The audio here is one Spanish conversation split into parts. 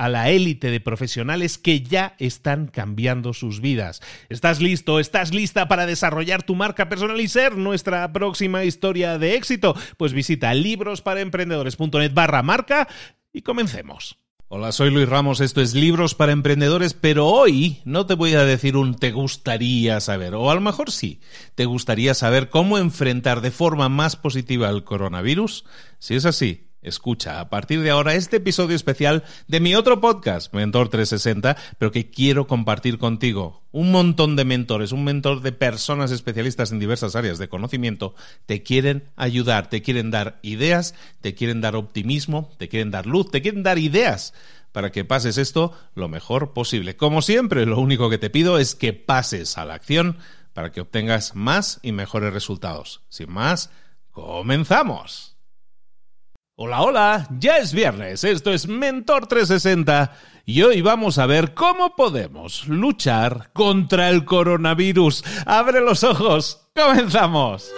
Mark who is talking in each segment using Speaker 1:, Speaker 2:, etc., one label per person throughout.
Speaker 1: a la élite de profesionales que ya están cambiando sus vidas. ¿Estás listo? ¿Estás lista para desarrollar tu marca personal y ser nuestra próxima historia de éxito? Pues visita librosparaemprendedores.net barra marca y comencemos. Hola, soy Luis Ramos, esto es Libros para Emprendedores, pero hoy no te voy a decir un te gustaría saber, o a lo mejor sí, te gustaría saber cómo enfrentar de forma más positiva el coronavirus. Si es así, Escucha a partir de ahora este episodio especial de mi otro podcast, Mentor 360, pero que quiero compartir contigo. Un montón de mentores, un mentor de personas especialistas en diversas áreas de conocimiento, te quieren ayudar, te quieren dar ideas, te quieren dar optimismo, te quieren dar luz, te quieren dar ideas para que pases esto lo mejor posible. Como siempre, lo único que te pido es que pases a la acción para que obtengas más y mejores resultados. Sin más, comenzamos. Hola, hola, ya es viernes, esto es Mentor 360 y hoy vamos a ver cómo podemos luchar contra el coronavirus. Abre los ojos, comenzamos.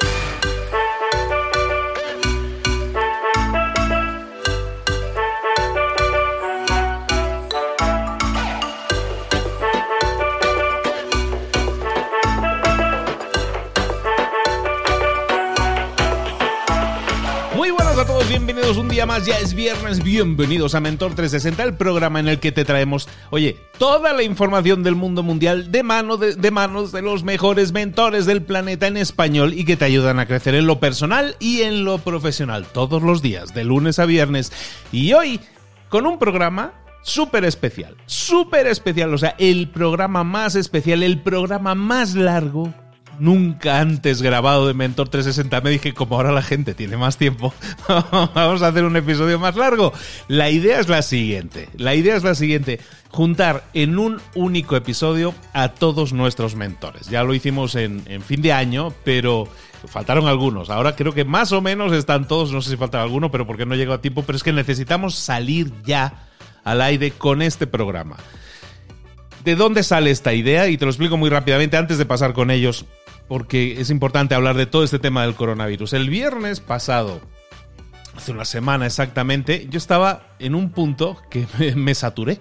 Speaker 1: Un día más, ya es viernes, bienvenidos a Mentor 360, el programa en el que te traemos, oye, toda la información del mundo mundial de, mano de, manos de los mejores mentores del planeta en español y que te ayudan a crecer en lo personal y en lo profesional todos los días, de lunes a viernes. Y hoy, con un programa súper especial, súper especial, o sea, el programa más especial, el programa más largo nunca antes grabado de Mentor 360. Me dije, como ahora la gente tiene más tiempo, vamos a hacer un episodio más largo. La idea es la siguiente. La idea es la siguiente. Juntar en un único episodio a todos nuestros mentores. Ya lo hicimos en, fin de año, pero faltaron algunos. Ahora creo que más o menos están todos. No sé si falta alguno, pero porque no llegó a tiempo. Pero es que necesitamos salir ya al aire con este programa. ¿De dónde sale esta idea? Y te lo explico muy rápidamente antes de pasar con ellos porque es importante hablar de todo este tema del coronavirus. El viernes pasado, hace una semana exactamente, yo estaba en un punto que me saturé.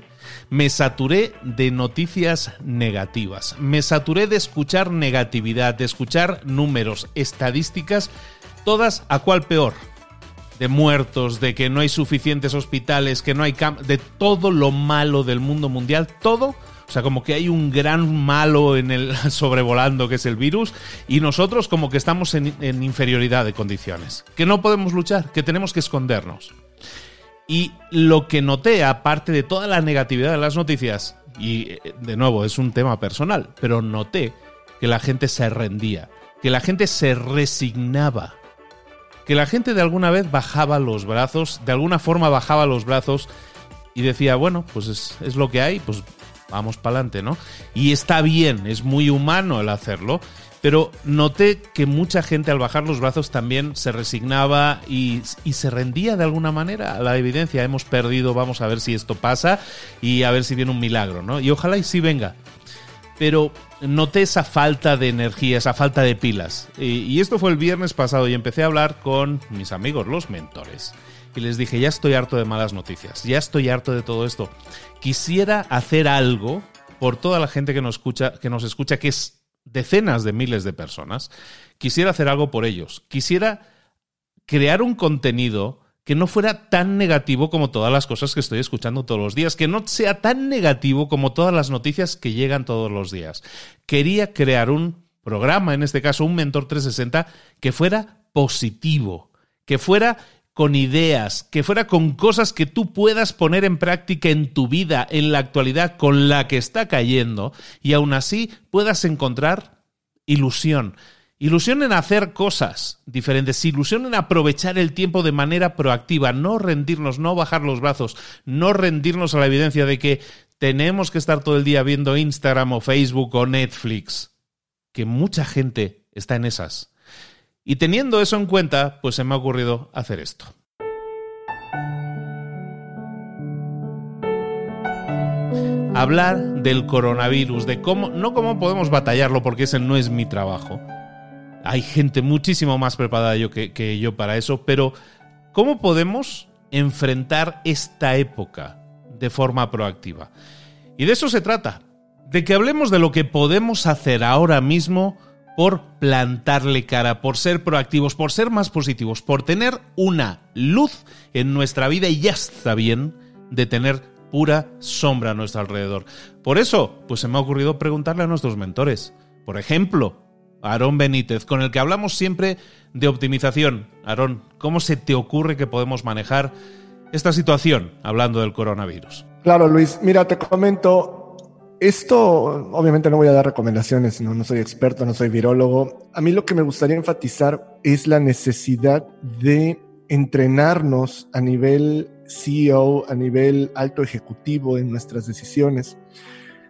Speaker 1: Me saturé de noticias negativas. Me saturé de escuchar negatividad, de escuchar números, estadísticas, todas a cuál peor. De muertos, de que no hay suficientes hospitales, que no hay de todo lo malo del mundo mundial, todo o sea, como que hay un gran malo en el sobrevolando que es el virus y nosotros como que estamos en, inferioridad de condiciones, que no podemos luchar, que tenemos que escondernos. Y lo que noté, aparte de toda la negatividad de las noticias, y eh, de nuevo es un tema personal, pero noté que la gente se rendía, que la gente se resignaba, que la gente de alguna vez bajaba los brazos, de alguna forma bajaba los brazos y decía, bueno, pues es, es lo que hay, pues vamos para adelante, ¿no? Y está bien, es muy humano el hacerlo, pero noté que mucha gente al bajar los brazos también se resignaba y, se rendía de alguna manera a la evidencia. Hemos perdido, vamos a ver si esto pasa y a ver si viene un milagro, ¿no? Y ojalá y sí venga. Pero noté esa falta de energía, esa falta de pilas. Y esto fue el viernes pasado y empecé a hablar con mis amigos, los mentores. Y les dije, ya estoy harto de malas noticias, ya estoy harto de todo esto. Quisiera hacer algo por toda la gente que nos escucha, que nos escucha, que es decenas de miles de personas, quisiera hacer algo por ellos. Quisiera crear un contenido que no fuera tan negativo como todas las cosas que estoy escuchando todos los días, que no sea tan negativo como todas las noticias que llegan todos los días. Quería crear un programa, en este caso un Mentor 360, que fuera positivo, que fuera con ideas, que fuera con cosas que tú puedas poner en práctica en tu vida, en la actualidad con la que está cayendo, y aún así puedas encontrar ilusión. Ilusión en hacer cosas diferentes, ilusión en aprovechar el tiempo de manera proactiva, no rendirnos, no bajar los brazos, no rendirnos a la evidencia de que tenemos que estar todo el día viendo Instagram o Facebook o Netflix, que mucha gente está en esas. Y teniendo eso en cuenta, pues se me ha ocurrido hacer esto. Hablar del coronavirus, de cómo, no cómo podemos batallarlo, porque ese no es mi trabajo. Hay gente muchísimo más preparada yo que, que yo para eso, pero ¿cómo podemos enfrentar esta época de forma proactiva? Y de eso se trata, de que hablemos de lo que podemos hacer ahora mismo por plantarle cara, por ser proactivos, por ser más positivos, por tener una luz en nuestra vida y ya está bien de tener pura sombra a nuestro alrededor. Por eso, pues se me ha ocurrido preguntarle a nuestros mentores. Por ejemplo, Aarón Benítez, con el que hablamos siempre de optimización. Aarón, ¿cómo se te ocurre que podemos manejar esta situación hablando del coronavirus?
Speaker 2: Claro, Luis. Mira, te comento, esto, obviamente no voy a dar recomendaciones, no, no soy experto, no soy virólogo. A mí lo que me gustaría enfatizar es la necesidad de entrenarnos a nivel CEO, a nivel alto ejecutivo en nuestras decisiones.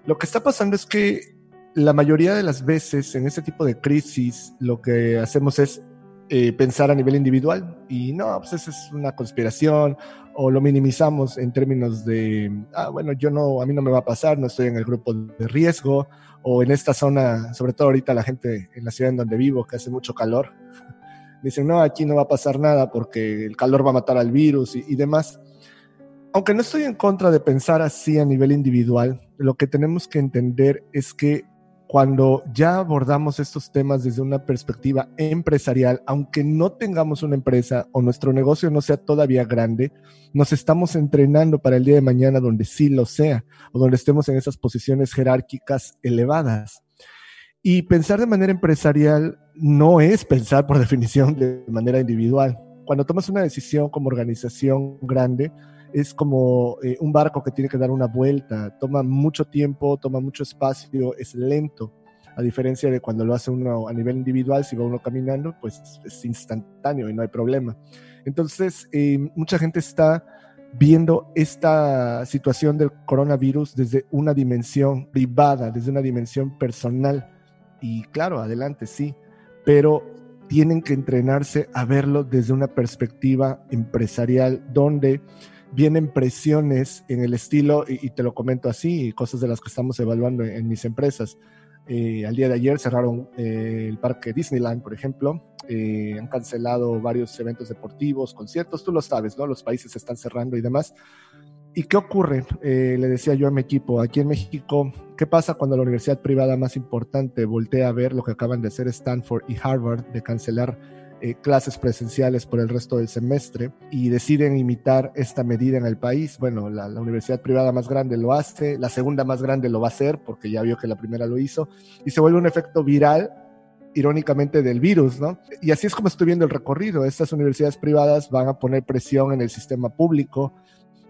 Speaker 2: Lo que está pasando es que la mayoría de las veces en este tipo de crisis lo que hacemos es eh, pensar a nivel individual y no, pues esa es una conspiración o lo minimizamos en términos de, ah, bueno, yo no, a mí no me va a pasar, no estoy en el grupo de riesgo, o en esta zona, sobre todo ahorita la gente en la ciudad en donde vivo, que hace mucho calor, dicen, no, aquí no va a pasar nada porque el calor va a matar al virus y, y demás. Aunque no estoy en contra de pensar así a nivel individual, lo que tenemos que entender es que cuando ya abordamos estos temas desde una perspectiva empresarial, aunque no tengamos una empresa o nuestro negocio no sea todavía grande, nos estamos entrenando para el día de mañana donde sí lo sea o donde estemos en esas posiciones jerárquicas elevadas. Y pensar de manera empresarial no es pensar por definición de manera individual. Cuando tomas una decisión como organización grande, es como eh, un barco que tiene que dar una vuelta, toma mucho tiempo, toma mucho espacio, es lento, a diferencia de cuando lo hace uno a nivel individual, si va uno caminando, pues es instantáneo y no hay problema. Entonces, eh, mucha gente está viendo esta situación del coronavirus desde una dimensión privada, desde una dimensión personal. Y claro, adelante, sí, pero tienen que entrenarse a verlo desde una perspectiva empresarial, donde vienen presiones en el estilo, y, te lo comento así, cosas de las que estamos evaluando en, mis empresas. Eh, al día de ayer cerraron eh, el parque Disneyland, por ejemplo. Eh, han cancelado varios eventos deportivos, conciertos, tú lo sabes, ¿no? Los países se están cerrando y demás. ¿Y qué ocurre? le decía yo a mi equipo, aquí en México, ¿qué pasa cuando la universidad privada más importante voltea a ver lo que acaban de hacer Stanford y Harvard de cancelar eh, clases presenciales por el resto del semestre y deciden imitar esta medida en el país. Bueno, la, universidad privada más grande lo hace, la segunda más grande lo va a hacer porque ya vio que la primera lo hizo y se vuelve un efecto viral irónicamente del virus, ¿no? Y así es como estoy viendo el recorrido. Estas universidades privadas van a poner presión en el sistema público.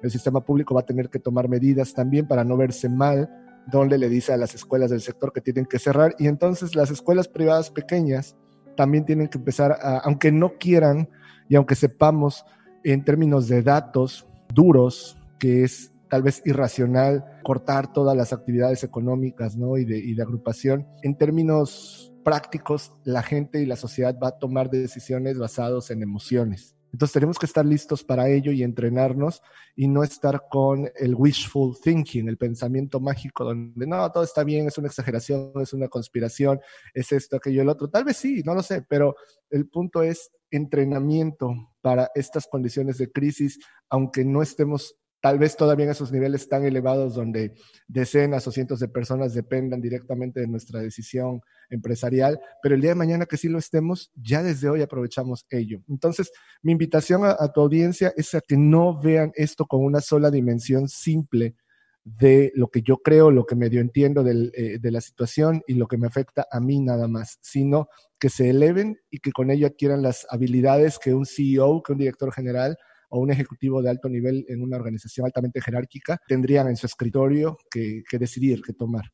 Speaker 2: El sistema público va a tener que tomar medidas también para no verse mal, donde le dice a las escuelas del sector que tienen que cerrar. Y entonces las escuelas privadas pequeñas también tienen que empezar, a, aunque no quieran y aunque sepamos en términos de datos duros, que es tal vez irracional cortar todas las actividades económicas ¿no? y, de, y de agrupación, en términos prácticos, la gente y la sociedad va a tomar decisiones basadas en emociones. Entonces tenemos que estar listos para ello y entrenarnos y no estar con el wishful thinking, el pensamiento mágico donde no, todo está bien, es una exageración, es una conspiración, es esto, aquello, el otro. Tal vez sí, no lo sé, pero el punto es entrenamiento para estas condiciones de crisis, aunque no estemos tal vez todavía en esos niveles tan elevados donde decenas o cientos de personas dependan directamente de nuestra decisión empresarial, pero el día de mañana que sí lo estemos, ya desde hoy aprovechamos ello. Entonces, mi invitación a, tu audiencia es a que no vean esto con una sola dimensión simple de lo que yo creo, lo que medio entiendo eh, de la situación y lo que me afecta a mí nada más, sino que se eleven y que con ello adquieran las habilidades que un CEO, que un director general o un ejecutivo de alto nivel en una organización altamente jerárquica tendrían en su escritorio que, decidir, que tomar.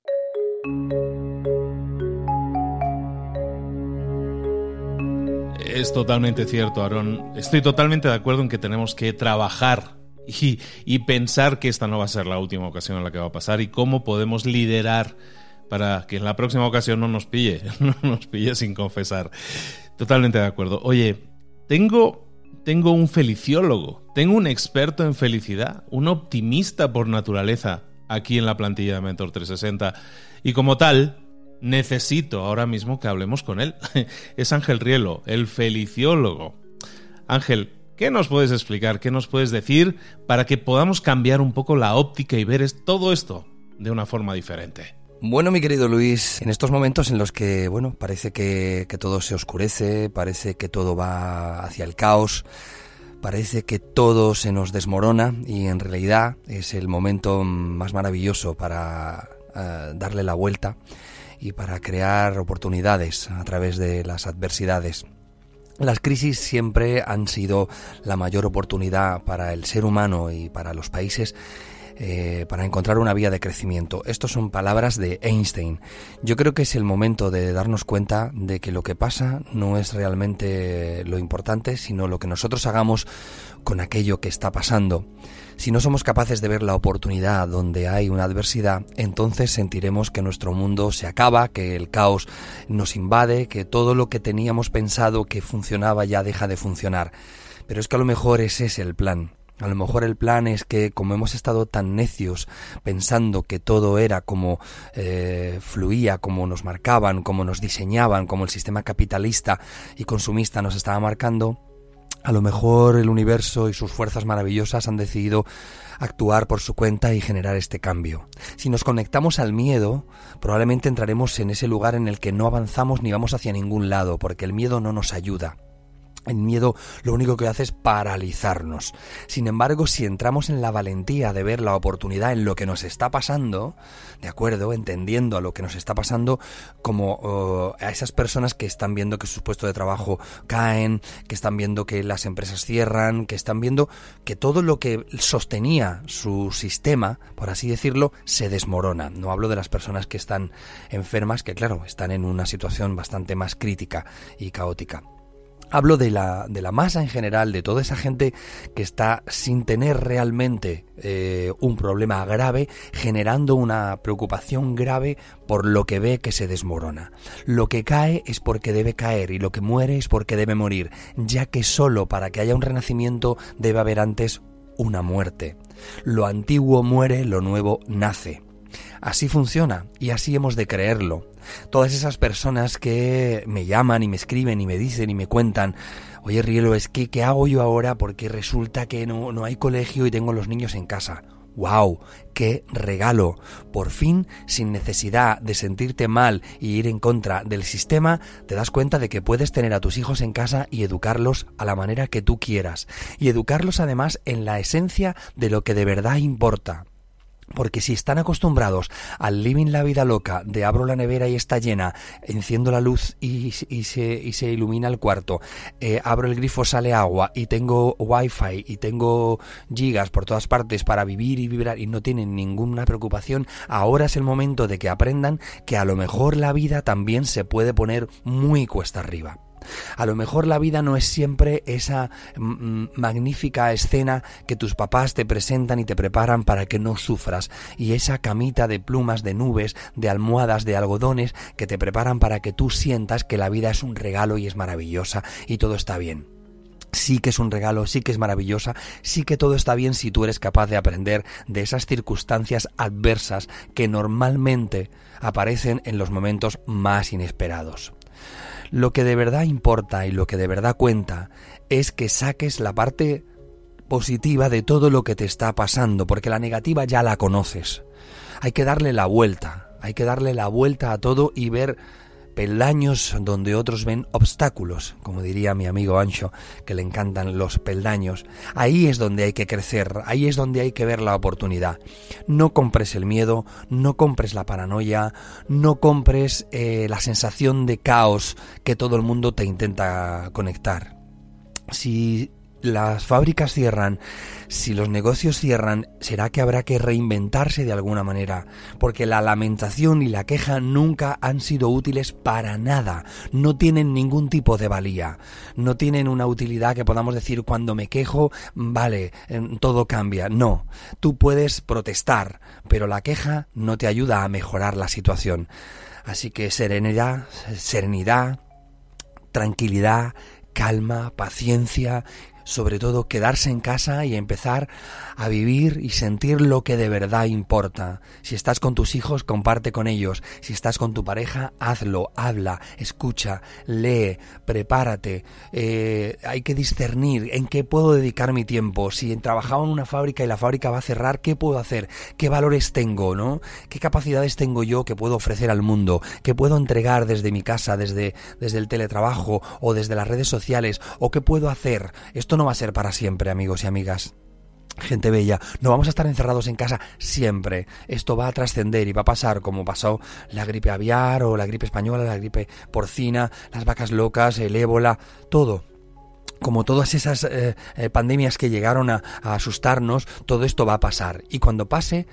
Speaker 1: Es totalmente cierto, Aaron. Estoy totalmente de acuerdo en que tenemos que trabajar y, y, pensar que esta no va a ser la última ocasión en la que va a pasar y cómo podemos liderar para que en la próxima ocasión no nos pille, no nos pille sin confesar. Totalmente de acuerdo. Oye, tengo tengo un feliciólogo, tengo un experto en felicidad, un optimista por naturaleza aquí en la plantilla de Mentor 360 y como tal necesito ahora mismo que hablemos con él. es Ángel Rielo, el feliciólogo. Ángel, ¿qué nos puedes explicar? ¿Qué nos puedes decir para que podamos cambiar un poco la óptica y ver todo esto de una forma diferente?
Speaker 3: Bueno, mi querido Luis, en estos momentos en los que, bueno, parece que, todo se oscurece, parece que todo va hacia el caos, parece que todo se nos desmorona y en realidad es el momento más maravilloso para eh, darle la vuelta y para crear oportunidades a través de las adversidades. Las crisis siempre han sido la mayor oportunidad para el ser humano y para los países eh, para encontrar una vía de crecimiento. Estas son palabras de Einstein. Yo creo que es el momento de darnos cuenta de que lo que pasa no es realmente lo importante, sino lo que nosotros hagamos con aquello que está pasando. Si no somos capaces de ver la oportunidad donde hay una adversidad, entonces sentiremos que nuestro mundo se acaba, que el caos nos invade, que todo lo que teníamos pensado que funcionaba ya deja de funcionar. Pero es que a lo mejor ese es el plan. A lo mejor el plan es que como hemos estado tan necios pensando que todo era como eh, fluía, como nos marcaban, como nos diseñaban, como el sistema capitalista y consumista nos estaba marcando, a lo mejor el universo y sus fuerzas maravillosas han decidido actuar por su cuenta y generar este cambio. Si nos conectamos al miedo, probablemente entraremos en ese lugar en el que no avanzamos ni vamos hacia ningún lado, porque el miedo no nos ayuda. El miedo lo único que hace es paralizarnos. Sin embargo, si entramos en la valentía de ver la oportunidad en lo que nos está pasando, de acuerdo, entendiendo a lo que nos está pasando, como uh, a esas personas que están viendo que sus puestos de trabajo caen, que están viendo que las empresas cierran, que están viendo que todo lo que sostenía su sistema, por así decirlo, se desmorona. No hablo de las personas que están enfermas, que claro, están en una situación bastante más crítica y caótica. Hablo de la, de la masa en general, de toda esa gente que está sin tener realmente eh, un problema grave, generando una preocupación grave por lo que ve que se desmorona. Lo que cae es porque debe caer y lo que muere es porque debe morir, ya que solo para que haya un renacimiento debe haber antes una muerte. Lo antiguo muere, lo nuevo nace. Así funciona y así hemos de creerlo. Todas esas personas que me llaman y me escriben y me dicen y me cuentan, oye Rielo, es que ¿qué hago yo ahora? Porque resulta que no, no hay colegio y tengo los niños en casa. ¡Wow! ¡Qué regalo! Por fin, sin necesidad de sentirte mal y ir en contra del sistema, te das cuenta de que puedes tener a tus hijos en casa y educarlos a la manera que tú quieras. Y educarlos además en la esencia de lo que de verdad importa. Porque si están acostumbrados al living la vida loca de abro la nevera y está llena, enciendo la luz y, se, se, ilumina el cuarto, eh, abro el grifo, sale agua y tengo wifi y tengo gigas por todas partes para vivir y vibrar y no tienen ninguna preocupación, ahora es el momento de que aprendan que a lo mejor la vida también se puede poner muy cuesta arriba. A lo mejor la vida no es siempre esa mm, mm, magnífica escena que tus papás te presentan y te preparan para que no sufras, y esa camita de plumas, de nubes, de almohadas, de algodones que te preparan para que tú sientas que la vida es un regalo y es maravillosa y todo está bien sí que es un regalo, sí que es maravillosa, sí que todo está bien si tú eres capaz de aprender de esas circunstancias adversas que normalmente aparecen en los momentos más inesperados. Lo que de verdad importa y lo que de verdad cuenta es que saques la parte positiva de todo lo que te está pasando, porque la negativa ya la conoces. Hay que darle la vuelta, hay que darle la vuelta a todo y ver peldaños donde otros ven obstáculos, como diría mi amigo Ancho, que le encantan los peldaños. Ahí es donde hay que crecer, ahí es donde hay que ver la oportunidad. No compres el miedo, no compres la paranoia, no compres eh, la sensación de caos que todo el mundo te intenta conectar. Si las fábricas cierran, si los negocios cierran, será que habrá que reinventarse de alguna manera, porque la lamentación y la queja nunca han sido útiles para nada, no tienen ningún tipo de valía, no tienen una utilidad que podamos decir cuando me quejo, vale, todo cambia, no, tú puedes protestar, pero la queja no te ayuda a mejorar la situación. Así que serenidad, serenidad, tranquilidad, calma, paciencia, sobre todo quedarse en casa y empezar a vivir y sentir lo que de verdad importa. Si estás con tus hijos, comparte con ellos. Si estás con tu pareja, hazlo, habla, escucha, lee, prepárate. Eh, hay que discernir en qué puedo dedicar mi tiempo. Si trabajaba en una fábrica y la fábrica va a cerrar, ¿qué puedo hacer? ¿Qué valores tengo, no? ¿Qué capacidades tengo yo que puedo ofrecer al mundo? ¿Qué puedo entregar desde mi casa, desde, desde el teletrabajo o desde las redes sociales? ¿O qué puedo hacer? Esto no va a ser para siempre, amigos y amigas. Gente bella, no vamos a estar encerrados en casa siempre. Esto va a trascender y va a pasar como pasó la gripe aviar o la gripe española, la gripe porcina, las vacas locas, el ébola, todo. Como todas esas eh, eh, pandemias que llegaron a asustarnos, todo esto va a pasar. Y cuando pase,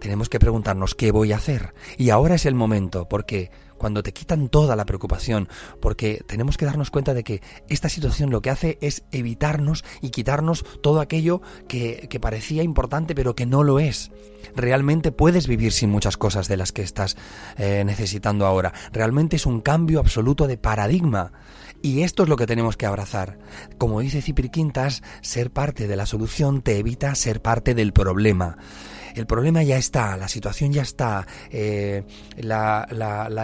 Speaker 3: tenemos que preguntarnos qué voy a hacer. Y ahora es el momento, porque cuando te quitan toda la preocupación, porque tenemos que darnos cuenta de que esta situación lo que hace es evitarnos y quitarnos todo aquello que, parecía importante pero que no lo es. Realmente puedes vivir sin muchas cosas de las que estás eh, necesitando ahora. Realmente es un cambio absoluto de paradigma. Y esto es lo que tenemos que abrazar. Como dice Cipri Quintas, ser parte de la solución te evita ser parte del problema el problema ya está, la situación ya está, eh, la,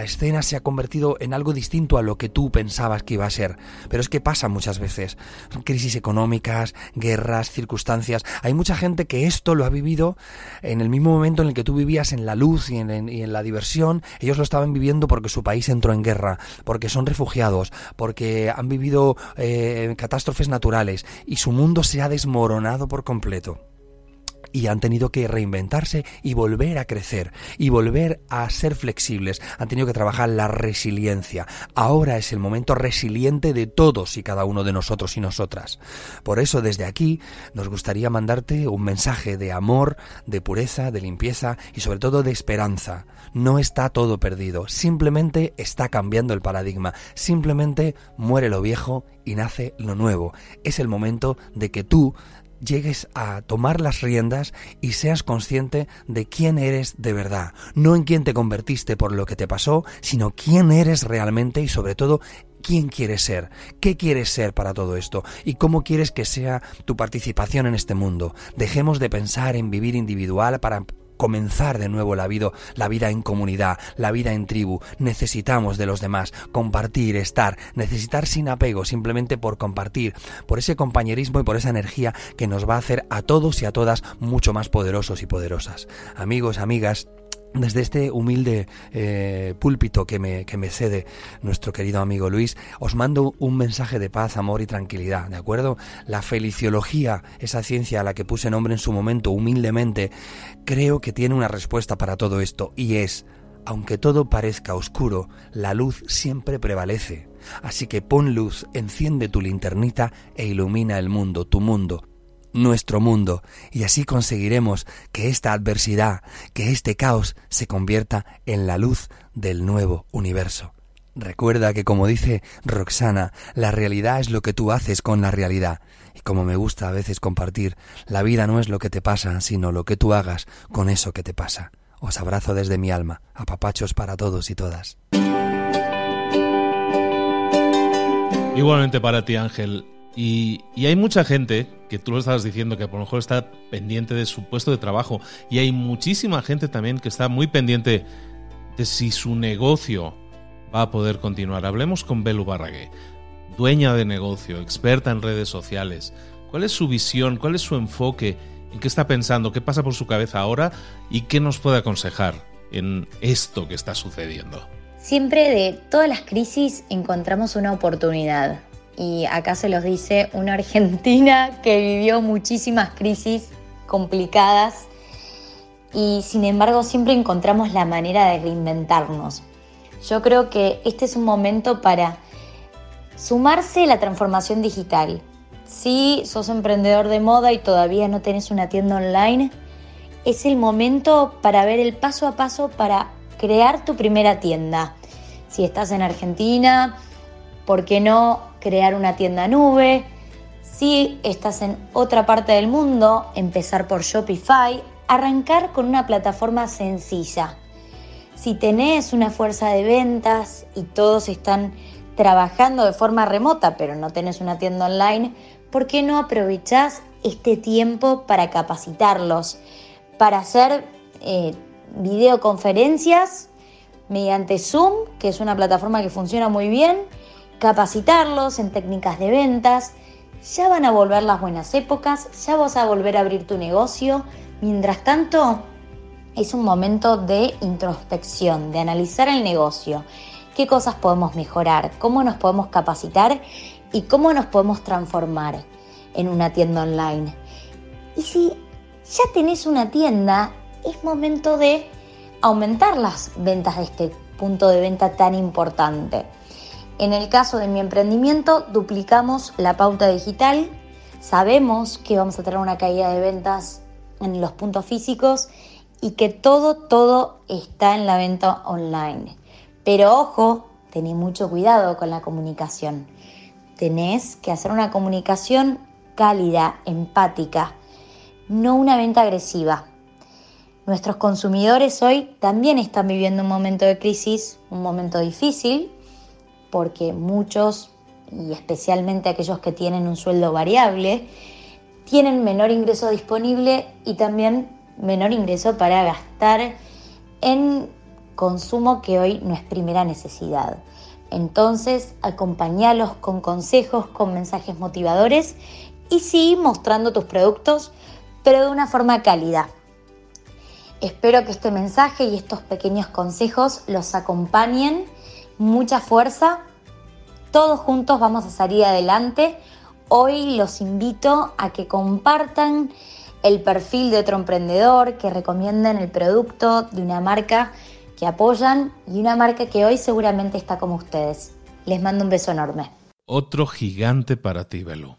Speaker 3: escena se ha convertido en algo distinto a lo que tú pensabas que iba a ser. Pero es que pasa muchas veces. Crisis económicas, guerras, circunstancias. Hay mucha gente que esto lo ha vivido en el mismo momento en el que tú vivías en la luz y en, la diversión. Ellos lo estaban viviendo porque su país entró en guerra, porque son refugiados, porque han vivido eh, catástrofes naturales y su mundo se ha desmoronado por completo y han tenido que reinventarse y volver a crecer y volver a ser flexibles. Han tenido que trabajar la resiliencia. Ahora es el momento resiliente de todos y cada uno de nosotros y nosotras. Por eso desde aquí nos gustaría mandarte un mensaje de amor, de pureza, de limpieza y sobre todo de esperanza. No está todo perdido, simplemente está cambiando el paradigma, simplemente muere lo viejo y nace lo nuevo. Es el momento de que tú llegues a tomar las riendas y seas consciente de quién eres de verdad, no en quién te convertiste por lo que te pasó, sino quién eres realmente y sobre todo quién quieres ser, qué quieres ser para todo esto y cómo quieres que sea tu participación en este mundo. Dejemos de pensar en vivir individual para comenzar de nuevo la vida, la vida en comunidad, la vida en tribu. Necesitamos de los demás, compartir, estar, necesitar sin apego, simplemente por compartir, por ese compañerismo y por esa energía que nos va a hacer a todos y a todas mucho más poderosos y poderosas. Amigos, amigas, desde este humilde eh, púlpito que me, que me cede nuestro querido amigo Luis, os mando un mensaje de paz, amor y tranquilidad, ¿de acuerdo? La feliciología, esa ciencia a la que puse nombre en su momento humildemente, creo que tiene una respuesta para todo esto y es, aunque todo parezca oscuro, la luz siempre prevalece. Así que pon luz, enciende tu linternita e ilumina el mundo, tu mundo, nuestro mundo y así conseguiremos que esta adversidad, que este caos se convierta en la luz del nuevo universo. Recuerda que como dice Roxana, la realidad es lo que tú haces con la realidad. Y como me gusta a veces compartir, la vida no es lo que te pasa, sino lo que tú hagas con eso que te pasa. Os abrazo desde mi alma, a papachos para todos y todas.
Speaker 1: Igualmente para ti, Ángel. Y, hay mucha gente que tú lo estabas diciendo que por lo mejor está pendiente de su puesto de trabajo. Y hay muchísima gente también que está muy pendiente de si su negocio va a poder continuar. Hablemos con Belu Barragué, dueña de negocio, experta en redes sociales. ¿Cuál es su visión? ¿Cuál es su enfoque? ¿En qué está pensando? ¿Qué pasa por su cabeza ahora? ¿Y qué nos puede aconsejar en esto que está sucediendo?
Speaker 4: Siempre de todas las crisis encontramos una oportunidad. Y acá se los dice una argentina que vivió muchísimas crisis complicadas y sin embargo siempre encontramos la manera de reinventarnos. Yo creo que este es un momento para sumarse a la transformación digital. Si sos emprendedor de moda y todavía no tenés una tienda online, es el momento para ver el paso a paso para crear tu primera tienda. Si estás en Argentina, ¿por qué no crear una tienda nube? Si estás en otra parte del mundo, empezar por Shopify, arrancar con una plataforma sencilla. Si tenés una fuerza de ventas y todos están trabajando de forma remota, pero no tenés una tienda online, ¿por qué no aprovechás este tiempo para capacitarlos? Para hacer eh, videoconferencias mediante Zoom, que es una plataforma que funciona muy bien, capacitarlos en técnicas de ventas. Ya van a volver las buenas épocas, ya vas a volver a abrir tu negocio. Mientras tanto, es un momento de introspección, de analizar el negocio, qué cosas podemos mejorar, cómo nos podemos capacitar y cómo nos podemos transformar en una tienda online. Y si ya tenés una tienda, es momento de aumentar las ventas de este punto de venta tan importante. En el caso de mi emprendimiento, duplicamos la pauta digital. Sabemos que vamos a tener una caída de ventas en los puntos físicos y que todo, todo está en la venta online. Pero ojo, tenés mucho cuidado con la comunicación. Tenés que hacer una comunicación cálida, empática, no una venta agresiva. Nuestros consumidores hoy también están viviendo un momento de crisis, un momento difícil, porque muchos, y especialmente aquellos que tienen un sueldo variable, tienen menor ingreso disponible y también menor ingreso para gastar en consumo que hoy no es primera necesidad. Entonces, acompañalos con consejos, con mensajes motivadores y sí mostrando tus productos, pero de una forma cálida. Espero que este mensaje y estos pequeños consejos los acompañen. Mucha fuerza. Todos juntos vamos a salir adelante. Hoy los invito a que compartan el perfil de otro emprendedor, que recomienden el producto de una marca que apoyan y una marca que hoy seguramente está como ustedes. Les mando un beso enorme.
Speaker 1: Otro gigante para ti, Belu.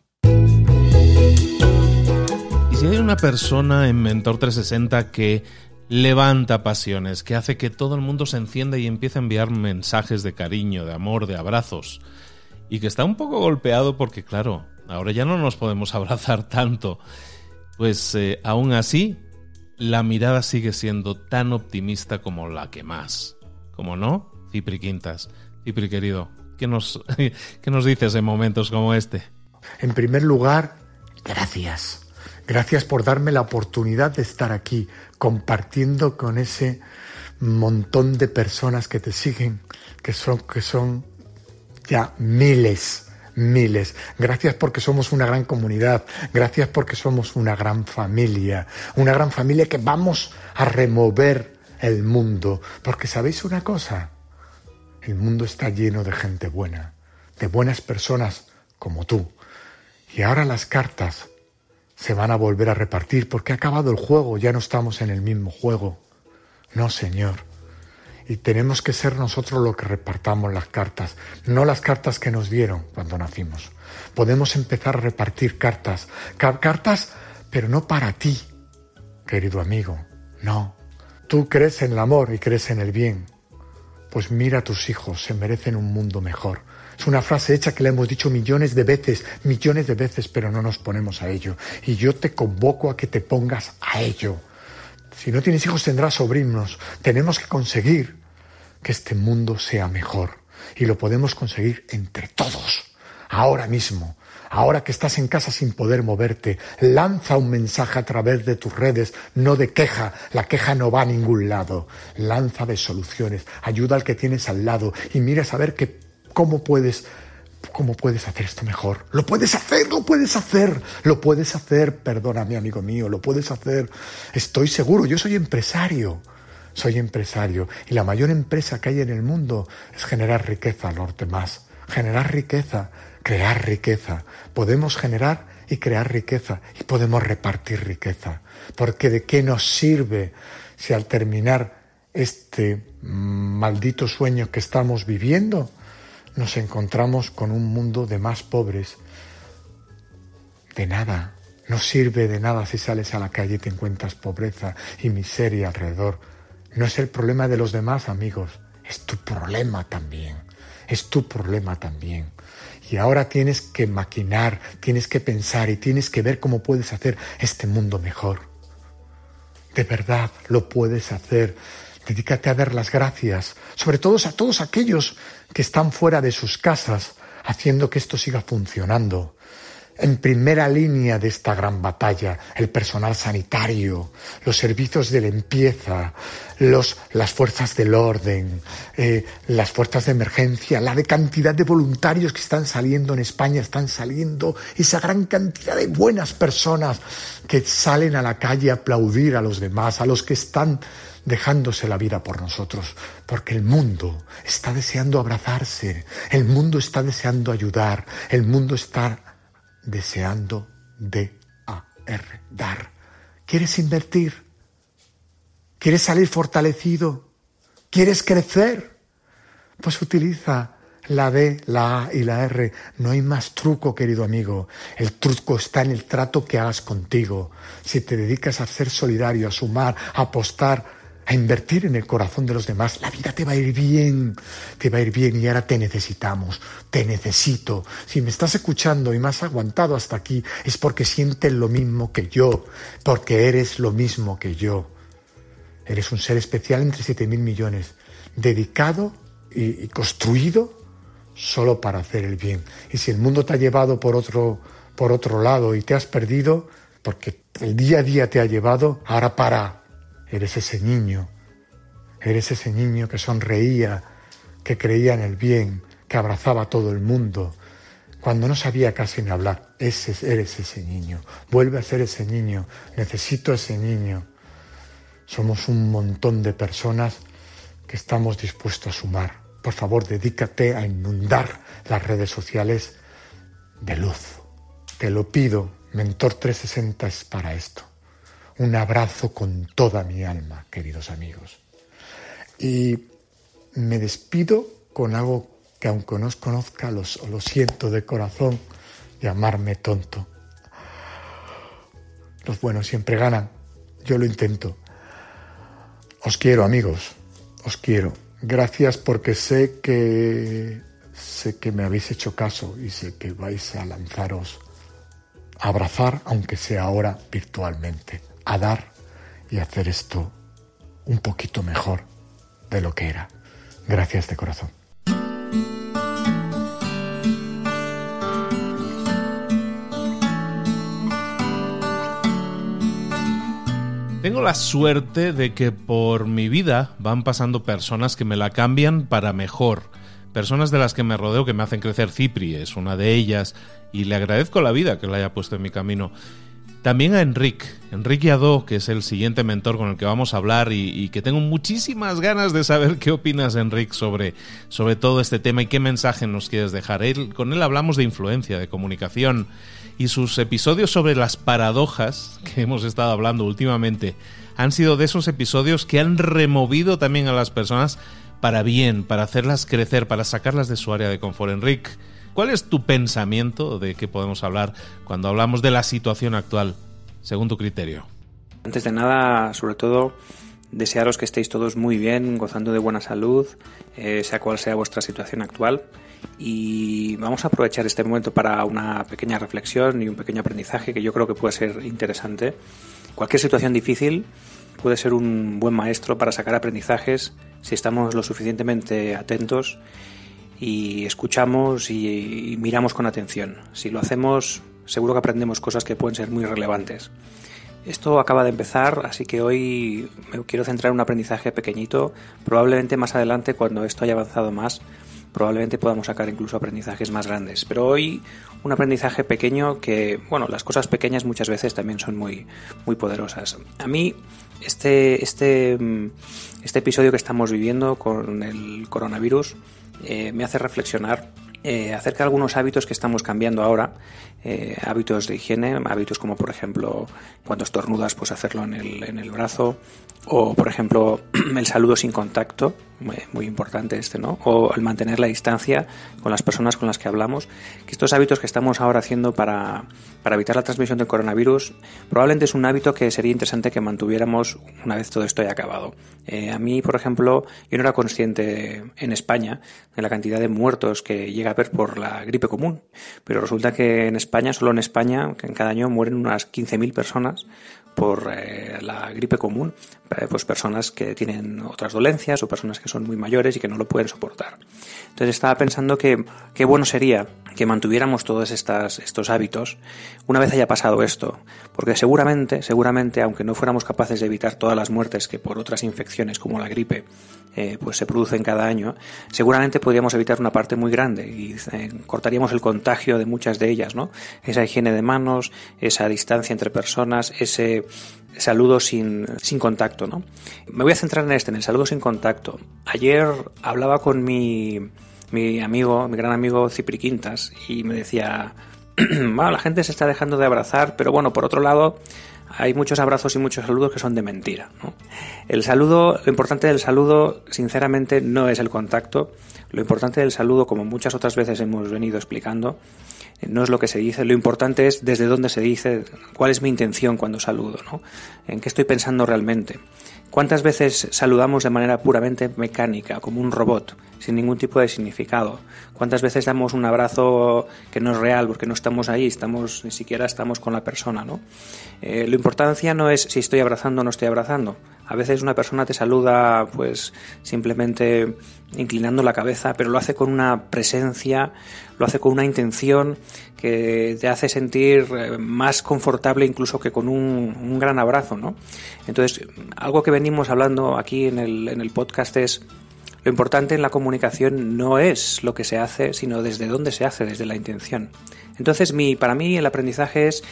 Speaker 1: Y si hay una persona en Mentor 360 que levanta pasiones, que hace que todo el mundo se encienda y empiece a enviar mensajes de cariño, de amor, de abrazos. Y que está un poco golpeado porque, claro, ahora ya no nos podemos abrazar tanto. Pues eh, aún así, la mirada sigue siendo tan optimista como la que más. ¿Cómo no? Cipri Quintas. Cipri querido, ¿qué nos, ¿qué nos dices en momentos como este?
Speaker 5: En primer lugar, gracias. Gracias por darme la oportunidad de estar aquí compartiendo con ese montón de personas que te siguen, que son, que son ya miles, miles. Gracias porque somos una gran comunidad, gracias porque somos una gran familia, una gran familia que vamos a remover el mundo. Porque sabéis una cosa, el mundo está lleno de gente buena, de buenas personas como tú. Y ahora las cartas se van a volver a repartir porque ha acabado el juego, ya no estamos en el mismo juego. No, Señor. Y tenemos que ser nosotros los que repartamos las cartas, no las cartas que nos dieron cuando nacimos. Podemos empezar a repartir cartas, cartas, pero no para ti, querido amigo, no. Tú crees en el amor y crees en el bien. pues mira a tus hijos, se merecen un mundo mejor. Es una frase hecha que le hemos dicho millones de veces, millones de veces, pero no nos ponemos a ello. Y yo te convoco a que te pongas a ello. Si no tienes hijos tendrás sobrinos. Tenemos que conseguir que este mundo sea mejor. Y lo podemos conseguir entre todos, ahora mismo. Ahora que estás en casa sin poder moverte, lanza un mensaje a través de tus redes, no de queja. La queja no va a ningún lado. Lanza de soluciones. Ayuda al que tienes al lado y mira a saber que ¿Cómo puedes, cómo puedes hacer esto mejor? Lo puedes hacer, lo puedes hacer, lo puedes hacer, perdóname amigo mío, lo puedes hacer. Estoy seguro, yo soy empresario, soy empresario y la mayor empresa que hay en el mundo es generar riqueza a los demás, generar riqueza, crear riqueza. Podemos generar y crear riqueza y podemos repartir riqueza. Porque de qué nos sirve si al terminar este maldito sueño que estamos viviendo, nos encontramos con un mundo de más pobres. De nada, no sirve de nada si sales a la calle y te encuentras pobreza y miseria alrededor. No es el problema de los demás, amigos, es tu problema también. Es tu problema también. Y ahora tienes que maquinar, tienes que pensar y tienes que ver cómo puedes hacer este mundo mejor. De verdad lo puedes hacer. Dedícate a dar las gracias, sobre todo a todos aquellos que están fuera de sus casas, haciendo que esto siga funcionando. En primera línea de esta gran batalla, el personal sanitario, los servicios de limpieza, los, las fuerzas del orden, eh, las fuerzas de emergencia, la de cantidad de voluntarios que están saliendo en España, están saliendo esa gran cantidad de buenas personas que salen a la calle a aplaudir a los demás, a los que están dejándose la vida por nosotros, porque el mundo está deseando abrazarse, el mundo está deseando ayudar, el mundo está deseando D-A-R, dar. ¿Quieres invertir? ¿Quieres salir fortalecido? ¿Quieres crecer? Pues utiliza la D, la A y la R. No hay más truco, querido amigo. El truco está en el trato que hagas contigo. Si te dedicas a ser solidario, a sumar, a apostar, a invertir en el corazón de los demás, la vida te va a ir bien, te va a ir bien y ahora te necesitamos, te necesito. Si me estás escuchando y me has aguantado hasta aquí es porque sientes lo mismo que yo, porque eres lo mismo que yo. Eres un ser especial entre siete mil millones, dedicado y, y construido solo para hacer el bien. Y si el mundo te ha llevado por otro, por otro lado y te has perdido, porque el día a día te ha llevado, ahora para, Eres ese niño, eres ese niño que sonreía, que creía en el bien, que abrazaba a todo el mundo, cuando no sabía casi ni hablar. Eres ese niño. Vuelve a ser ese niño. Necesito ese niño. Somos un montón de personas que estamos dispuestos a sumar. Por favor, dedícate a inundar las redes sociales de luz. Te lo pido. Mentor 360 es para esto un abrazo con toda mi alma, queridos amigos. Y me despido con algo que aunque no os conozca, lo siento de corazón, llamarme tonto. Los buenos siempre ganan, yo lo intento. Os quiero, amigos, os quiero. Gracias porque sé que sé que me habéis hecho caso y sé que vais a lanzaros a abrazar, aunque sea ahora virtualmente a dar y hacer esto un poquito mejor de lo que era. Gracias de corazón.
Speaker 1: Tengo la suerte de que por mi vida van pasando personas que me la cambian para mejor. Personas de las que me rodeo que me hacen crecer. Cipri es una de ellas y le agradezco la vida que la haya puesto en mi camino. También a Enrique, Enrique Adó, que es el siguiente mentor con el que vamos a hablar y, que tengo muchísimas ganas de saber qué opinas, Enrique, sobre, sobre todo este tema y qué mensaje nos quieres dejar. con él hablamos de influencia, de comunicación y sus episodios sobre las paradojas que hemos estado hablando últimamente han sido de esos episodios que han removido también a las personas para bien, para hacerlas crecer, para sacarlas de su área de confort. Enrique, ¿Cuál es tu pensamiento de qué podemos hablar cuando hablamos de la situación actual, según tu criterio?
Speaker 6: Antes de nada, sobre todo, Desearos que estéis todos muy bien, gozando de buena salud, eh, sea cual sea vuestra situación actual. Y vamos a aprovechar este momento para una pequeña reflexión y un pequeño aprendizaje que yo creo que puede ser interesante. Cualquier situación difícil puede ser un buen maestro para sacar aprendizajes si estamos lo suficientemente atentos y escuchamos y, miramos con atención. Si lo hacemos, seguro que aprendemos cosas que pueden ser muy relevantes. Esto acaba de empezar, así que hoy me quiero centrar en un aprendizaje pequeñito. Probablemente más adelante, cuando esto haya avanzado más, probablemente podamos sacar incluso aprendizajes más grandes. Pero hoy un aprendizaje pequeño que, bueno, las cosas pequeñas muchas veces también son muy, muy poderosas. A mí este, este, este episodio que estamos viviendo con el coronavirus eh, me hace reflexionar eh, acerca de algunos hábitos que estamos cambiando ahora, eh, hábitos de higiene, hábitos como por ejemplo cuando estornudas pues hacerlo en el, en el brazo o por ejemplo el saludo sin contacto, muy, importante este, ¿no? O el mantener la distancia con las personas con las que hablamos, que estos hábitos que estamos ahora haciendo para, para evitar la transmisión del coronavirus probablemente es un hábito que sería interesante que mantuviéramos una vez todo esto haya acabado. Eh, a mí, por ejemplo, yo no era consciente en España de la cantidad de muertos que llega a haber por la gripe común, pero resulta que en España, solo en España, que en cada año mueren unas 15.000 personas por eh, la gripe común, eh, pues personas que tienen otras dolencias o personas que son muy mayores y que no lo pueden soportar. Entonces estaba pensando que qué bueno sería que mantuviéramos todos estas, estos hábitos una vez haya pasado esto, porque seguramente, seguramente, aunque no fuéramos capaces de evitar todas las muertes que por otras infecciones como la gripe eh, pues se producen cada año, seguramente podríamos evitar una parte muy grande y cortaríamos el contagio de muchas de ellas, ¿no? Esa higiene de manos, esa distancia entre personas, ese saludo sin, contacto, ¿no? Me voy a centrar en este, en el saludo sin contacto. Ayer hablaba con mi, mi amigo, mi gran amigo Cipri Quintas, y me decía, bueno, la gente se está dejando de abrazar, pero bueno, por otro lado, hay muchos abrazos y muchos saludos que son de mentira. El saludo, lo importante del saludo, sinceramente, no es el contacto. Lo importante del saludo, como muchas otras veces hemos venido explicando, no es lo que se dice, lo importante es desde dónde se dice, cuál es mi intención cuando saludo, ¿no? En qué estoy pensando realmente. ¿Cuántas veces saludamos de manera puramente mecánica, como un robot, sin ningún tipo de significado? ¿Cuántas veces damos un abrazo que no es real porque no estamos ahí, estamos ni siquiera estamos con la persona, ¿no? Eh, la no es si estoy abrazando o no estoy abrazando. A veces una persona te saluda pues simplemente inclinando la cabeza, pero lo hace con una presencia, lo hace con una intención que te hace sentir eh, más confortable incluso que con un, gran abrazo, ¿no? Entonces, algo que venimos hablando aquí en el, en el podcast es lo importante en la comunicación no es lo que se hace, sino desde dónde se hace, desde la intención. Entonces, mi, para mí el aprendizaje es,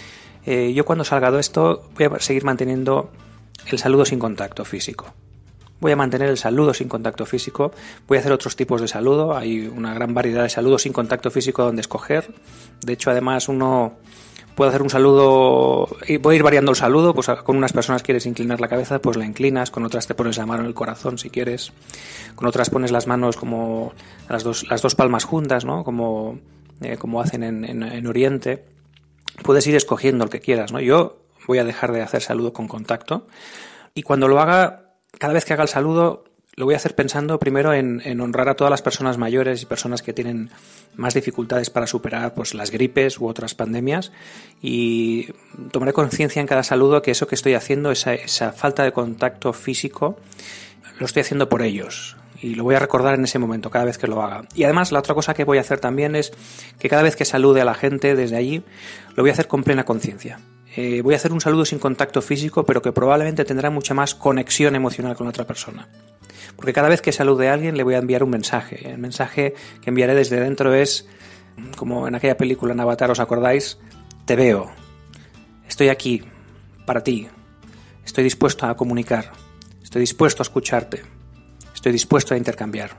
Speaker 6: eh, yo cuando salga de esto voy a seguir manteniendo el saludo sin contacto físico. Voy a mantener el saludo sin contacto físico. Voy a hacer otros tipos de saludo. Hay una gran variedad de saludos sin contacto físico donde escoger. De hecho, además, uno puede hacer un saludo voy a ir variando el saludo. Pues con unas personas quieres inclinar la cabeza, pues la inclinas. Con otras te pones la mano en el corazón si quieres. Con otras pones las manos como las dos, las dos palmas juntas, ¿no? Como, eh, como hacen en, en Oriente. Puedes ir escogiendo el que quieras, ¿no? Yo voy a dejar de hacer saludo con contacto. Y cuando lo haga, cada vez que haga el saludo, lo voy a hacer pensando primero en, honrar a todas las personas mayores y personas que tienen más dificultades para superar pues, las gripes u otras pandemias y tomaré conciencia en cada saludo que eso que estoy haciendo, esa, esa falta de contacto físico, lo estoy haciendo por ellos, y lo voy a recordar en ese momento cada vez que lo haga. Y además la otra cosa que voy a hacer también es que cada vez que salude a la gente desde allí, lo voy a hacer con plena conciencia. Eh, voy a hacer un saludo sin contacto físico, pero que probablemente tendrá mucha más conexión emocional con la otra persona. Porque cada vez que salude a alguien le voy a enviar un mensaje. El mensaje que enviaré desde dentro es, como en aquella película en Avatar, ¿os acordáis? Te veo. Estoy aquí, para ti. Estoy dispuesto a comunicar. Estoy dispuesto a escucharte. Estoy dispuesto a intercambiar.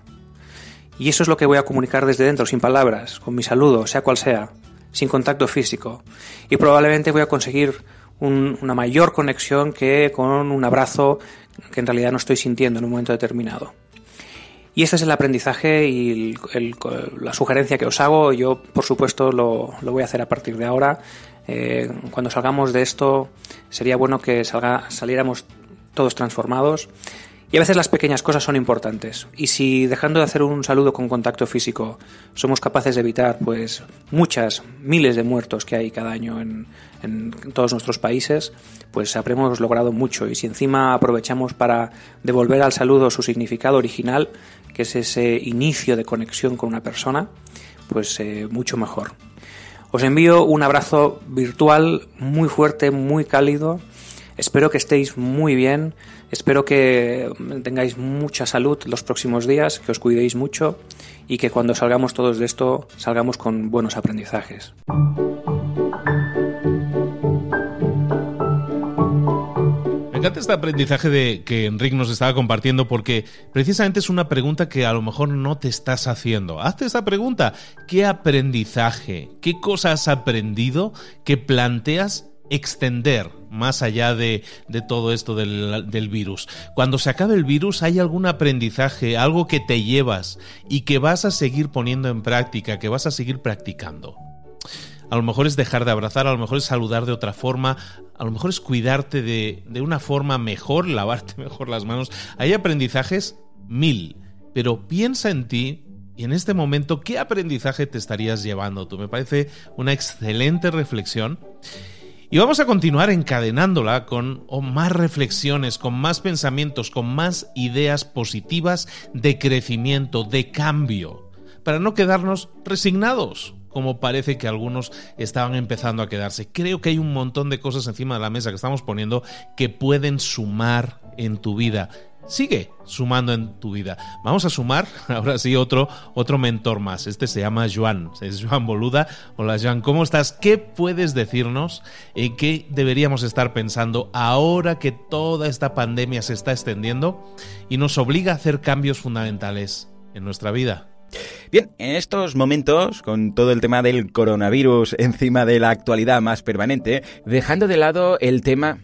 Speaker 6: Y eso es lo que voy a comunicar desde dentro, sin palabras, con mi saludo, sea cual sea sin contacto físico. Y probablemente voy a conseguir una mayor conexión que con un abrazo que en realidad no estoy sintiendo en un momento determinado. Y este es el aprendizaje y la sugerencia que os hago. Yo, por supuesto, lo, voy a hacer a partir de ahora. Eh, cuando salgamos de esto, sería bueno que salga, saliéramos todos transformados. Y a veces las pequeñas cosas son importantes. Y si dejando de hacer un saludo con contacto físico somos capaces de evitar pues muchas, miles de muertos que hay cada año en, todos nuestros países, pues habremos logrado mucho. Y si encima aprovechamos para devolver al saludo su significado original, que es ese inicio de conexión con una persona, pues eh, mucho mejor. Os envío un abrazo virtual muy fuerte, muy cálido. Espero que estéis muy bien. Espero que tengáis mucha salud los próximos días, que os cuidéis mucho y que cuando salgamos todos de esto salgamos con buenos aprendizajes.
Speaker 1: Me encanta este aprendizaje de que Enrique nos estaba compartiendo porque precisamente es una pregunta que a lo mejor no te estás haciendo. Hazte esa pregunta. ¿Qué aprendizaje, qué cosas has aprendido que planteas extender más allá de, de todo esto del, del, virus. Cuando se acabe el virus, ¿hay algún aprendizaje, algo que te llevas y que vas a seguir poniendo en práctica, que vas a seguir practicando? A lo mejor es dejar de abrazar, a lo mejor es saludar de otra forma, a lo mejor es cuidarte de, de una forma mejor, lavarte mejor las manos. Hay aprendizajes mil, pero piensa en ti y en este momento, ¿qué aprendizaje te estarías llevando tú? Me parece una excelente reflexión. Y vamos a continuar encadenándola con más reflexiones, con más pensamientos, con más ideas positivas de crecimiento, de cambio, para no quedarnos resignados, como parece que algunos estaban empezando a quedarse. Creo que hay un montón de cosas encima de la mesa que estamos poniendo que pueden sumar en tu vida sigue sumando en tu vida. Vamos a sumar, ahora sí, otro, otro mentor más. Este se llama Joan, es Joan Boluda. Hola Joan, ¿cómo estás? ¿Qué puedes decirnos en qué deberíamos estar pensando ahora que toda esta pandemia se está extendiendo y nos obliga a hacer cambios fundamentales en nuestra vida?
Speaker 7: Bien, en estos momentos, con todo el tema del coronavirus encima de la actualidad más permanente, dejando de lado el tema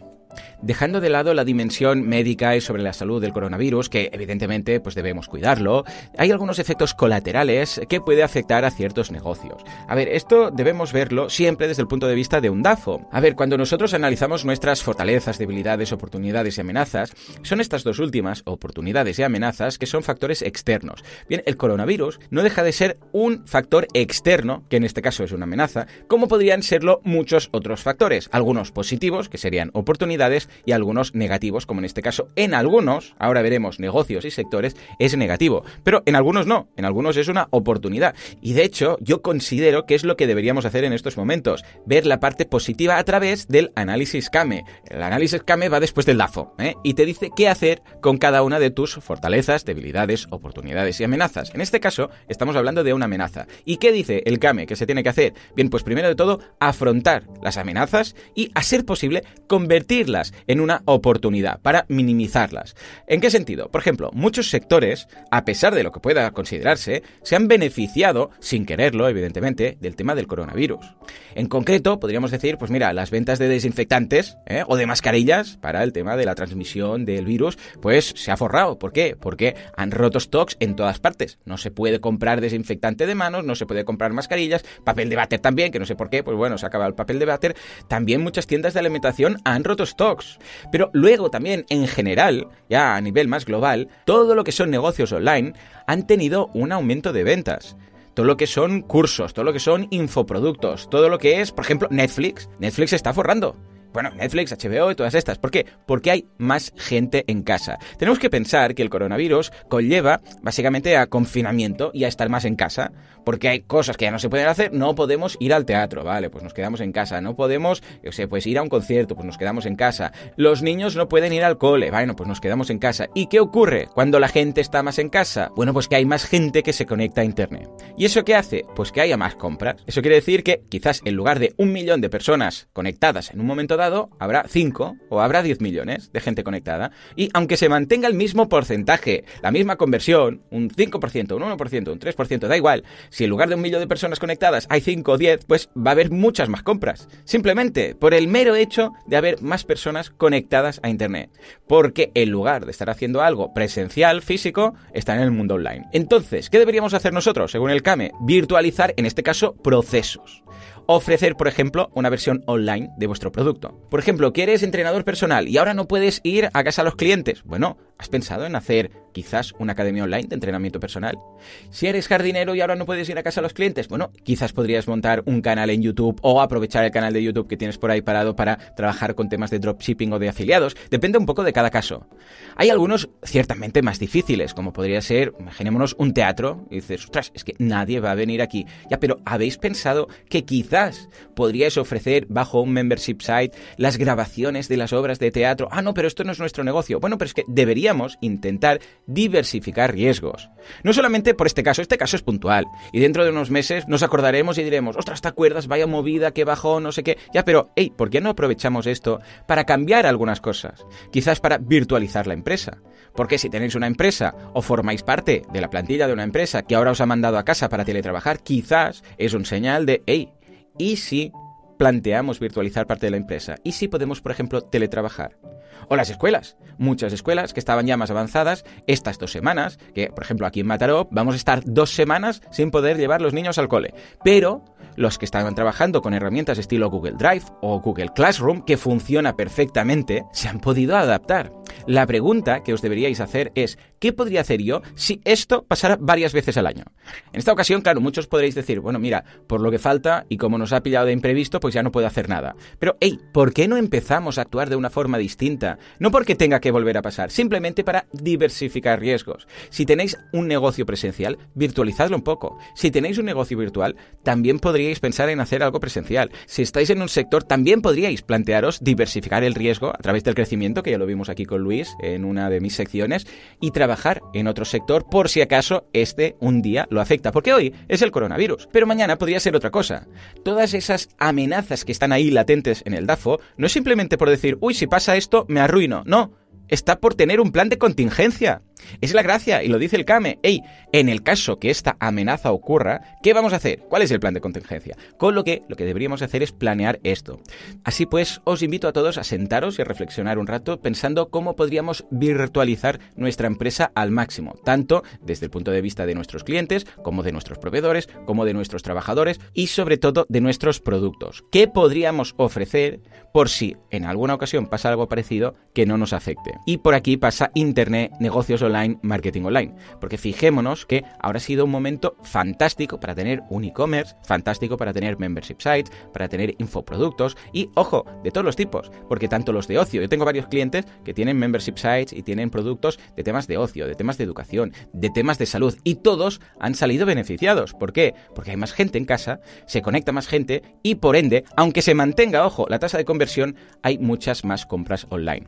Speaker 7: dejando de lado la dimensión médica y sobre la salud del coronavirus, que evidentemente pues debemos cuidarlo, hay algunos efectos colaterales que puede afectar a ciertos negocios. A ver, esto debemos verlo siempre desde el punto de vista de un DAFO. A ver, cuando nosotros analizamos nuestras fortalezas, debilidades, oportunidades y amenazas, son estas dos últimas, oportunidades y amenazas, que son factores externos. Bien, el coronavirus no deja de ser un factor externo, que en este caso es una amenaza, como podrían serlo muchos otros factores, algunos positivos, que serían oportunidades, y algunos negativos, como en este caso en algunos, ahora veremos negocios y sectores, es negativo, pero en algunos no, en algunos es una oportunidad. Y de hecho, yo considero que es lo que deberíamos hacer en estos momentos, ver la parte positiva a través del análisis CAME. El análisis CAME va después del DAFO ¿eh? y te dice qué hacer con cada una de tus fortalezas, debilidades, oportunidades y amenazas. En este caso, estamos hablando de una amenaza. ¿Y qué dice el CAME que se tiene que hacer? Bien, pues primero de todo, afrontar las amenazas y, a ser posible, convertirlas en una oportunidad para minimizarlas. ¿En qué sentido? Por ejemplo, muchos sectores, a pesar de lo que pueda considerarse, se han beneficiado, sin quererlo, evidentemente, del tema del coronavirus. En concreto, podríamos decir, pues mira, las ventas de desinfectantes ¿eh? o de mascarillas para el tema de la transmisión del virus, pues se ha forrado. ¿Por qué? Porque han roto stocks en todas partes. No se puede comprar desinfectante de manos, no se puede comprar mascarillas, papel de váter también, que no sé por qué, pues bueno, se acaba el papel de váter. También muchas tiendas de alimentación han roto stocks. Pero luego también en general, ya a nivel más global, todo lo que son negocios online han tenido un aumento de ventas. Todo lo que son cursos, todo lo que son infoproductos, todo lo que es, por ejemplo, Netflix. Netflix está forrando bueno, Netflix, HBO y todas estas. ¿Por qué? Porque hay más gente en casa. Tenemos que pensar que el coronavirus conlleva básicamente a confinamiento y a estar más en casa, porque hay cosas que ya no se pueden hacer, no podemos ir al teatro, vale, pues nos quedamos en casa, no podemos, yo sé, pues ir a un concierto, pues nos quedamos en casa. Los niños no pueden ir al cole, bueno, pues nos quedamos en casa. ¿Y qué ocurre cuando la gente está más en casa? Bueno, pues que hay más gente que se conecta a internet. ¿Y eso qué hace? Pues que haya más compras. Eso quiere decir que quizás en lugar de un millón de personas conectadas en un momento dado, habrá 5 o habrá 10 millones de gente conectada. Y aunque se mantenga el mismo porcentaje, la misma conversión, un 5%, un 1%, un 3%, da igual, si en lugar de un millón de personas conectadas hay 5 o 10, pues va a haber muchas más compras. Simplemente por el mero hecho de haber más personas conectadas a Internet. Porque en lugar de estar haciendo algo presencial, físico, está en el mundo online. Entonces, ¿qué deberíamos hacer nosotros, según el CAME? Virtualizar, en este caso, procesos. Ofrecer, por ejemplo, una versión online de vuestro producto. Por ejemplo, que eres entrenador personal y ahora no puedes ir a casa a los clientes. Bueno, ¿has pensado en hacer quizás una academia online de entrenamiento personal? Si eres jardinero y ahora no puedes ir a casa a los clientes, bueno, quizás podrías montar un canal en YouTube o aprovechar el canal de YouTube que tienes por ahí parado para trabajar con temas de dropshipping o de afiliados. Depende un poco de cada caso. Hay algunos ciertamente más difíciles, como podría ser, imaginémonos un teatro y dices, ostras, es que nadie va a venir aquí. Ya, pero ¿habéis pensado que quizás podríais ofrecer bajo un membership site las grabaciones de las obras de teatro? Ah, no, pero esto no es nuestro negocio. Bueno, pero es que deberíamos intentar diversificar riesgos. No solamente por este caso, este caso es puntual. Y dentro de unos meses nos acordaremos y diremos, ostras, ¿te acuerdas? Vaya movida que bajó, no sé qué. Ya, pero, hey, ¿por qué no aprovechamos esto para cambiar algunas cosas? Quizás para virtualizar la empresa. Porque si tenéis una empresa o formáis parte de la plantilla de una empresa que ahora os ha mandado a casa para teletrabajar, quizás es un señal de, hey, ¿y si planteamos virtualizar parte de la empresa? ¿Y si podemos, por ejemplo, teletrabajar? O las escuelas. Muchas escuelas que estaban ya más avanzadas estas dos semanas, que por ejemplo aquí en Mataró vamos a estar dos semanas sin poder llevar los niños al cole. Pero los que estaban trabajando con herramientas estilo Google Drive o Google Classroom, que funciona perfectamente, se han podido adaptar. La pregunta que os deberíais hacer es, ¿qué podría hacer yo si esto pasara varias veces al año? En esta ocasión, claro, muchos podréis decir, bueno, mira, por lo que falta y como nos ha pillado de imprevisto, pues ya no puedo hacer nada. Pero, hey, ¿por qué no empezamos a actuar de una forma distinta? No porque tenga que volver a pasar, simplemente para diversificar riesgos. Si tenéis un negocio presencial, virtualizadlo un poco. Si tenéis un negocio virtual, también podríais pensar en hacer algo presencial. Si estáis en un sector, también podríais plantearos diversificar el riesgo a través del crecimiento, que ya lo vimos aquí con Luis en una de mis secciones, y trabajar en otro sector por si acaso este un día lo afecta. Porque hoy es el coronavirus, pero mañana podría ser otra cosa. Todas esas amenazas que están ahí latentes en el DAFO no es simplemente por decir, uy, si pasa esto, me arruino. No, está por tener un plan de contingencia. Es la gracia, y lo dice el CAME. Ey, en el caso que esta amenaza ocurra, ¿qué vamos a hacer? ¿Cuál es el plan de contingencia? Con lo que lo que deberíamos hacer es planear esto. Así pues, os invito a todos a sentaros y a reflexionar un rato pensando cómo podríamos virtualizar nuestra empresa al máximo, tanto desde el punto de vista de nuestros clientes, como de nuestros proveedores, como de nuestros trabajadores y sobre todo de nuestros productos. ¿Qué podríamos ofrecer por si en alguna ocasión pasa algo parecido que no nos afecte? Y por aquí pasa Internet, negocios online, marketing online. Porque fijémonos que ahora ha sido un momento fantástico para tener un e-commerce, fantástico para tener membership sites, para tener infoproductos y, ojo, de todos los tipos, porque tanto los de ocio, yo tengo varios clientes que tienen membership sites y tienen productos de temas de ocio, de temas de educación, de temas de salud y todos han salido beneficiados. ¿Por qué? Porque hay más gente en casa, se conecta más gente y por ende, aunque se mantenga, ojo, la tasa de conversión, hay muchas más compras online.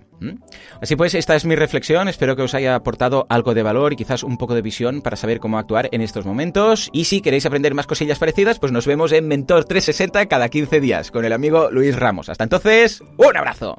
Speaker 7: Así pues, esta es mi reflexión, espero que os haya aportado algo de valor y quizás un poco de visión para saber cómo actuar en estos momentos. Y si queréis aprender más cosillas parecidas, pues nos vemos en Mentor 360 cada 15 días con el amigo Luis Ramos. Hasta entonces, un abrazo.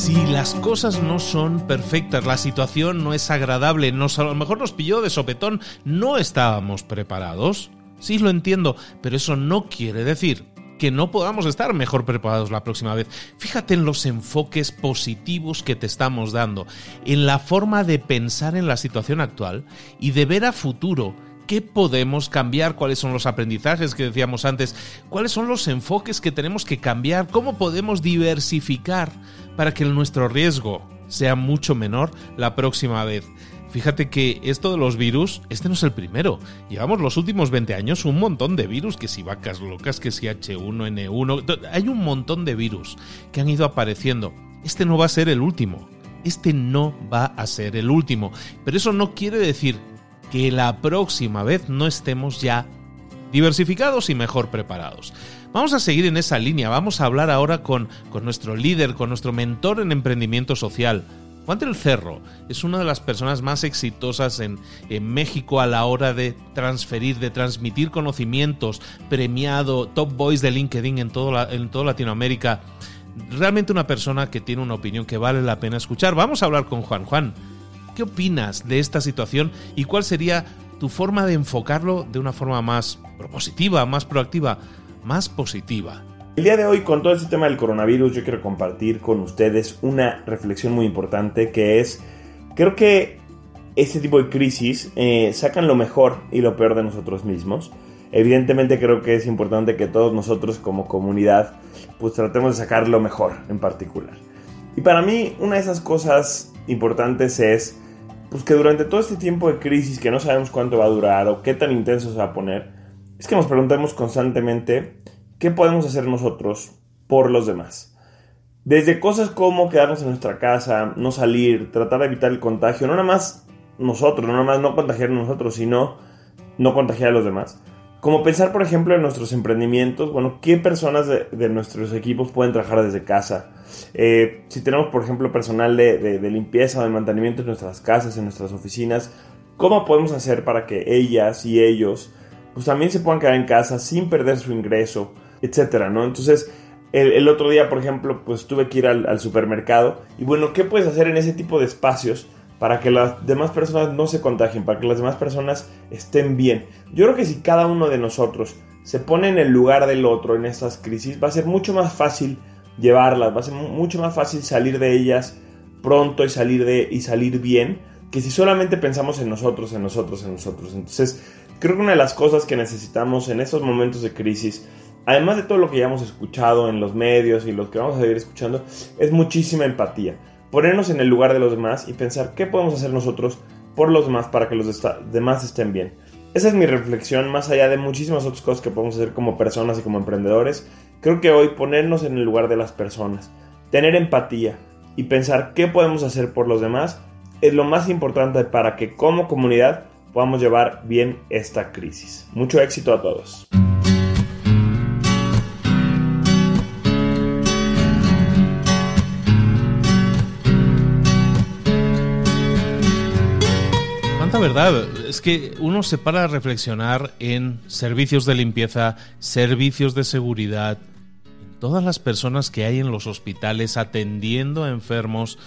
Speaker 1: si las cosas no son perfectas, la situación no es agradable, nos, a lo mejor nos pilló de sopetón, no estábamos preparados. Sí, lo entiendo, pero eso no quiere decir que no podamos estar mejor preparados la próxima vez. Fíjate en los enfoques positivos que te estamos dando, en la forma de pensar en la situación actual y de ver a futuro qué podemos cambiar, cuáles son los aprendizajes que decíamos antes, cuáles son los enfoques que tenemos que cambiar, cómo podemos diversificar para que nuestro riesgo sea mucho menor la próxima vez. Fíjate que esto de los virus, este no es el primero. Llevamos los últimos 20 años un montón de virus, que si vacas locas, que si H1N1, hay un montón de virus que han ido apareciendo. Este no va a ser el último. Este no va a ser el último. Pero eso no quiere decir que la próxima vez no estemos ya diversificados y mejor preparados. Vamos a seguir en esa línea, vamos a hablar ahora con, con nuestro líder, con nuestro mentor en emprendimiento social, Juan del Cerro es una de las personas más exitosas en, México a la hora de transferir, de transmitir conocimientos, premiado, top voice de LinkedIn en, todo en toda Latinoamérica. Realmente una persona que tiene una opinión que vale la pena escuchar. Vamos a hablar con Juan. Juan, ¿qué opinas de esta situación y cuál sería tu forma de enfocarlo de una forma más propositiva, más proactiva, más positiva?
Speaker 8: El día de hoy, con todo este tema del coronavirus, yo quiero compartir con ustedes una reflexión muy importante que es, creo que este tipo de crisis eh, sacan lo mejor y lo peor de nosotros mismos. Evidentemente creo que es importante que todos nosotros como comunidad pues tratemos de sacar lo mejor en particular. Y para mí una de esas cosas importantes es pues que durante todo este tiempo de crisis que no sabemos cuánto va a durar o qué tan intenso se va a poner, es que nos preguntemos constantemente qué podemos hacer nosotros por los demás. Desde cosas como quedarnos en nuestra casa, no salir, tratar de evitar el contagio, no nada más nosotros, no nada más no contagiar a nosotros, sino no contagiar a los demás. Como pensar, por ejemplo, en nuestros emprendimientos, bueno, ¿qué personas de, nuestros equipos pueden trabajar desde casa? Eh, si tenemos, por ejemplo, personal de, de, limpieza o de mantenimiento en nuestras casas, en nuestras oficinas, ¿cómo podemos hacer para que ellas y ellos pues también se puedan quedar en casa sin perder su ingreso, etcétera, ¿no? Entonces, el, otro día, por ejemplo, pues tuve que ir al, supermercado y bueno, ¿qué puedes hacer en ese tipo de espacios? para que las demás personas no se contagien, para que las demás personas estén bien. Yo creo que si cada uno de nosotros se pone en el lugar del otro en estas crisis, va a ser mucho más fácil llevarlas, va a ser mucho más fácil salir de ellas pronto y salir de y salir bien, que si solamente pensamos en nosotros, en nosotros, en nosotros. Entonces, creo que una de las cosas que necesitamos en estos momentos de crisis, además de todo lo que ya hemos escuchado en los medios y lo que vamos a seguir escuchando, es muchísima empatía ponernos en el lugar de los demás y pensar qué podemos hacer nosotros por los demás para que los demás estén bien. Esa es mi reflexión, más allá de muchísimas otras cosas que podemos hacer como personas y como emprendedores. Creo que hoy ponernos en el lugar de las personas, tener empatía y pensar qué podemos hacer por los demás es lo más importante para que como comunidad podamos llevar bien esta crisis. Mucho éxito a todos.
Speaker 1: Verdad. Es que uno se para a reflexionar en servicios de limpieza, servicios de seguridad, todas las personas que hay en los hospitales atendiendo a enfermos,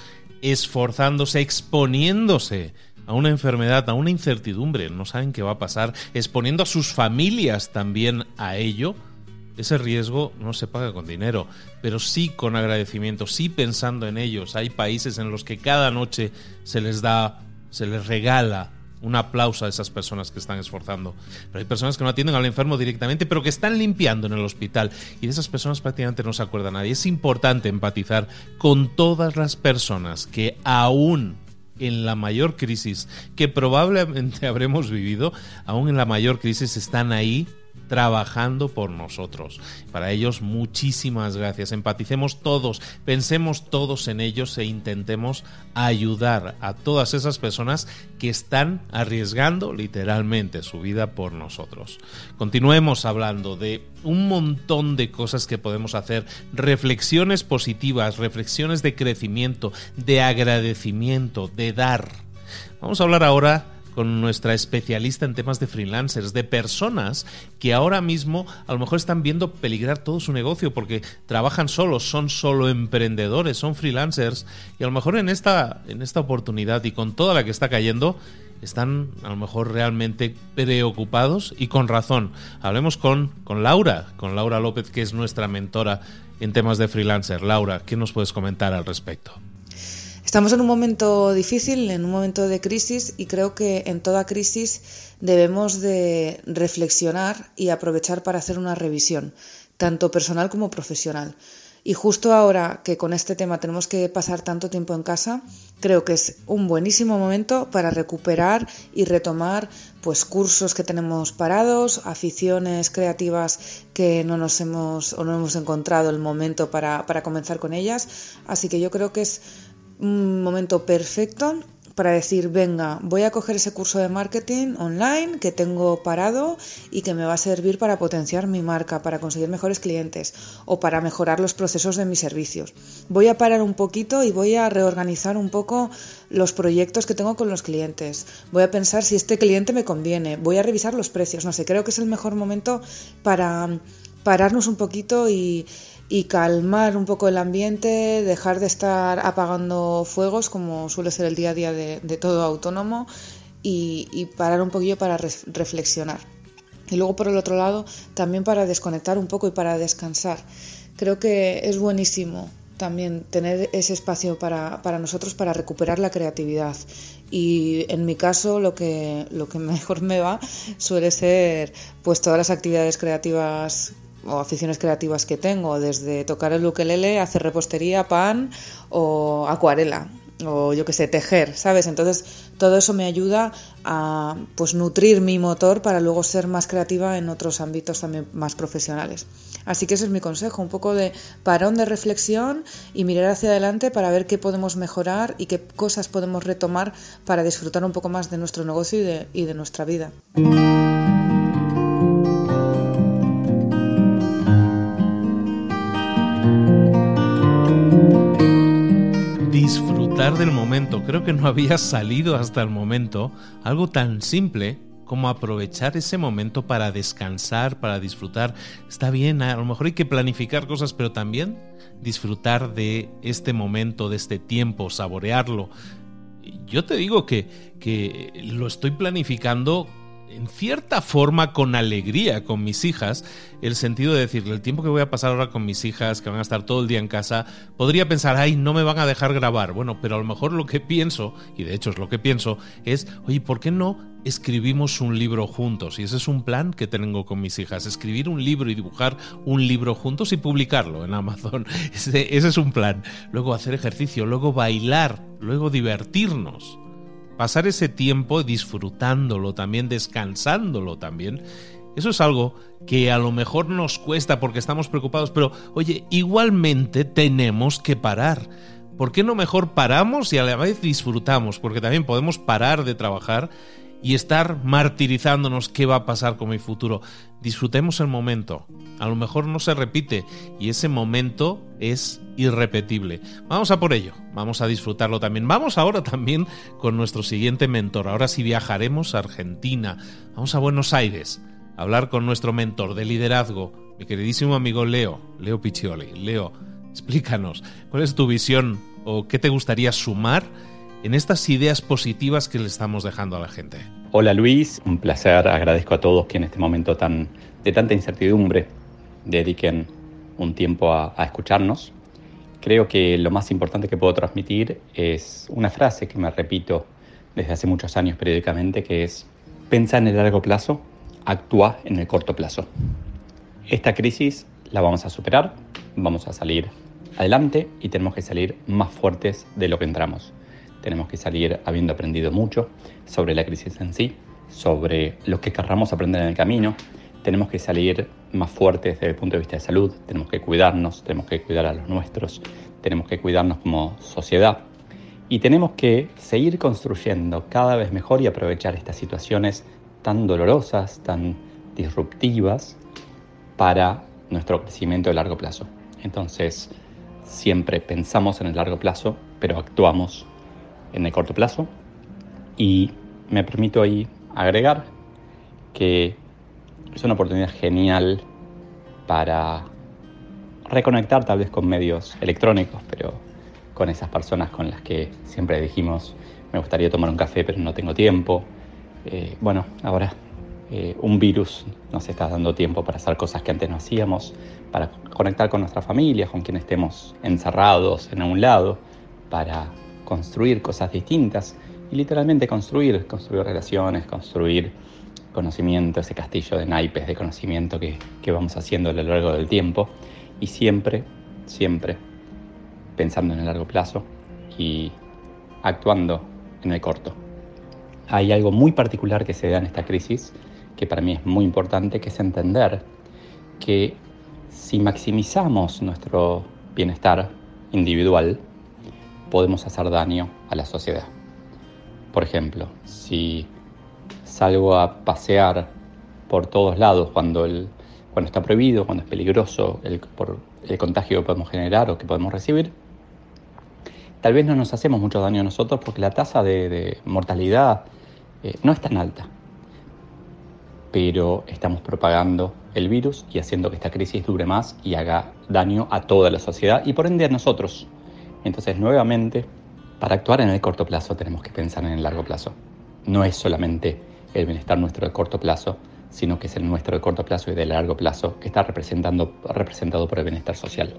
Speaker 1: esforzándose, exponiéndose a una enfermedad, a una incertidumbre, no saben qué va a pasar, exponiendo a sus familias también a ello. Ese riesgo no se paga con dinero, pero sí con agradecimiento, sí pensando en ellos. Hay países en los que cada noche se les da, se les regala un aplauso a esas personas que están esforzando. Pero hay personas que no atienden al enfermo directamente, pero que están limpiando en el hospital. Y de esas personas prácticamente no se acuerda nadie. Es importante empatizar con todas las personas que aún en la mayor crisis que probablemente habremos vivido, aún en la mayor crisis están ahí trabajando por nosotros. Para ellos, muchísimas gracias. Empaticemos todos, pensemos todos en ellos e intentemos ayudar a todas esas personas que están arriesgando literalmente su vida por nosotros. Continuemos hablando de un montón de cosas que podemos hacer, reflexiones positivas, reflexiones de crecimiento, de agradecimiento, de dar. Vamos a hablar ahora con nuestra especialista en temas de freelancers, de personas que ahora mismo a lo mejor están viendo peligrar todo su negocio porque trabajan solos, son solo emprendedores, son freelancers y a lo mejor en esta, en esta oportunidad y con toda la que está cayendo, están a lo mejor realmente preocupados y con razón. Hablemos con, con Laura, con Laura López, que es nuestra mentora en temas de freelancer. Laura, ¿qué nos puedes comentar al respecto?
Speaker 9: Estamos en un momento difícil, en un momento de crisis y creo que en toda crisis debemos de reflexionar y aprovechar para hacer una revisión, tanto personal como profesional. Y justo ahora que con este tema tenemos que pasar tanto tiempo en casa, creo que es un buenísimo momento para recuperar y retomar pues cursos que tenemos parados, aficiones creativas que no nos hemos o no hemos encontrado el momento para, para comenzar con ellas. Así que yo creo que es un momento perfecto para decir, venga, voy a coger ese curso de marketing online que tengo parado y que me va a servir para potenciar mi marca, para conseguir mejores clientes o para mejorar los procesos de mis servicios. Voy a parar un poquito y voy a reorganizar un poco los proyectos que tengo con los clientes. Voy a pensar si este cliente me conviene. Voy a revisar los precios. No sé, creo que es el mejor momento para pararnos un poquito y y calmar un poco el ambiente, dejar de estar apagando fuegos como suele ser el día a día de, todo autónomo y, parar un poquillo para reflexionar. Y luego por el otro lado también para desconectar un poco y para descansar. Creo que es buenísimo también tener ese espacio para, para, nosotros para recuperar la creatividad. Y en mi caso lo que, lo que mejor me va suele ser pues todas las actividades creativas o aficiones creativas que tengo, desde tocar el ukelele, hacer repostería, pan o acuarela o yo que sé, tejer, ¿sabes? Entonces todo eso me ayuda a pues nutrir mi motor para luego ser más creativa en otros ámbitos también más profesionales. Así que ese es mi consejo, un poco de parón de reflexión y mirar hacia adelante para ver qué podemos mejorar y qué cosas podemos retomar para disfrutar un poco más de nuestro negocio y de, y de nuestra vida.
Speaker 1: Del momento. Creo que no había salido hasta el momento algo tan simple como aprovechar ese momento para descansar, para disfrutar. Está bien, a lo mejor hay que planificar cosas, pero también disfrutar de este momento, de este tiempo, saborearlo. Yo te digo que, que lo estoy planificando en cierta forma con alegría con mis hijas, el sentido de decirle, el tiempo que voy a pasar ahora con mis hijas, que van a estar todo el día en casa, podría pensar, ay, no me van a dejar grabar. Bueno, pero a lo mejor lo que pienso, y de hecho es lo que pienso, es, oye, ¿por qué no escribimos un libro juntos? Y ese es un plan que tengo con mis hijas, escribir un libro y dibujar un libro juntos y publicarlo en Amazon. Ese, ese es un plan. Luego hacer ejercicio, luego bailar, luego divertirnos pasar ese tiempo disfrutándolo también, descansándolo también, eso es algo que a lo mejor nos cuesta porque estamos preocupados, pero oye, igualmente tenemos que parar. ¿Por qué no mejor paramos y a la vez disfrutamos? Porque también podemos parar de trabajar y estar martirizándonos qué va a pasar con mi futuro. Disfrutemos el momento. A lo mejor no se repite y ese momento es irrepetible. Vamos a por ello, vamos a disfrutarlo también. Vamos ahora también con nuestro siguiente mentor. Ahora sí viajaremos a Argentina, vamos a Buenos Aires, a hablar con nuestro mentor de liderazgo, mi queridísimo amigo Leo, Leo Piccioli. Leo, explícanos, ¿cuál es tu visión o qué te gustaría sumar? en estas ideas positivas que le estamos dejando a la gente.
Speaker 10: Hola Luis, un placer, agradezco a todos que en este momento tan, de tanta incertidumbre dediquen un tiempo a, escucharnos. Creo que lo más importante que puedo transmitir es una frase que me repito desde hace muchos años periódicamente, que es, pensa en el largo plazo, actúa en el corto plazo. Esta crisis la vamos a superar, vamos a salir adelante y tenemos que salir más fuertes de lo que entramos tenemos que salir habiendo aprendido mucho sobre la crisis en sí, sobre lo que querramos aprender en el camino. Tenemos que salir más fuertes desde el punto de vista de salud, tenemos que cuidarnos, tenemos que cuidar a los nuestros, tenemos que cuidarnos como sociedad y tenemos que seguir construyendo cada vez mejor y aprovechar estas situaciones tan dolorosas, tan disruptivas para nuestro crecimiento a largo plazo. Entonces, siempre pensamos en el largo plazo, pero actuamos en el corto plazo. Y me permito ahí agregar que es una oportunidad genial para reconectar tal vez con medios electrónicos, pero con esas personas con las que siempre dijimos me gustaría tomar un café pero no tengo tiempo. Eh, bueno, ahora eh, un virus nos está dando tiempo para hacer cosas que antes no hacíamos, para conectar con nuestra familia, con quien estemos encerrados en un lado, para construir cosas distintas y literalmente construir, construir relaciones, construir conocimiento, ese castillo de naipes de conocimiento que, que vamos haciendo a lo largo del tiempo y siempre, siempre pensando en el largo plazo y actuando en el corto. Hay algo muy particular que se da en esta crisis que para mí es muy importante, que es entender que si maximizamos nuestro bienestar individual, podemos hacer daño a la sociedad. Por ejemplo, si salgo a pasear por todos lados cuando, el, cuando está prohibido, cuando es peligroso el, por el contagio que podemos generar o que podemos recibir, tal vez no nos hacemos mucho daño a nosotros porque la tasa de, mortalidad eh, no es tan alta. Pero estamos propagando el virus y haciendo que esta crisis dure más y haga daño a toda la sociedad y por ende a nosotros. Entonces, nuevamente, para actuar en el corto plazo tenemos que pensar en el largo plazo. No es solamente el bienestar nuestro de corto plazo, sino que es el nuestro de corto plazo y de largo plazo que está representando, representado por el bienestar social.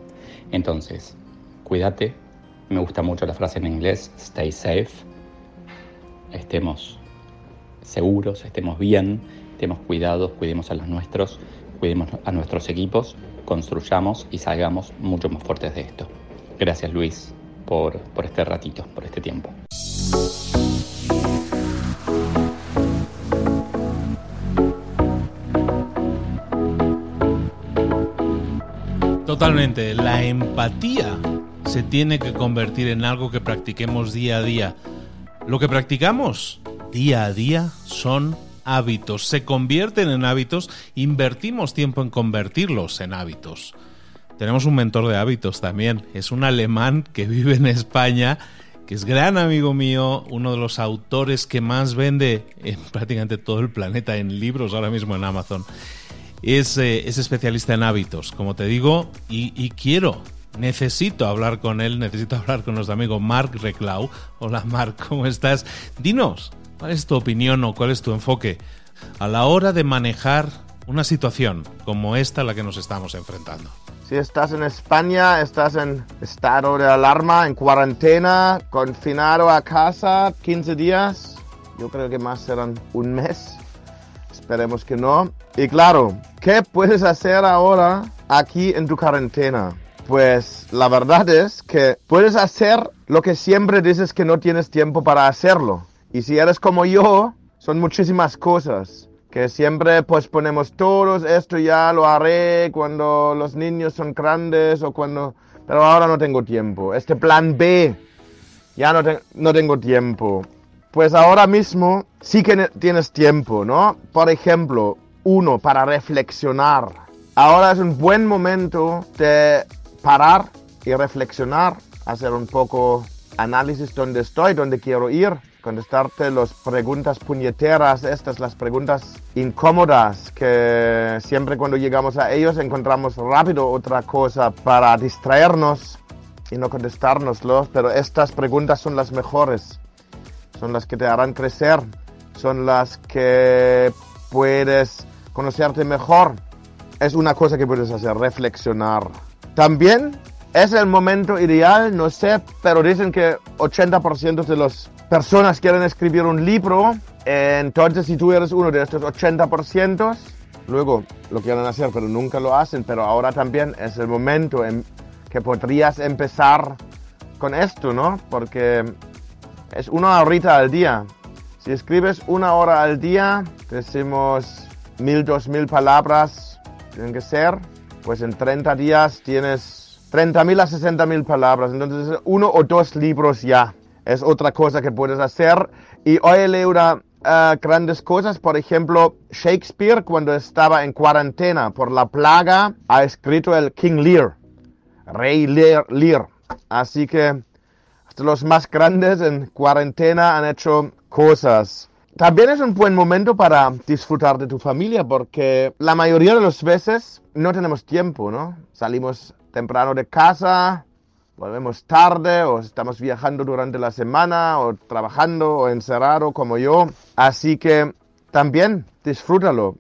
Speaker 10: Entonces, cuídate. Me gusta mucho la frase en inglés, stay safe. Estemos seguros, estemos bien, estemos cuidados, cuidemos a los nuestros, cuidemos a nuestros equipos, construyamos y salgamos mucho más fuertes de esto. Gracias Luis por, por este ratito, por este tiempo.
Speaker 1: Totalmente. La empatía se tiene que convertir en algo que practiquemos día a día. Lo que practicamos día a día son hábitos. Se convierten en hábitos, invertimos tiempo en convertirlos en hábitos. Tenemos un mentor de hábitos también. Es un alemán que vive en España, que es gran amigo mío, uno de los autores que más vende en prácticamente todo el planeta en libros ahora mismo en Amazon. Es, eh, es especialista en hábitos, como te digo, y, quiero necesito hablar con él, necesito hablar con nuestro amigo Mark Reclau. Hola Mark, ¿cómo estás? Dinos, ¿cuál es tu opinión o cuál es tu enfoque a la hora de manejar una situación como esta a la que nos estamos enfrentando?
Speaker 11: Si estás en España, estás en estado de alarma, en cuarentena, confinado a casa 15 días, yo creo que más serán un mes. Esperemos que no. Y claro, ¿qué puedes hacer ahora aquí en tu cuarentena? Pues la verdad es que puedes hacer lo que siempre dices que no tienes tiempo para hacerlo. Y si eres como yo, son muchísimas cosas que siempre pues ponemos todos, esto ya lo haré cuando los niños son grandes o cuando... Pero ahora no tengo tiempo. Este plan B, ya no, no tengo tiempo. Pues ahora mismo sí que tienes tiempo, ¿no? Por ejemplo, uno, para reflexionar. Ahora es un buen momento de parar y reflexionar, hacer un poco análisis dónde estoy, dónde quiero ir, contestarte las preguntas puñeteras, estas, las preguntas incómodas, que siempre cuando llegamos a ellos encontramos rápido otra cosa para distraernos y no contestárnoslo, pero estas preguntas son las mejores, son las que te harán crecer, son las que puedes conocerte mejor. Es una cosa que puedes hacer, reflexionar. También es el momento ideal, no sé, pero dicen que 80% de las personas quieren escribir un libro. Entonces, si tú eres uno de estos 80%, luego lo quieren hacer, pero nunca lo hacen. Pero ahora también es el momento en que podrías empezar con esto, ¿no? Porque es una horita al día. Si escribes una hora al día, decimos mil, dos mil palabras, tienen que ser pues en 30 días tienes 30.000 a 60.000 palabras. Entonces, uno o dos libros ya es otra cosa que puedes hacer. Y hoy leído uh, grandes cosas. Por ejemplo, Shakespeare, cuando estaba en cuarentena por la plaga, ha escrito el King Lear, Rey Lear. Lear. Así que hasta los más grandes en cuarentena han hecho cosas. También es un buen momento para disfrutar de tu familia porque la mayoría de las veces no tenemos tiempo, ¿no? Salimos temprano de casa, volvemos tarde o estamos viajando durante la semana o trabajando o encerrado como yo. Así que también disfrútalo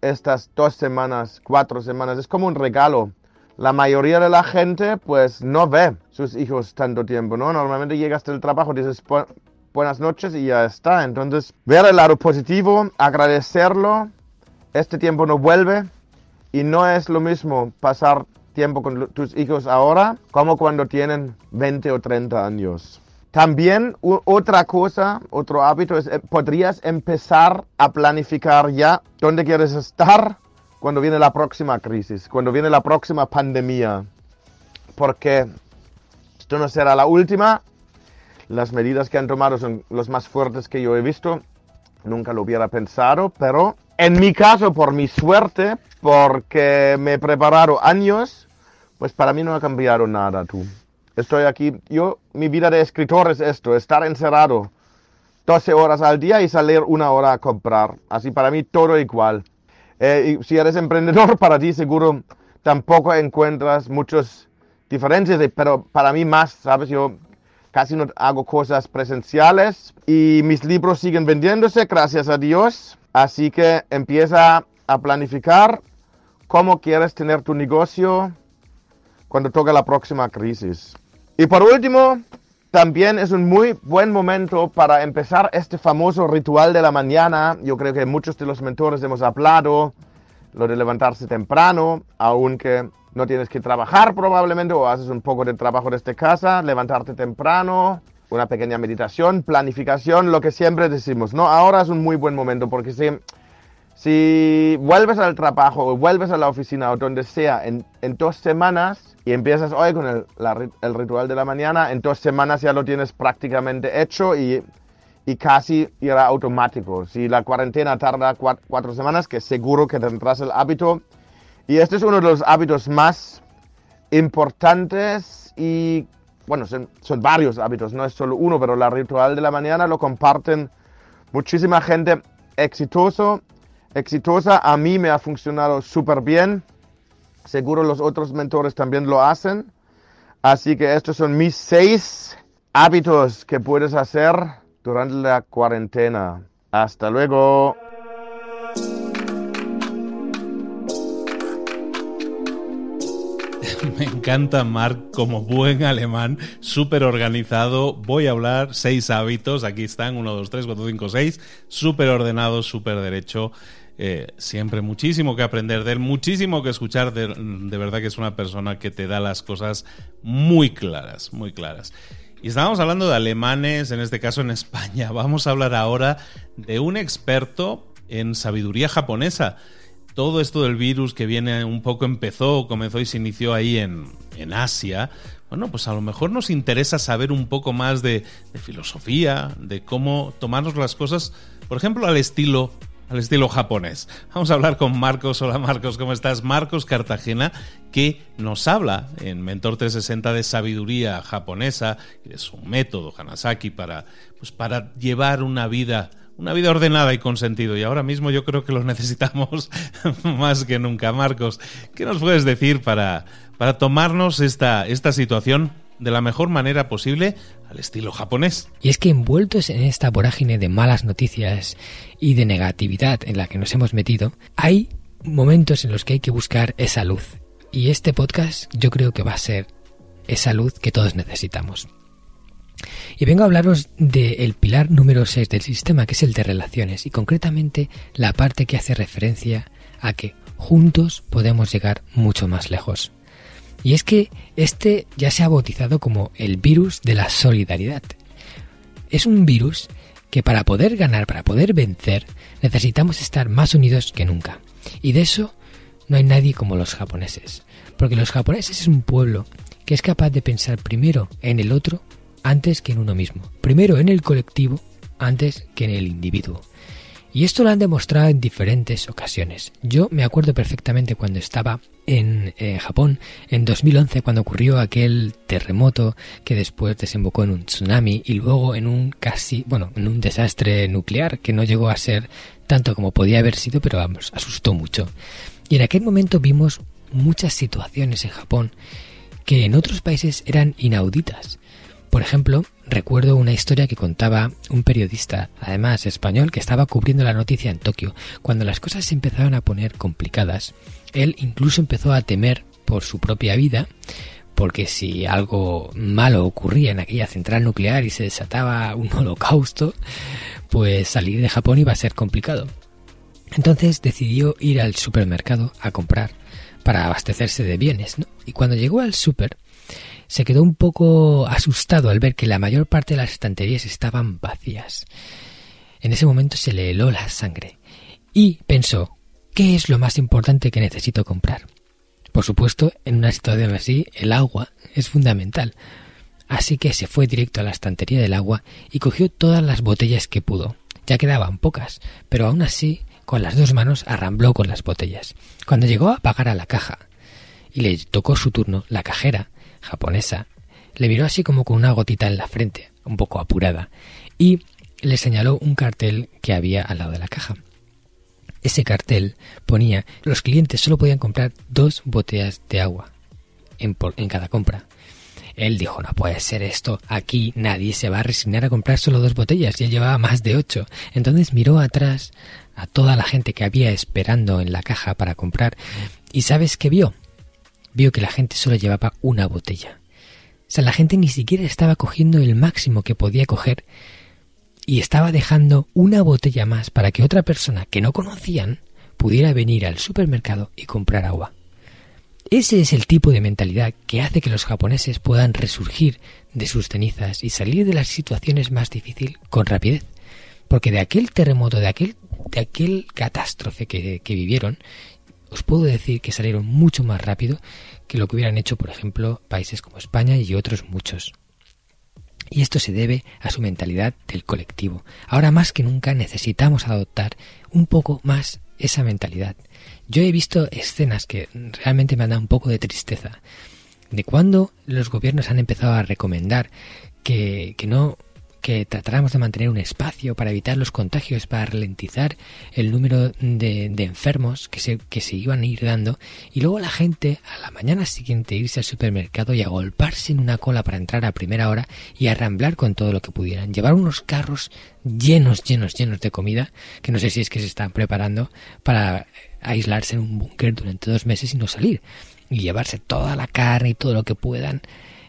Speaker 11: estas dos semanas, cuatro semanas. Es como un regalo. La mayoría de la gente pues no ve sus hijos tanto tiempo, ¿no? Normalmente llegas del trabajo, dices, buenas noches y ya está. Entonces, ver el lado positivo, agradecerlo. Este tiempo no vuelve y no es lo mismo pasar tiempo con tus hijos ahora como cuando tienen 20 o 30 años. También otra cosa, otro hábito es, eh, podrías empezar a planificar ya dónde quieres estar cuando viene la próxima crisis, cuando viene la próxima pandemia. Porque esto no será la última, las medidas que han tomado son las más fuertes que yo he visto. Nunca lo hubiera pensado, pero en mi caso, por mi suerte, porque me he preparado años, pues para mí no ha cambiado nada, tú. Estoy aquí, yo, mi vida de escritor es esto, estar encerrado 12 horas al día y salir una hora a comprar. Así para mí todo igual. Eh, y si eres emprendedor, para ti seguro tampoco encuentras muchas diferencias, pero para mí más, ¿sabes? Yo casi no hago cosas presenciales y mis libros siguen vendiéndose, gracias a Dios. Así que empieza a planificar cómo quieres tener tu negocio cuando toque la próxima crisis. Y por último, también es un muy buen momento para empezar este famoso ritual de la mañana. Yo creo que muchos de los mentores hemos hablado, lo de levantarse temprano, aunque no tienes que trabajar probablemente o haces un poco de trabajo desde casa, levantarte temprano, una pequeña meditación, planificación, lo que siempre decimos, ¿no? Ahora es un muy buen momento porque si, si vuelves al trabajo o vuelves a la oficina o donde sea en, en dos semanas y empiezas hoy con el, el, ritual de la mañana, en dos semanas ya lo tienes prácticamente hecho y, y casi irá automático. Si la cuarentena tarda cuatro, cuatro semanas, que seguro que tendrás el hábito. Y este es uno de los hábitos más importantes y bueno, son, son, varios hábitos, no es solo uno, pero la ritual de la mañana lo comparten muchísima gente exitoso, exitosa. A mí me ha funcionado súper bien. Seguro los otros mentores también lo hacen. Así que estos son mis seis hábitos que puedes hacer durante la cuarentena. Hasta luego.
Speaker 1: Me encanta Mark como buen alemán, súper organizado. Voy a hablar seis hábitos. Aquí están, uno, dos, tres, cuatro, cinco, seis. Súper ordenado, súper derecho. Eh, siempre muchísimo que aprender de él, muchísimo que escuchar. De, de verdad que es una persona que te da las cosas muy claras, muy claras. Y estábamos hablando de alemanes, en este caso en España. Vamos a hablar ahora de un experto en sabiduría japonesa todo esto del virus que viene un poco empezó, comenzó y se inició ahí en, en Asia, bueno, pues a lo mejor nos interesa saber un poco más de, de, filosofía, de cómo tomarnos las cosas, por ejemplo, al estilo, al estilo japonés. Vamos a hablar con Marcos. Hola Marcos, ¿cómo estás? Marcos Cartagena, que nos habla en Mentor 360 de sabiduría japonesa, es un método Hanasaki para, pues para llevar una vida una vida ordenada y con sentido. Y ahora mismo yo creo que lo necesitamos más que nunca. Marcos, ¿qué nos puedes decir para, para tomarnos esta, esta situación de la mejor manera posible al estilo japonés?
Speaker 12: Y es que envueltos en esta vorágine de malas noticias y de negatividad en la que nos hemos metido, hay momentos en los que hay que buscar esa luz. Y este podcast yo creo que va a ser esa luz que todos necesitamos. Y vengo a hablaros del pilar número 6 del sistema, que es el de relaciones, y concretamente la parte que hace referencia a que juntos podemos llegar mucho más lejos. Y es que este ya se ha bautizado como el virus de la solidaridad. Es un virus que para poder ganar, para poder vencer, necesitamos estar más unidos que nunca. Y de eso no hay nadie como los japoneses. Porque los japoneses es un pueblo que es capaz de pensar primero en el otro antes que en uno mismo. Primero en el colectivo antes que en el individuo. Y esto lo han demostrado en diferentes ocasiones. Yo me acuerdo perfectamente cuando estaba en eh, Japón en 2011 cuando ocurrió aquel terremoto que después desembocó en un tsunami y luego en un casi, bueno, en un desastre nuclear que no llegó a ser tanto como podía haber sido, pero vamos, asustó mucho. Y en aquel momento vimos muchas situaciones en Japón que en otros países eran inauditas. Por ejemplo, recuerdo una historia que contaba un periodista, además español, que estaba cubriendo la noticia en Tokio. Cuando las cosas se empezaron a poner complicadas, él incluso empezó a temer por su propia vida, porque si algo malo ocurría en aquella central nuclear y se desataba un holocausto, pues salir de Japón iba a ser complicado. Entonces decidió ir al supermercado a comprar para abastecerse de bienes, ¿no? Y cuando llegó al super, se quedó un poco asustado al ver que la mayor parte de las estanterías estaban vacías. En ese momento se le heló la sangre y pensó, ¿qué es lo más importante que necesito comprar? Por supuesto, en una situación así, el agua es fundamental. Así que se fue directo a la estantería del agua y cogió todas las botellas que pudo. Ya quedaban pocas, pero aún así, con las dos manos arrambló con las botellas. Cuando llegó a pagar a la caja y le tocó su turno, la cajera japonesa, le miró así como con una gotita en la frente, un poco apurada, y le señaló un cartel que había al lado de la caja. Ese cartel ponía los clientes solo podían comprar dos botellas de agua en, en cada compra. Él dijo, no puede ser esto, aquí nadie se va a resignar a comprar solo dos botellas, ya llevaba más de ocho. Entonces miró atrás a toda la gente que había esperando en la caja para comprar y ¿sabes qué vio? Vio que la gente solo llevaba una botella. O sea, la gente ni siquiera estaba cogiendo el máximo que podía coger y estaba dejando una botella más para que otra persona que no conocían pudiera venir al supermercado y comprar agua. Ese es el tipo de mentalidad que hace que los japoneses puedan resurgir de sus cenizas y salir de las situaciones más difíciles con rapidez. Porque de aquel terremoto, de aquel, de aquel catástrofe que, que vivieron, os puedo decir que salieron mucho más rápido que lo que hubieran hecho, por ejemplo, países como España y otros muchos. Y esto se debe a su mentalidad del colectivo. Ahora más que nunca necesitamos adoptar un poco más esa mentalidad. Yo he visto escenas que realmente me han dado un poco de tristeza. De cuando los gobiernos han empezado a recomendar que, que no que tratáramos de mantener un espacio para evitar los contagios, para ralentizar el número de, enfermos que se, que se iban a ir dando, y luego la gente a la mañana siguiente irse al supermercado y agolparse en una cola para entrar a primera hora y arramblar con todo lo que pudieran, llevar unos carros llenos, llenos, llenos de comida, que no sé si es que se están preparando para aislarse en un búnker durante dos meses y no salir, y llevarse toda la carne y todo lo que puedan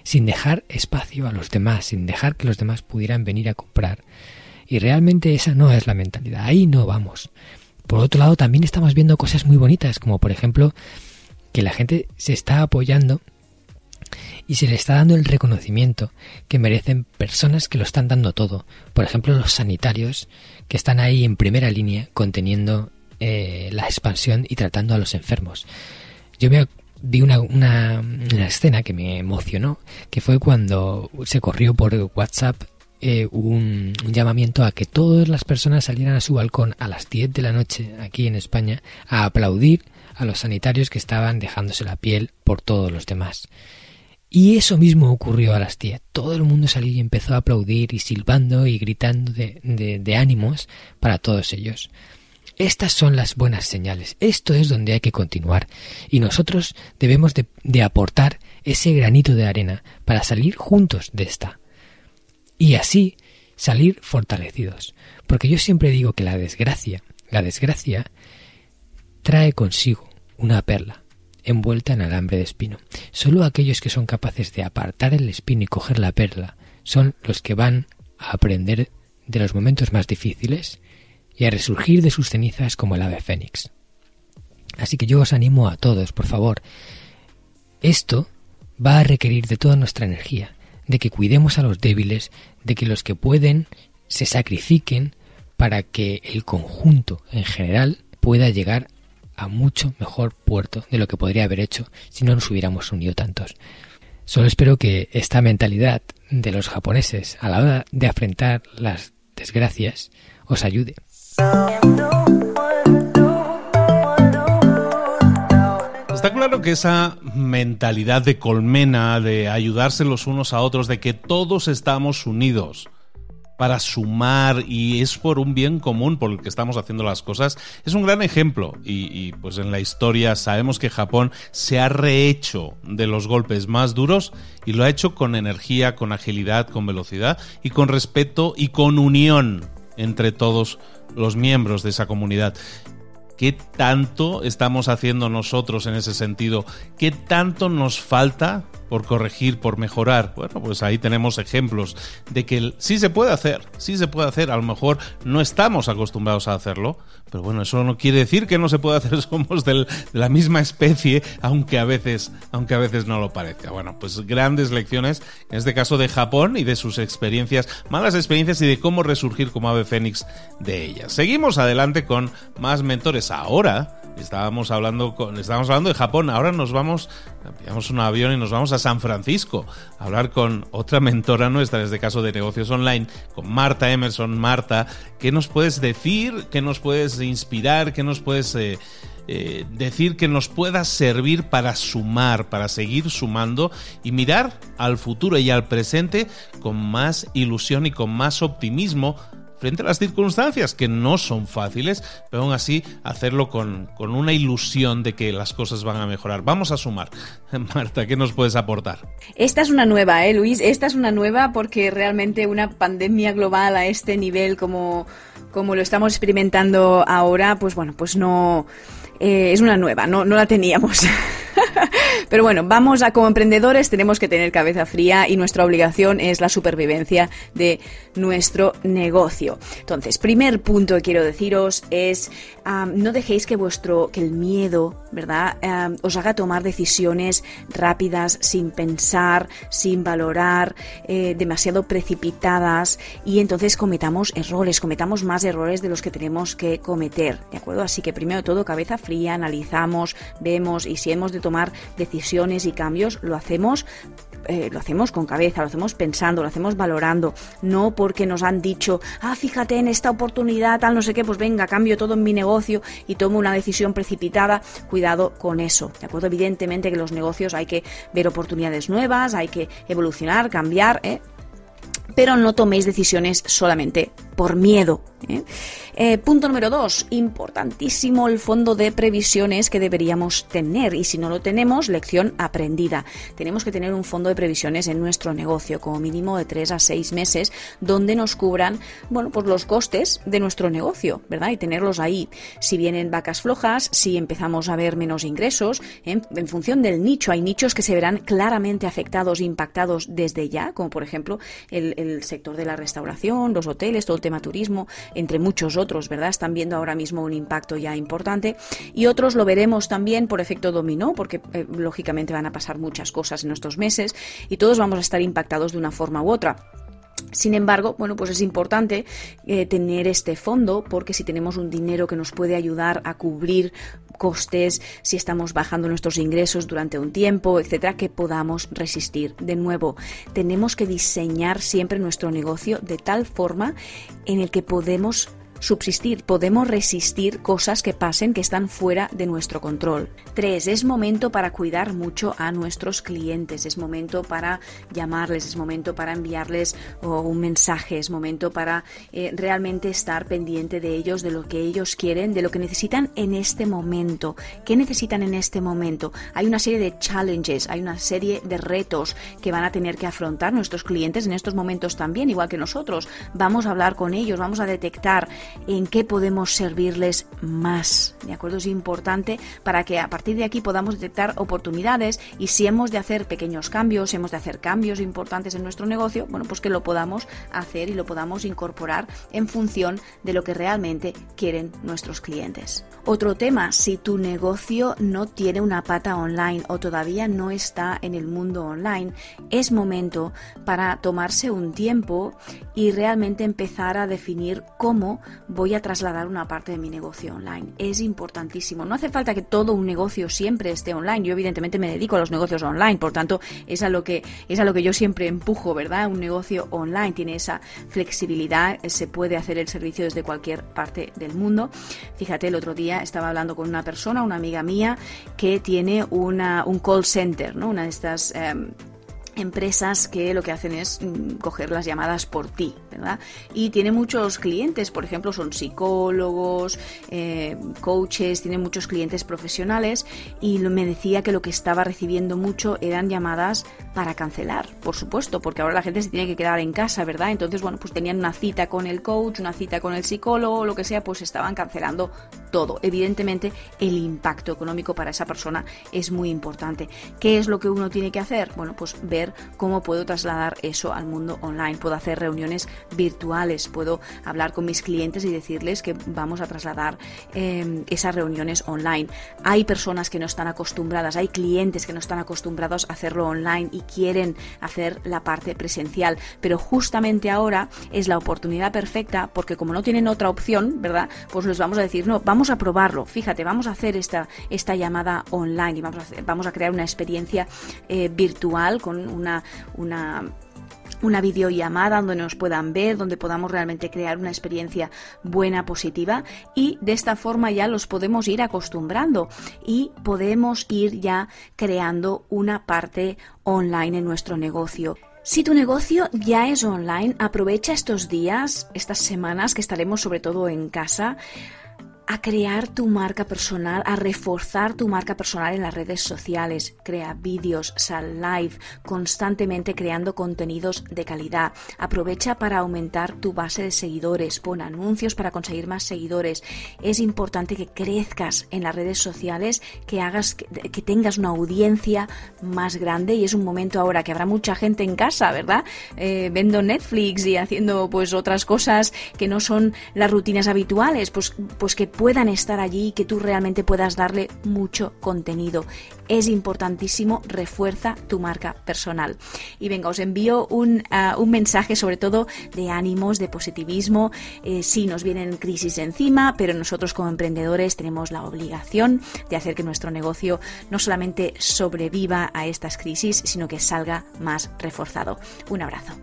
Speaker 12: sin dejar espacio a los demás, sin dejar que los demás pudieran venir a comprar. Y realmente esa no es la mentalidad, ahí no vamos. Por otro lado, también estamos viendo cosas muy bonitas, como por ejemplo que la gente se está apoyando y se le está dando el reconocimiento que merecen personas que lo están dando todo. Por ejemplo, los sanitarios que están ahí en primera línea conteniendo eh, la expansión y tratando a los enfermos. Yo me, vi una, una, escena que me emocionó, que fue cuando se corrió por WhatsApp eh, un, llamamiento a que todas las personas salieran a su balcón a las 10 de la noche aquí en España a aplaudir a los sanitarios que estaban dejándose la piel por todos los demás. Y eso mismo ocurrió a las 10. Todo el mundo salió y empezó a aplaudir y silbando y gritando de ánimos para todos ellos. Estas son las buenas señales. Esto es donde hay que continuar. Y nosotros debemos de, aportar ese granito de arena para salir juntos de esta. Y así salir fortalecidos. Porque yo siempre digo que la desgracia, la desgracia trae consigo una perla envuelta en alambre de espino. Solo aquellos que son capaces de apartar el espino y coger la perla son los que van a aprender de los momentos más difíciles y a resurgir de sus cenizas como el ave fénix. Así que yo os animo a todos, por favor. Esto va a requerir de toda nuestra energía, de que cuidemos a los débiles, de que los que pueden se sacrifiquen para que el conjunto en general pueda llegar a mucho mejor puerto de lo que podría haber hecho si no nos hubiéramos unido tantos. Solo espero que esta mentalidad de los japoneses a la hora de afrontar las desgracias os ayude.
Speaker 1: Está claro que esa mentalidad de colmena, de ayudarse los unos a otros, de que todos estamos unidos para sumar y es por un bien común por el que estamos haciendo las cosas, es un gran ejemplo. Y, y, pues en la historia sabemos que Japón se ha rehecho de los golpes más duros y lo ha hecho con energía, con agilidad, con velocidad y con respeto y con unión entre todos los miembros de esa comunidad. ¿Qué tanto estamos haciendo nosotros en ese sentido? ¿Qué tanto nos falta por corregir, por mejorar. Bueno, pues ahí tenemos ejemplos de que sí se puede hacer, sí se puede hacer. A lo mejor no estamos acostumbrados a hacerlo, pero bueno, eso no quiere decir que no se pueda hacer. Somos de la misma especie, aunque a veces, aunque a veces no lo parezca. Bueno, pues grandes lecciones, en este caso de Japón y de sus experiencias, malas experiencias y de cómo resurgir como ave fénix de ellas. Seguimos adelante con más mentores. Ahora Estábamos hablando, con, estábamos hablando de Japón, ahora nos vamos, pillamos un avión y nos vamos a San Francisco a hablar con otra mentora nuestra, en este caso de negocios online, con Marta Emerson. Marta, ¿qué nos puedes decir? ¿Qué nos puedes inspirar? ¿Qué nos puedes... Eh, eh, decir que nos pueda servir para sumar, para seguir sumando y mirar al futuro y al presente con más ilusión y con más optimismo frente a las circunstancias que no son fáciles, pero aún así hacerlo con, con una ilusión de que las cosas van a mejorar. Vamos a sumar. Marta, ¿qué nos puedes aportar?
Speaker 13: Esta es una nueva, ¿eh, Luis? Esta es una nueva porque realmente una pandemia global a este nivel como, como lo estamos experimentando ahora, pues bueno, pues no... Eh, es una nueva, no, no la teníamos. Pero bueno, vamos a como emprendedores tenemos que tener cabeza fría y nuestra obligación es la supervivencia de nuestro negocio. Entonces, primer punto que quiero deciros es no dejéis que vuestro que el miedo, ¿verdad? os haga tomar decisiones rápidas sin pensar, sin valorar, eh, demasiado precipitadas y entonces cometamos errores, cometamos más errores de los que tenemos que cometer, ¿de acuerdo? Así que primero todo cabeza fría, analizamos, vemos y si hemos de tomar decisiones y cambios, lo hacemos eh, lo hacemos con cabeza, lo hacemos pensando, lo hacemos valorando, no porque nos han dicho, ah, fíjate en esta oportunidad, tal, no sé qué, pues venga, cambio todo en mi negocio y tomo una decisión precipitada. Cuidado con eso, ¿de acuerdo? Evidentemente que los negocios hay que ver oportunidades nuevas, hay que evolucionar, cambiar, ¿eh? pero no toméis decisiones solamente por miedo. ¿Eh? Eh, punto número dos, importantísimo el fondo de previsiones que deberíamos tener y si no lo tenemos, lección aprendida. Tenemos que tener un fondo de previsiones en nuestro negocio, como mínimo de tres a seis meses, donde nos cubran, bueno, pues los costes de nuestro negocio, ¿verdad? Y tenerlos ahí. Si vienen vacas flojas, si empezamos a ver menos ingresos, en, función del nicho, hay nichos que se verán claramente afectados, impactados desde ya, como por ejemplo el, el sector de la restauración, los hoteles, todo el tema turismo, entre muchos otros, ¿verdad? Están viendo ahora mismo un impacto ya importante y otros lo veremos también por efecto dominó, porque eh, lógicamente van a pasar muchas cosas en estos meses y todos vamos a estar impactados de una forma u otra. Sin embargo, bueno, pues es importante eh, tener este fondo porque si tenemos un dinero que nos puede ayudar a cubrir costes, si estamos bajando nuestros ingresos durante un tiempo, etcétera, que podamos resistir. De nuevo, tenemos que diseñar siempre nuestro negocio de tal forma en el que podemos subsistir, podemos resistir cosas que pasen que están fuera de nuestro control. Tres, es momento para cuidar mucho a nuestros clientes, es momento para llamarles, es momento para enviarles un mensaje, es momento para eh, realmente estar pendiente de ellos, de lo que ellos quieren, de lo que necesitan en este momento. ¿Qué necesitan en este momento? Hay una serie de challenges, hay una serie de retos que van a tener que afrontar nuestros clientes en estos momentos también, igual que nosotros. Vamos a hablar con ellos, vamos a detectar en qué podemos servirles más. ¿De acuerdo? Es importante para que a partir de aquí podamos detectar oportunidades y si hemos de hacer pequeños cambios, hemos de hacer cambios importantes en nuestro negocio, bueno, pues que lo podamos hacer y lo podamos incorporar en función de lo que realmente quieren nuestros clientes. Otro tema, si tu negocio no tiene una pata online o todavía no está en el mundo online, es momento para tomarse un tiempo y realmente empezar a definir cómo voy a trasladar una parte de mi negocio online. Es importantísimo. No hace falta que todo un negocio siempre esté online. Yo evidentemente me dedico a los negocios online, por tanto, es a lo que es a lo que yo siempre empujo, ¿verdad? Un negocio online tiene esa flexibilidad, se puede hacer el servicio desde cualquier parte del mundo. Fíjate, el otro día estaba hablando con una persona, una amiga mía, que tiene una, un call center, ¿no? Una de estas em, empresas que lo que hacen es mm, coger las llamadas por ti, ¿verdad? Y tiene muchos clientes, por ejemplo, son psicólogos, eh, coaches, tiene muchos clientes profesionales y me decía que lo que estaba recibiendo mucho eran llamadas para cancelar, por supuesto, porque ahora la gente se tiene que quedar en casa, ¿verdad? Entonces, bueno, pues tenían una cita con el coach, una cita con el psicólogo, lo que sea, pues estaban cancelando todo. Evidentemente, el impacto económico para esa persona es muy importante. ¿Qué es lo que uno tiene que hacer? Bueno, pues ver cómo puedo trasladar eso al mundo online. Puedo hacer reuniones virtuales, puedo hablar con mis clientes y decirles que vamos a trasladar em, esas reuniones online. Hay personas que no están acostumbradas, hay clientes que no están acostumbrados a hacerlo online y quieren hacer la parte presencial, pero justamente ahora es la oportunidad perfecta porque como no tienen otra opción, ¿verdad? Pues les vamos a decir, no, vamos a probarlo, fíjate, vamos a hacer esta, esta llamada online y vamos a, vamos a crear una experiencia eh, virtual con una, una una videollamada donde nos puedan ver, donde podamos realmente crear una experiencia buena, positiva y de esta forma ya los podemos ir acostumbrando y podemos ir ya creando una parte online en nuestro negocio. Si tu negocio ya es online, aprovecha estos días, estas semanas que estaremos sobre todo en casa a crear tu marca personal, a reforzar tu marca personal en las redes sociales. Crea vídeos, sal live, constantemente creando contenidos de calidad. Aprovecha para aumentar tu base de seguidores, pon anuncios para conseguir más seguidores. Es importante que crezcas en las redes sociales, que hagas que tengas una audiencia más grande y es un momento ahora que habrá mucha gente en casa, ¿verdad? Eh, vendo Netflix y haciendo pues otras cosas que no son las rutinas habituales, pues, pues que puedan estar allí y que tú realmente puedas darle mucho contenido. Es importantísimo, refuerza tu marca personal. Y venga, os envío un, ah, un mensaje sobre todo de ánimos, de positivismo. Eh, sí, nos vienen crisis encima, pero nosotros como emprendedores tenemos la obligación de hacer que nuestro negocio no solamente sobreviva a estas crisis, sino que salga más reforzado. Un abrazo.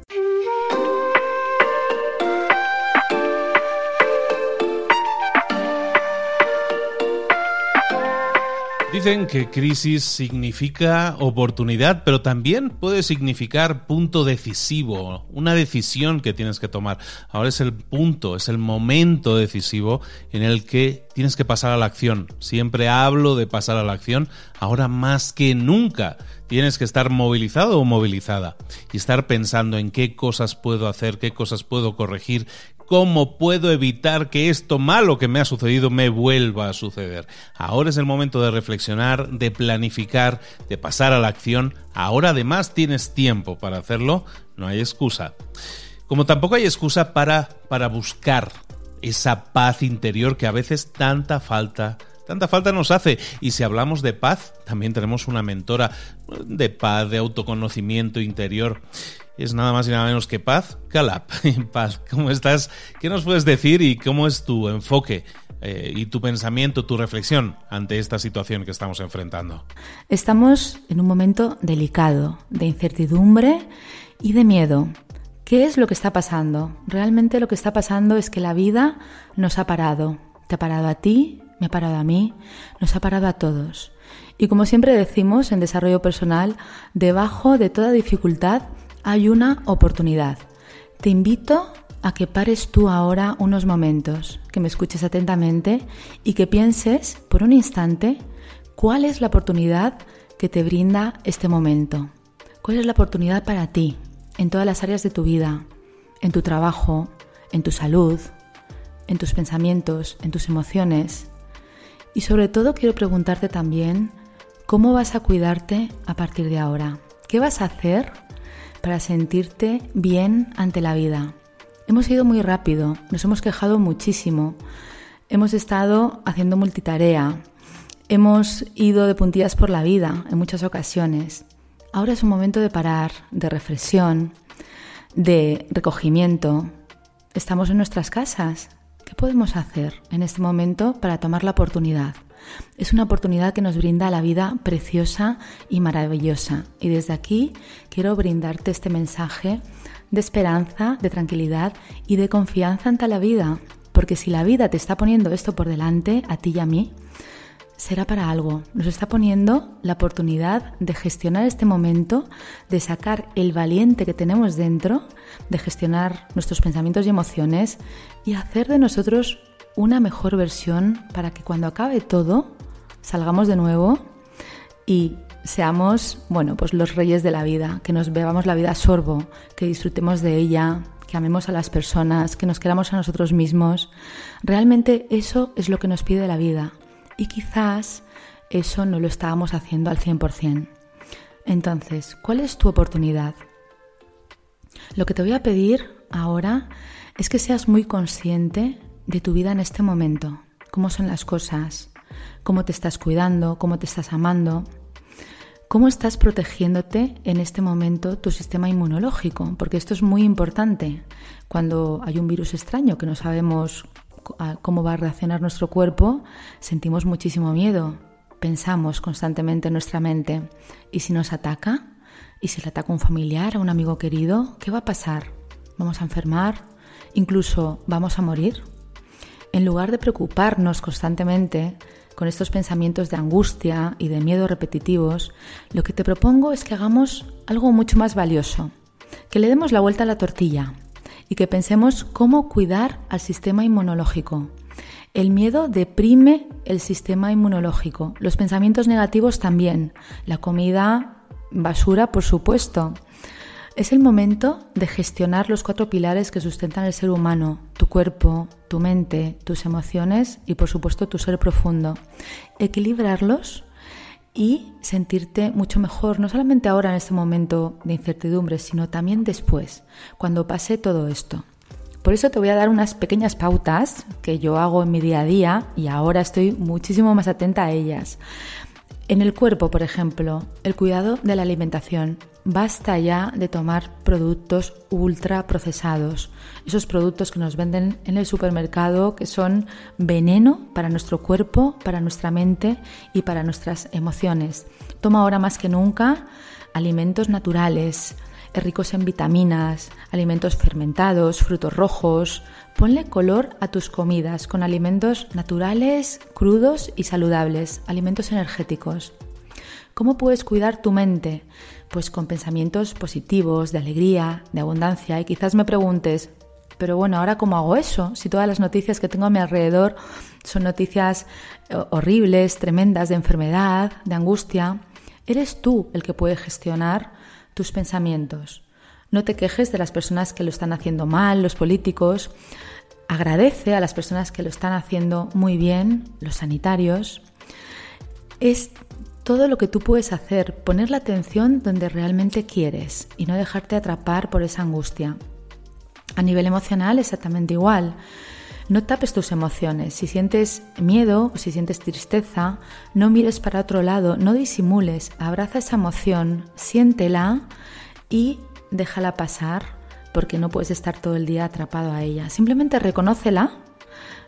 Speaker 1: Dicen que crisis significa oportunidad, pero también puede significar punto decisivo, una decisión que tienes que tomar. Ahora es el punto, es el momento decisivo en el que tienes que pasar a la acción. Siempre hablo de pasar a la acción, ahora más que nunca tienes que estar movilizado o movilizada y estar pensando en qué cosas puedo hacer, qué cosas puedo corregir, cómo puedo evitar que esto malo que me ha sucedido me vuelva a suceder. Ahora es el momento de reflexionar, de planificar, de pasar a la acción. Ahora además tienes tiempo para hacerlo, no hay excusa. Como tampoco hay excusa para, para buscar esa paz interior que a veces tanta falta tanta falta nos hace. Y si hablamos de paz, también tenemos una mentora de paz, de autoconocimiento interior es nada más y nada menos que Paz Calap. Paz, ¿cómo estás? ¿Qué nos puedes decir y cómo es tu enfoque eh, y tu pensamiento, tu reflexión ante esta situación que estamos enfrentando?
Speaker 14: Estamos en un momento delicado, de incertidumbre y de miedo. ¿Qué es lo que está pasando? Realmente lo que está pasando es que la vida nos ha parado. Te ha parado a ti, me ha parado a mí, nos ha parado a todos. Y como siempre decimos en desarrollo personal, debajo de toda dificultad hay una oportunidad. Te invito a que pares tú ahora unos momentos, que me escuches atentamente y que pienses por un instante cuál es la oportunidad que te brinda este momento. ¿Cuál es la oportunidad para ti en todas las áreas de tu vida, en tu trabajo, en tu salud, en tus pensamientos, en tus emociones? Y sobre todo quiero preguntarte también cómo vas a cuidarte a partir de ahora. ¿Qué vas a hacer para sentirte bien ante la vida. Hemos ido muy rápido, nos hemos quejado muchísimo, hemos estado haciendo multitarea, hemos ido de puntillas por la vida en muchas ocasiones. Ahora es un momento de parar, de reflexión, de recogimiento. Estamos en nuestras casas. ¿Qué podemos hacer en este momento para tomar la oportunidad? Es una oportunidad que nos brinda la vida preciosa y maravillosa. Y desde aquí quiero brindarte este mensaje de esperanza, de tranquilidad y de confianza ante la vida. Porque si la vida te está poniendo esto por delante, a ti y a mí, será para algo. Nos está poniendo la oportunidad de gestionar este momento, de sacar el valiente que tenemos dentro, de gestionar nuestros pensamientos y emociones y hacer de nosotros una mejor versión para que cuando acabe todo salgamos de nuevo y seamos, bueno, pues los reyes de la vida, que nos bebamos la vida a sorbo, que disfrutemos de ella, que amemos a las personas, que nos queramos a nosotros mismos. Realmente eso es lo que nos pide la vida y quizás eso no lo estábamos haciendo al 100%. Entonces, ¿cuál es tu oportunidad? Lo que te voy a pedir ahora es que seas muy consciente de tu vida en este momento, cómo son las cosas, cómo te estás cuidando, cómo te estás amando, cómo estás protegiéndote en este momento tu sistema inmunológico, porque esto es muy importante. Cuando hay un virus extraño que no sabemos cómo va a reaccionar nuestro cuerpo, sentimos muchísimo miedo, pensamos constantemente en nuestra mente, ¿y si nos ataca? ¿Y si le ataca un familiar, a un amigo querido? ¿Qué va a pasar? ¿Vamos a enfermar? ¿Incluso vamos a morir? en lugar de preocuparnos constantemente con estos pensamientos de angustia y de miedo repetitivos, lo que te propongo es que hagamos algo mucho más valioso, que le demos la vuelta a la tortilla y que pensemos cómo cuidar al sistema inmunológico. El miedo deprime el sistema inmunológico, los pensamientos negativos también, la comida basura por supuesto. Es el momento de gestionar los cuatro pilares que sustentan el ser humano, tu cuerpo, tu mente, tus emociones y por supuesto tu ser profundo. Equilibrarlos y sentirte mucho mejor, no solamente ahora en este momento de incertidumbre, sino también después, cuando pase todo esto. Por eso te voy a dar unas pequeñas pautas que yo hago en mi día a día y ahora estoy muchísimo más atenta a ellas. En el cuerpo, por ejemplo, el cuidado de la alimentación. Basta ya de tomar productos ultra procesados, esos productos que nos venden en el supermercado que son veneno para nuestro cuerpo, para nuestra mente y para nuestras emociones. Toma ahora más que nunca alimentos naturales, ricos en vitaminas, alimentos fermentados, frutos rojos. Ponle color a tus comidas con alimentos naturales, crudos y saludables, alimentos energéticos. ¿Cómo puedes cuidar tu mente? Pues con pensamientos positivos, de alegría, de abundancia. Y quizás me preguntes, pero bueno, ¿ahora cómo hago eso? Si todas las noticias que tengo a mi alrededor son noticias eh, horribles, tremendas, de enfermedad, de angustia. Eres tú el que puede gestionar tus pensamientos. No te quejes de las personas que lo están haciendo mal, los políticos. Agradece a las personas que lo están haciendo muy bien, los sanitarios. Es todo lo que tú puedes hacer, poner la atención donde realmente quieres y no dejarte atrapar por esa angustia. A nivel emocional, exactamente igual. No tapes tus emociones. Si sientes miedo o si sientes tristeza, no mires para otro lado, no disimules, abraza esa emoción, siéntela y déjala pasar porque no puedes estar todo el día atrapado a ella. Simplemente reconócela,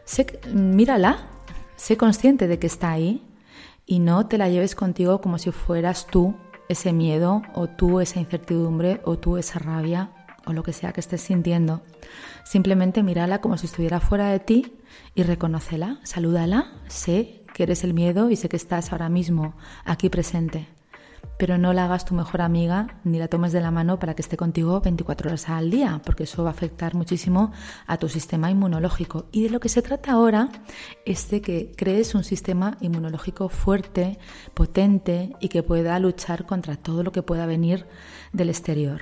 Speaker 14: sé, mírala, sé consciente de que está ahí y no te la lleves contigo como si fueras tú ese miedo o tú esa incertidumbre o tú esa rabia o lo que sea que estés sintiendo. Simplemente mírala como si estuviera fuera de ti y reconócela, salúdala, sé que eres el miedo y sé que estás ahora mismo aquí presente. Pero no la hagas tu mejor amiga ni la tomes de la mano para que esté contigo 24 horas al día, porque eso va a afectar muchísimo a tu sistema inmunológico. Y de lo que se trata ahora es de que crees un sistema inmunológico fuerte, potente y que pueda luchar contra todo lo que pueda venir del exterior.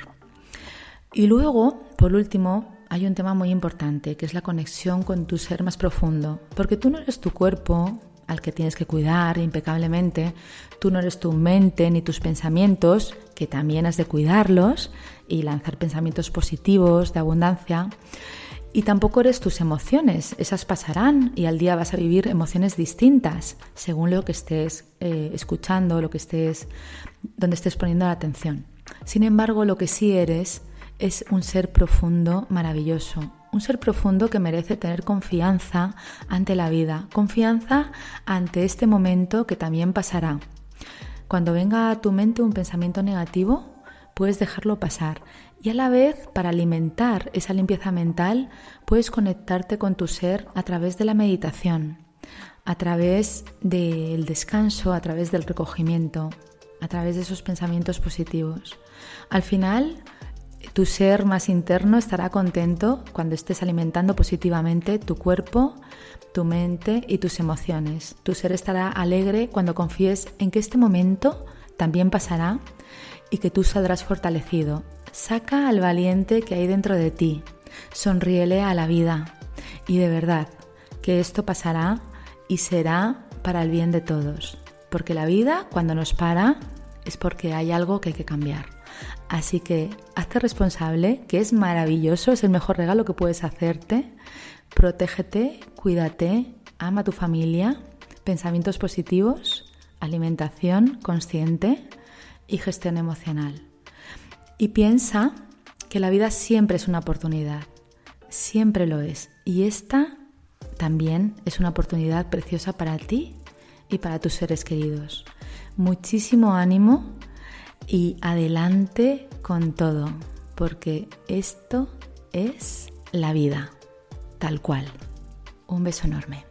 Speaker 14: Y luego, por último, hay un tema muy importante, que es la conexión con tu ser más profundo, porque tú no eres tu cuerpo al que tienes que cuidar impecablemente, tú no eres tu mente ni tus pensamientos, que también has de cuidarlos y lanzar pensamientos positivos, de abundancia, y tampoco eres tus emociones, esas pasarán y al día vas a vivir emociones distintas según lo que estés eh, escuchando, lo que estés, donde estés poniendo la atención. Sin embargo, lo que sí eres es un ser profundo maravilloso, un ser profundo que merece tener confianza ante la vida, confianza ante este momento que también pasará. Cuando venga a tu mente un pensamiento negativo, puedes dejarlo pasar y a la vez, para alimentar esa limpieza mental, puedes conectarte con tu ser a través de la meditación, a través del descanso, a través del recogimiento, a través de esos pensamientos positivos. Al final, tu ser más interno estará contento cuando estés alimentando positivamente tu cuerpo, tu mente y tus emociones. Tu ser estará alegre cuando confíes en que este momento también pasará y que tú saldrás fortalecido. Saca al valiente que hay dentro de ti. Sonríele a la vida. Y de verdad, que esto pasará y será para el bien de todos. Porque la vida, cuando nos para, es porque hay algo que hay que cambiar. Así que hazte responsable, que es maravilloso, es el mejor regalo que puedes hacerte. Protégete, cuídate, ama a tu familia, pensamientos positivos, alimentación consciente y gestión emocional. Y piensa que la vida siempre es una oportunidad, siempre lo es. Y esta también es una oportunidad preciosa para ti y para tus seres queridos. Muchísimo ánimo y adelante con todo, porque esto es la vida, tal cual. Un beso enorme.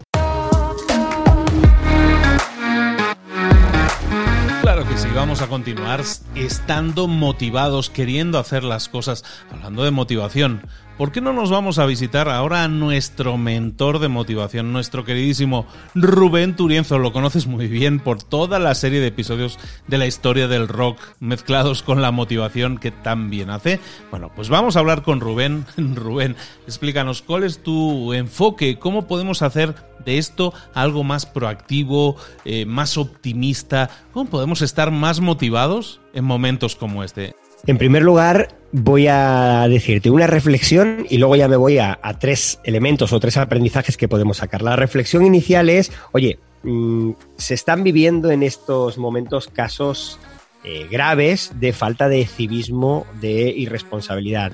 Speaker 1: Claro que sí, vamos a continuar estando motivados, queriendo hacer las cosas. Hablando de motivación, ¿por qué no nos vamos a visitar ahora a nuestro mentor de motivación, nuestro queridísimo Rubén Turienzo? Lo conoces muy bien por toda la serie de episodios de la historia del rock mezclados con la motivación que tan bien hace. Bueno, pues vamos a hablar con Rubén. Rubén, explícanos cuál es tu enfoque, cómo podemos hacer de esto algo más proactivo, eh, más optimista, cómo podemos estar más motivados en momentos como este.
Speaker 15: En primer lugar, voy a decirte una reflexión y luego ya me voy a, tres elementos o tres aprendizajes que podemos sacar. La reflexión inicial es, oye, mm, se están viviendo en estos momentos casos eh, graves de falta de civismo, de irresponsabilidad.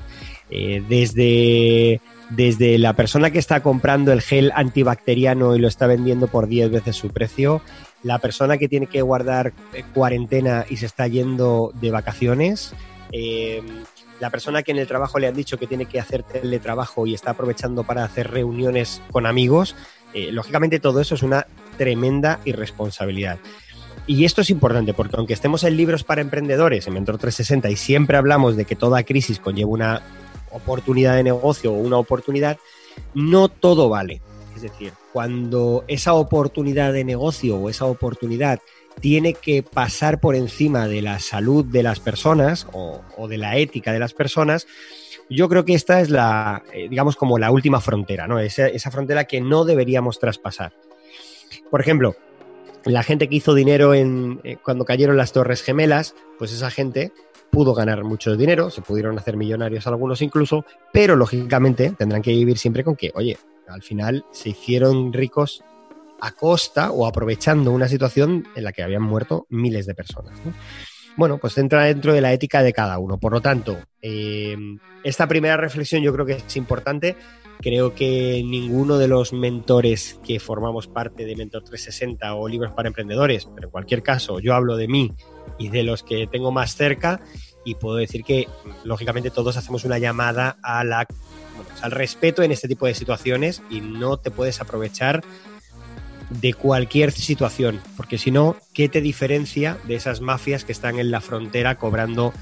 Speaker 15: Eh, desde, desde la persona que está comprando el gel antibacteriano y lo está vendiendo por 10 veces su precio, la persona que tiene que guardar eh, cuarentena y se está yendo de vacaciones, la persona que en el trabajo le han dicho que tiene que hacer teletrabajo y está aprovechando para hacer reuniones con amigos, lógicamente todo eso es una tremenda irresponsabilidad. Y esto es importante porque aunque estemos en libros para emprendedores, en Mentor 360, y siempre hablamos de que toda crisis conlleva una oportunidad de negocio o una oportunidad, no todo vale. Es decir, cuando esa oportunidad de negocio o esa oportunidad tiene que pasar por encima de la salud de las personas o, de la ética de las personas, yo creo que esta es la, eh, digamos, como la última frontera, ¿no? Esa, esa frontera que no deberíamos traspasar. Por ejemplo, la gente que hizo dinero en, eh, cuando cayeron las Torres Gemelas, pues esa gente pudo ganar mucho dinero, se pudieron hacer millonarios algunos incluso, pero lógicamente tendrán que vivir siempre con que, oye, al final se hicieron ricos a costa o aprovechando una situación en la que habían muerto miles de personas. Bueno, pues entra dentro de la ética de cada uno. Por lo tanto, eh, esta primera reflexión yo creo que es importante Creo que ninguno de los mentores que formamos parte de Mentor 360 o Libros para Emprendedores, pero en cualquier caso yo hablo de mí y de los que tengo más cerca y puedo decir que lógicamente todos hacemos una llamada la, al respeto en este tipo de situaciones y no te puedes aprovechar de cualquier situación, porque si no, ¿qué te diferencia de esas mafias que están en la frontera cobrando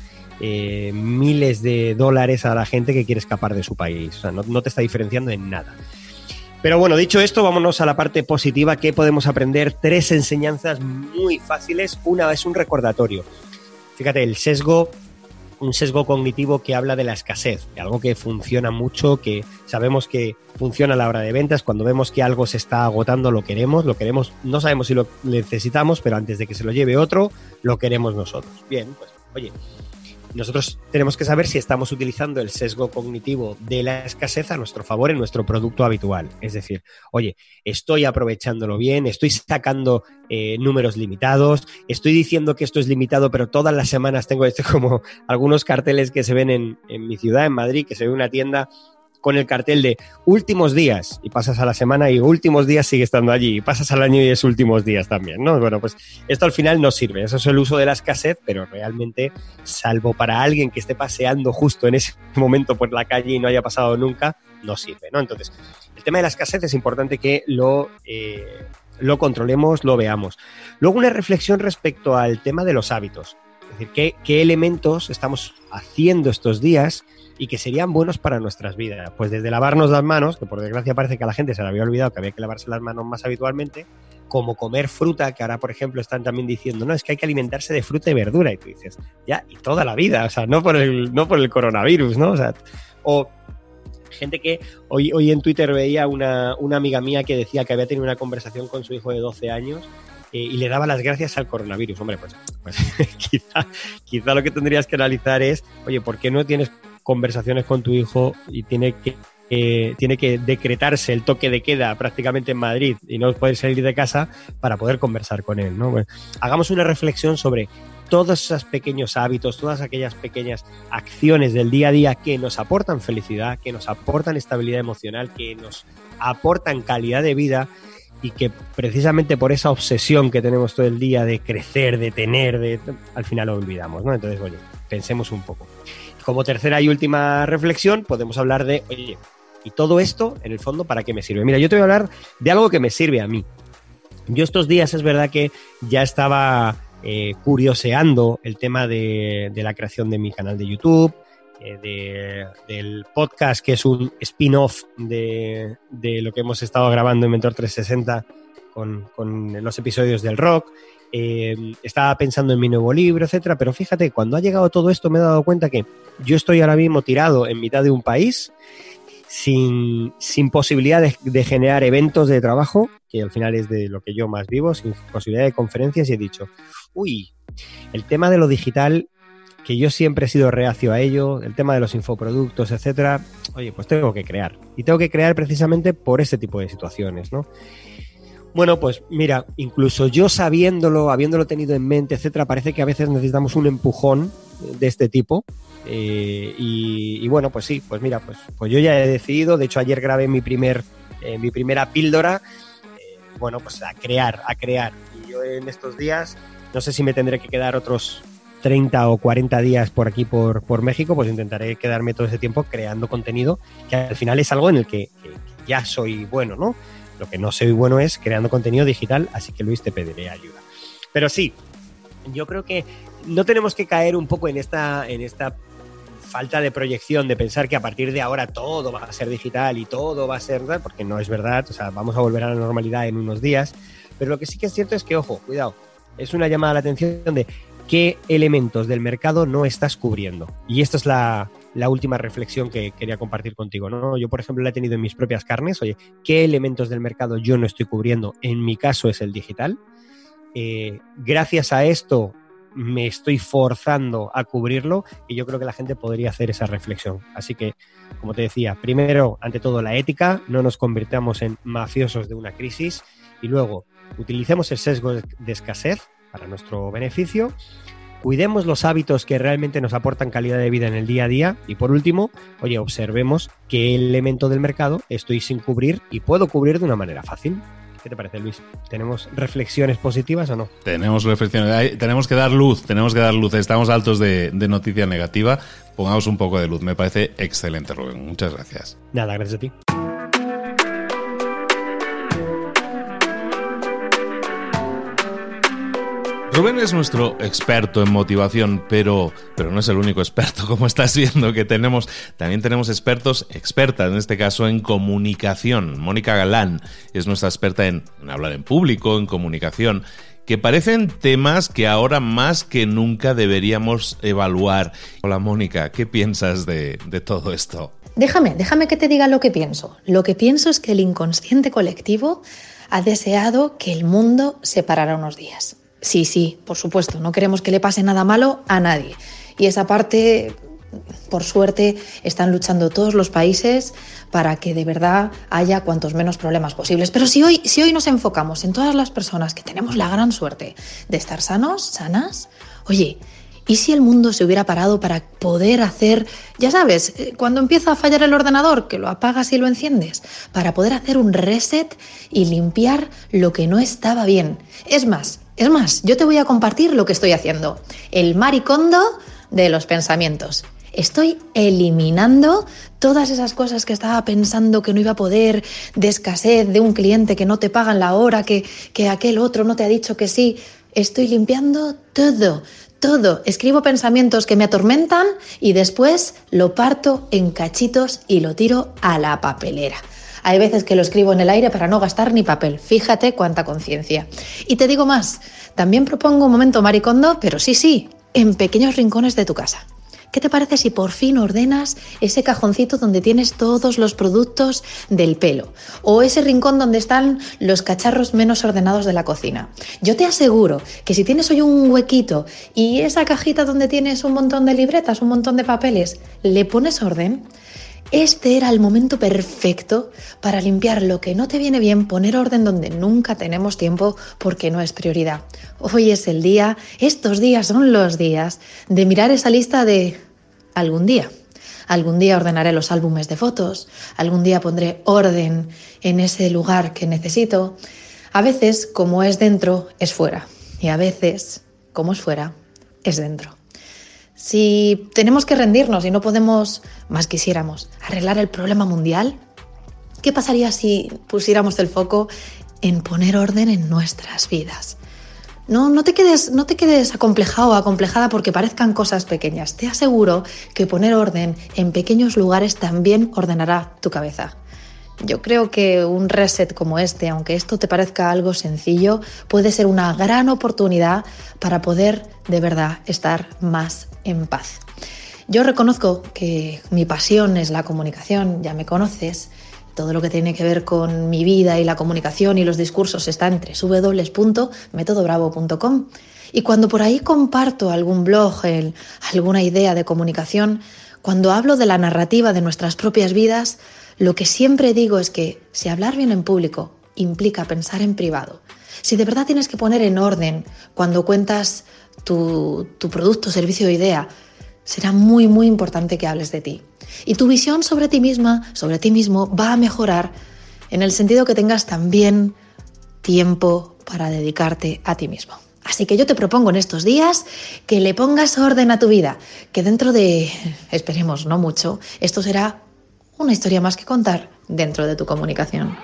Speaker 15: eh, miles de dólares a la gente que quiere escapar de su país. O sea, no, te está diferenciando en nada. Pero bueno, dicho esto, vámonos a la parte positiva que podemos aprender tres enseñanzas muy fáciles. Una es un recordatorio. Fíjate, el sesgo, un sesgo cognitivo que habla de la escasez, de algo que funciona mucho, que sabemos que funciona a la hora de ventas. Cuando vemos que algo se está agotando, lo queremos, lo queremos, no sabemos si lo necesitamos, pero antes de que se lo lleve otro, lo queremos nosotros. Bien, pues oye, nosotros tenemos que saber si estamos utilizando el sesgo cognitivo de la escasez a nuestro favor en nuestro producto habitual. Es decir, oye, estoy aprovechándolo bien, estoy sacando eh, números limitados, estoy diciendo que esto es limitado, pero todas las semanas tengo esto como algunos carteles que se ven en, en mi ciudad, en Madrid, que se ve una tienda con el cartel de últimos días y pasas a la semana y últimos días sigue estando allí y pasas al año y es últimos días también, ¿no? Bueno, pues esto al final no sirve, eso es el uso de la escasez, pero realmente, salvo para alguien que esté paseando justo en ese momento por la calle y no haya pasado nunca, no sirve, ¿no? Entonces, el tema de la escasez es importante que lo, eh, lo controlemos, lo veamos. Luego una reflexión respecto al tema de los hábitos, es decir, qué, qué elementos estamos haciendo estos días y que serían buenos para nuestras vidas. Pues desde lavarnos las manos, que por desgracia parece que a la gente se le había olvidado que había que lavarse las manos más habitualmente, como comer fruta, que ahora por ejemplo están también diciendo, no, es que hay que alimentarse de fruta y verdura, y tú dices, ya, y toda la vida, o sea, no por el, no por el coronavirus, ¿no? O sea, o gente que hoy, hoy en Twitter veía una, una amiga mía que decía que había tenido una conversación con su hijo de 12 años eh, y le daba las gracias al coronavirus. Hombre, pues, pues quizá, quizá, lo que tendrías que analizar es, oye, ¿por qué no tienes conversaciones con tu hijo y tiene que tiene que decretarse el toque de queda prácticamente en Madrid y no puede salir de casa para poder conversar con él. hagamos una reflexión sobre todos esos pequeños hábitos, todas aquellas pequeñas acciones del día a día que nos aportan felicidad, que nos aportan estabilidad emocional, que nos aportan calidad de vida y que precisamente por esa obsesión que tenemos todo el día de crecer, de tener, de al final lo olvidamos, ¿no? Entonces, oye, pensemos un poco. Como tercera y última reflexión, podemos hablar de, oye, ¿y todo esto, en el fondo, para qué me sirve? Mira, yo te voy a hablar de algo que me sirve a mí. Yo estos días es verdad que ya estaba eh, curioseando el tema de, la creación de mi canal de YouTube, eh, del podcast, que es un spin-off de, de, lo que hemos estado grabando en Mentor 360 con, con los episodios del rock. Eh, estaba pensando en mi nuevo libro, etcétera, pero fíjate, cuando ha llegado todo esto me he dado cuenta que yo estoy ahora mismo tirado en mitad de un país sin, sin posibilidad de, de, generar eventos de trabajo, que al final es de lo que yo más vivo, sin posibilidad de conferencias y he dicho, uy, el tema de lo digital, que yo siempre he sido reacio a ello, el tema de los infoproductos, etcétera, oye, pues tengo que crear. Y tengo que crear precisamente por ese tipo de situaciones, ¿no? Bueno, pues mira, incluso yo sabiéndolo, habiéndolo tenido en mente, etcétera, parece que a veces necesitamos un empujón de este tipo. Eh, y, bueno, pues sí, pues mira, pues, pues yo ya he decidido. De hecho, ayer grabé mi primer, eh, mi primera píldora. Eh, bueno, pues a crear, a crear. Y yo en estos días, no sé si me tendré que quedar otros 30 o 40 días por aquí, por, por México, pues intentaré quedarme todo ese tiempo creando contenido, que al final es algo en el que, ya soy bueno, ¿no? Lo que no soy bueno es creando contenido digital, así que Luis te pediré ayuda. Pero sí, yo creo que no tenemos que caer un poco en esta, en esta falta de proyección, de pensar que a partir de ahora todo va a ser digital y todo va a ser, porque no es verdad, o sea, vamos a volver a la normalidad en unos días, pero lo que sí que es cierto es que, ojo, cuidado, es una llamada a la atención de qué elementos del mercado no estás cubriendo. Y esto es la, última reflexión que quería compartir contigo. Yo, por ejemplo, la he tenido en mis propias carnes. Oye, ¿qué elementos del mercado yo no estoy cubriendo? En mi caso es el digital. Eh, gracias a esto me estoy forzando a cubrirlo y yo creo que la gente podría hacer esa reflexión. Así que, como te decía, primero, ante todo, la ética, no nos convirtamos en mafiosos de una crisis y luego utilicemos el sesgo de escasez para nuestro beneficio cuidemos los hábitos que realmente nos aportan calidad de vida en el día a día y por último, oye, observemos qué elemento del mercado estoy sin cubrir y puedo cubrir de una manera fácil. ¿Qué te parece, Luis? ¿Tenemos reflexiones positivas o no?
Speaker 1: Tenemos reflexiones. Tenemos que dar luz, tenemos que dar luz. Estamos altos de, de noticia negativa. Pongamos un poco de luz. Me parece excelente, Rubén. Muchas gracias.
Speaker 15: Nada, gracias a ti.
Speaker 1: Rubén es nuestro experto en motivación, pero, pero no es el único experto, como estás viendo que tenemos. También tenemos expertos, expertas en este caso en comunicación. Mónica Galán es nuestra experta en, hablar en público, en comunicación que parecen temas que ahora más que nunca deberíamos evaluar. Hola Mónica, ¿qué piensas de, de, todo esto?
Speaker 16: Déjame, déjame que te diga lo que pienso. Lo que pienso es que el inconsciente colectivo ha deseado que el mundo se parara unos días. Sí, sí, por supuesto, no queremos que le pase nada malo a nadie. Y esa parte, por suerte, están luchando todos los países para que de verdad haya cuantos menos problemas posibles. Pero si hoy, si hoy nos enfocamos en todas las personas que tenemos la gran suerte de estar sanos, sanas, oye, ¿Y si el mundo se hubiera parado para poder hacer, ya sabes, cuando empieza a fallar el ordenador, que lo apagas y lo enciendes, para poder hacer un reset y limpiar lo que no estaba bien? Es más, es más, yo te voy a compartir lo que estoy haciendo. El maricondo de los pensamientos. Estoy eliminando todas esas cosas que estaba pensando que no iba a poder, de escasez, de un cliente que no te pagan la hora, que, que aquel otro no te ha dicho que sí. Estoy limpiando todo, todo. Escribo pensamientos que me atormentan y después lo parto en cachitos y lo tiro a la papelera. Hay veces que lo escribo en el aire para no gastar ni papel. Fíjate cuánta conciencia. Y te digo más, también propongo un momento maricondo, pero sí, sí, en pequeños rincones de tu casa. ¿Qué te parece si por fin ordenas ese cajoncito donde tienes todos los productos del pelo? O ese rincón donde están los cacharros menos ordenados de la cocina. Yo te aseguro que si tienes hoy un huequito y esa cajita donde tienes un montón de libretas, un montón de papeles, le pones orden, este era el momento perfecto para limpiar lo que no te viene bien, poner orden donde nunca tenemos tiempo porque no es prioridad. Hoy es el día, estos días son los días de mirar esa lista de algún día. Algún día ordenaré los álbumes de fotos, algún día pondré orden en ese lugar que necesito. A veces, como es dentro, es fuera. Y a veces, como es fuera, es dentro. Si tenemos que rendirnos y no podemos, más quisiéramos, arreglar el problema mundial, ¿qué pasaría si pusiéramos el foco en poner orden en nuestras vidas? No, no, te quedes, no te quedes acomplejado o acomplejada porque parezcan cosas pequeñas. Te aseguro que poner orden en pequeños lugares también ordenará tu cabeza. Yo creo que un reset como este, aunque esto te parezca algo sencillo, puede ser una gran oportunidad para poder de verdad estar más en paz. Yo reconozco que mi pasión es la comunicación, ya me conoces, todo lo que tiene que ver con mi vida y la comunicación y los discursos está entre www.metodobravo.com. Y cuando por ahí comparto algún blog, alguna idea de comunicación, cuando hablo de la narrativa de nuestras propias vidas, lo que siempre digo es que si hablar bien en público implica pensar en privado, si de verdad tienes que poner en orden cuando cuentas tu, producto, servicio o idea, será muy, muy importante que hables de ti. Y tu visión sobre ti misma, sobre ti mismo, va a mejorar en el sentido que tengas también tiempo para dedicarte a ti mismo. Así que yo te propongo en estos días que le pongas orden a tu vida, que dentro de, esperemos, no mucho, esto será una historia más que contar dentro de tu comunicación.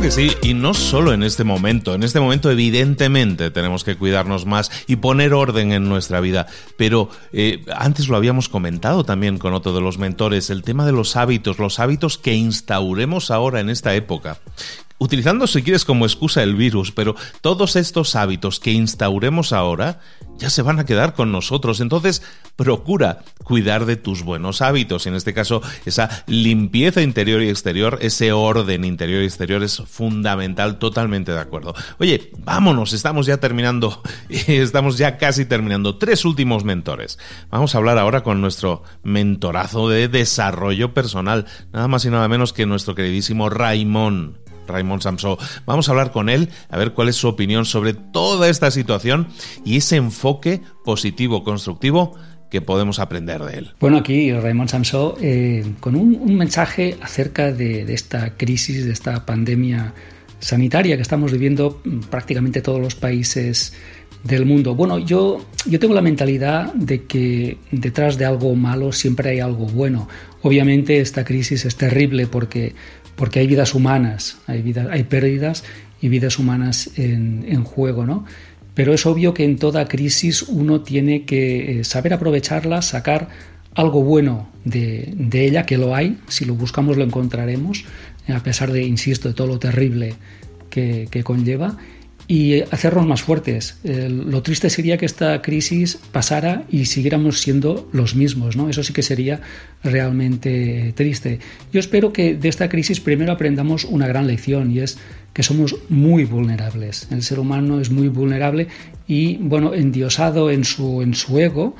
Speaker 1: Que sí, y no solo en este momento. En este momento, evidentemente, tenemos que cuidarnos más y poner orden en nuestra vida. Pero eh, antes lo habíamos comentado también con otro de los mentores, el tema de los hábitos, los hábitos que instauremos ahora en esta época utilizando si quieres como excusa el virus, pero todos estos hábitos que instauremos ahora ya se van a quedar con nosotros. Entonces, procura cuidar de tus buenos hábitos. En este caso, esa limpieza interior y exterior, ese orden interior y exterior es fundamental, totalmente de acuerdo. Oye, vámonos, estamos ya terminando, estamos ya casi terminando. Tres últimos mentores. Vamos a hablar ahora con nuestro mentorazo de desarrollo personal, nada más y nada menos que nuestro queridísimo Raimón. Raymond Samso. Vamos a hablar con él, a ver cuál es su opinión sobre toda esta situación y ese enfoque positivo, constructivo que podemos aprender de él.
Speaker 17: Bueno, aquí Raymond Samso eh, con un, mensaje acerca de, esta crisis, de esta pandemia sanitaria que estamos viviendo prácticamente todos los países del mundo. Bueno, yo, yo tengo la mentalidad de que detrás de algo malo siempre hay algo bueno. Obviamente esta crisis es terrible porque porque hay vidas humanas, hay, hay pérdidas y vidas humanas en, juego, ¿no? Pero es obvio que en toda crisis uno tiene que eh, saber aprovecharla, sacar algo bueno de, ella, que lo hay, si lo buscamos lo encontraremos, a pesar de, insisto, de todo lo terrible que, que conlleva, y hacernos más fuertes. lo triste sería que esta crisis pasara y siguiéramos siendo los mismos, ¿no? Eso sí que sería realmente triste. Yo espero que de esta crisis primero aprendamos una gran lección y es que somos muy vulnerables. El ser humano es muy vulnerable y, bueno, endiosado en su, en su ego,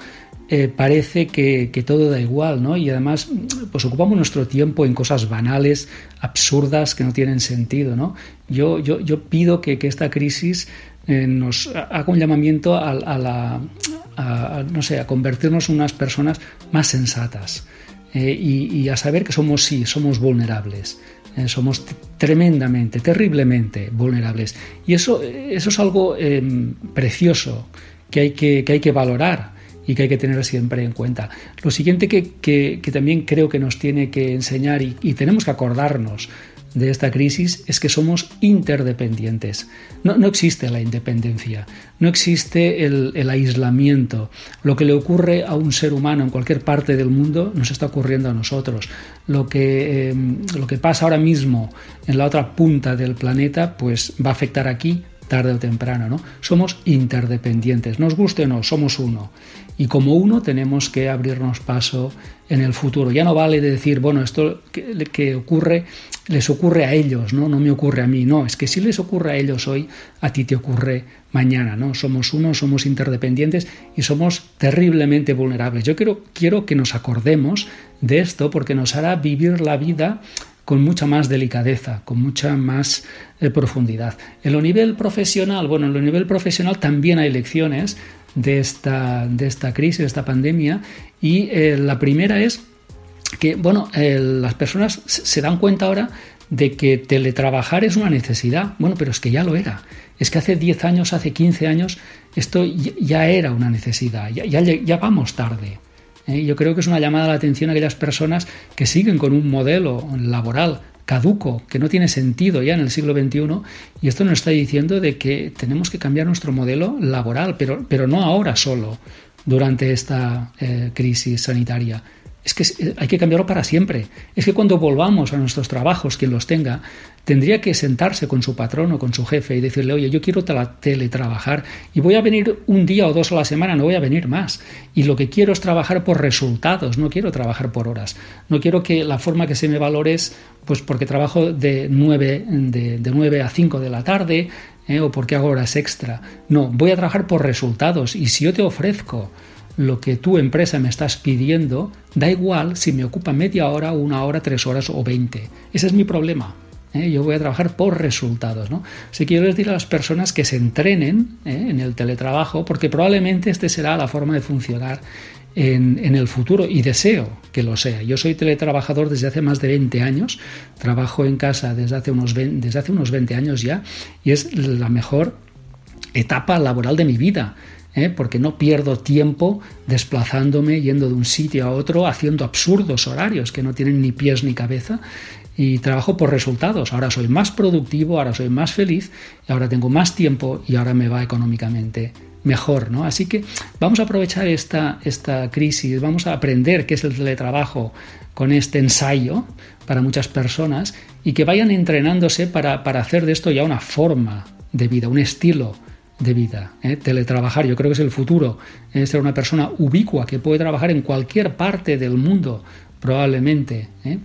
Speaker 17: eh, parece que, todo da igual, ¿no? Y además, pues ocupamos nuestro tiempo en cosas banales, absurdas, que no tienen sentido, ¿no? Yo, yo, yo pido que, esta crisis eh, nos haga un llamamiento a, la, no sé, a convertirnos en unas personas más sensatas eh, y, a saber que somos, sí, somos vulnerables. somos tremendamente, terriblemente vulnerables. Y eso, eso es algo precioso que hay que, que hay que valorar y que hay que tener siempre en cuenta. Lo siguiente que, también creo que nos tiene que enseñar y, tenemos que acordarnos de esta crisis es que somos interdependientes. No, no existe la independencia, no existe el, aislamiento. Lo que le ocurre a un ser humano en cualquier parte del mundo nos está ocurriendo a nosotros. Lo que, em, lo que pasa ahora mismo en la otra punta del planeta pues va a afectar aquí tarde o temprano. ¿no? Somos interdependientes, nos guste o no, somos uno y como uno tenemos que abrirnos paso en el futuro. Ya no vale de decir, bueno, esto que, ocurre les ocurre a ellos, ¿no? No me ocurre a mí, no, es que si les ocurre a ellos hoy, a ti te ocurre mañana, ¿no? Somos uno, somos interdependientes y somos terriblemente vulnerables. Yo quiero, quiero que nos acordemos de esto porque nos hará vivir la vida con mucha más delicadeza, con mucha más eh, profundidad. En lo nivel profesional, bueno, en lo nivel profesional también hay lecciones de esta, de esta crisis, de esta pandemia. Y eh, la primera es que, bueno, eh, las personas se dan cuenta ahora de que teletrabajar es una necesidad. Bueno, pero es que ya lo era. Es que hace 10 años, hace 15 años, esto ya era una necesidad. Ya, ya, vamos tarde. ¿eh? Yo creo que es una llamada a la atención a aquellas personas que siguen con un modelo laboral caduco, que no tiene sentido ya en el siglo XXI, y esto nos está diciendo de que tenemos que cambiar nuestro modelo laboral, pero, pero no ahora solo, durante esta eh, crisis sanitaria es que eh, hay que cambiarlo para siempre. Es que cuando volvamos a nuestros trabajos, quien los tenga, tendría que sentarse con su patrón o con su jefe y decirle, oye, yo quiero teletrabajar y voy a venir un día o dos a la semana, no voy a venir más. Y lo que quiero es trabajar por resultados, no quiero trabajar por horas. No quiero que la forma que se me valore es, pues porque trabajo de 9, de, de a 5 de la tarde eh, o porque hago horas extra. No, voy a trabajar por resultados. Y si yo te ofrezco lo que tu empresa me estás pidiendo, da igual si me ocupa media hora, una hora, tres horas o veinte. Ese es mi problema. ¿eh? Yo voy a trabajar por resultados. ¿no? Así que yo les a las personas que se entrenen ¿eh? en el teletrabajo, porque probablemente este será la forma de funcionar en, el futuro y deseo que lo sea. Yo soy teletrabajador desde hace más de 20 años, trabajo en casa desde hace unos desde hace unos 20 años ya y es la mejor etapa laboral de mi vida. ¿Eh? porque no pierdo tiempo desplazándome, yendo de un sitio a otro, haciendo absurdos horarios que no tienen ni pies ni cabeza. Y trabajo por resultados. Ahora soy más productivo, ahora soy más feliz, ahora tengo más tiempo y ahora me va económicamente mejor, ¿no? Así que vamos a aprovechar esta, esta crisis, vamos a aprender qué es el teletrabajo con este ensayo para muchas personas y que vayan entrenándose para, para hacer de esto ya una forma de vida, un estilo de vida. ¿eh? Teletrabajar, yo creo que es el futuro. Es ser una persona ubicua que puede trabajar en cualquier parte del mundo, probablemente. ¿eh?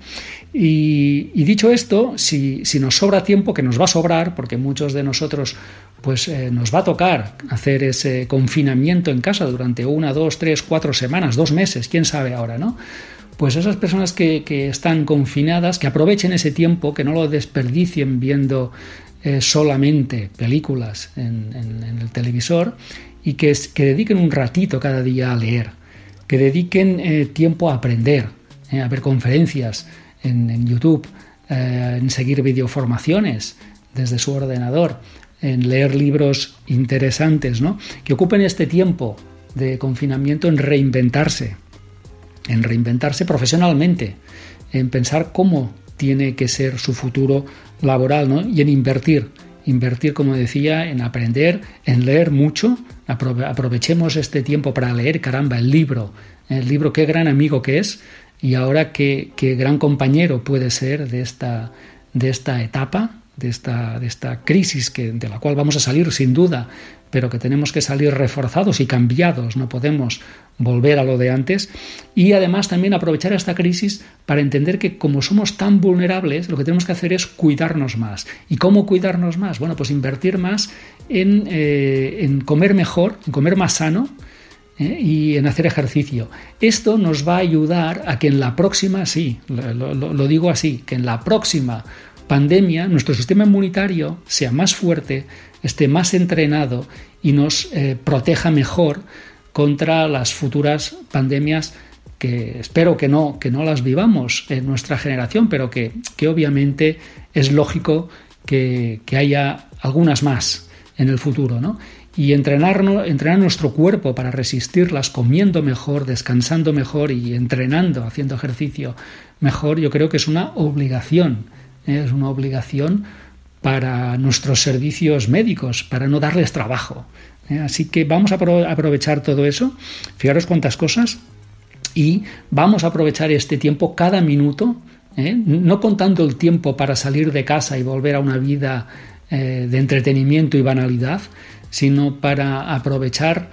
Speaker 17: Y, dicho esto, si, nos sobra tiempo, que nos va a sobrar, porque muchos de nosotros pues eh, nos va a tocar hacer ese confinamiento en casa durante una, dos, tres, cuatro semanas, dos meses, quién sabe ahora, ¿no? Pues esas personas que, que están confinadas, que aprovechen ese tiempo, que no lo desperdicien viendo eh, solamente películas en, el televisor y que, que, dediquen un ratito cada día a leer, que dediquen eh, tiempo a aprender, eh, a ver conferencias en, YouTube, en seguir videoformaciones desde su ordenador, en leer libros interesantes, ¿no? que ocupen este tiempo de confinamiento en reinventarse, en reinventarse profesionalmente, en pensar cómo tiene que ser su futuro laboral ¿no? y en invertir. Invertir, como decía, en aprender, en leer mucho. aprovechemos este tiempo para leer, caramba, el libro. El libro, qué gran amigo que es y ahora qué, qué gran compañero puede ser de esta, de esta etapa, de esta, de esta crisis que, de la cual vamos a salir sin duda, pero que tenemos que salir reforzados y cambiados, no podemos volver a lo de antes y además también aprovechar esta crisis para entender que como somos tan vulnerables, lo que tenemos que hacer es cuidarnos más. ¿Y cómo cuidarnos más? Bueno, pues invertir más en, eh, comer mejor, en comer más sano, ¿eh? y en hacer ejercicio. Esto nos va a ayudar a que en la próxima, sí, lo, digo así, que en la próxima pandemia nuestro sistema inmunitario sea más fuerte, esté más entrenado y nos eh, proteja mejor contra las futuras pandemias que espero que no, que no las vivamos en nuestra generación, pero que, obviamente es lógico que, haya algunas más en el futuro. ¿no? Y entrenarnos, entrenar nuestro cuerpo para resistirlas, comiendo mejor, descansando mejor y entrenando, haciendo ejercicio mejor, yo creo que es una obligación. ¿eh? Es una obligación para nuestros servicios médicos, para no darles trabajo. ¿eh? Así que vamos a aprovechar todo eso, fijaros cuántas cosas, y vamos a aprovechar este tiempo cada minuto, ¿eh? no contando el tiempo para salir de casa y volver a una vida eh, de entretenimiento y banalidad, sino para aprovechar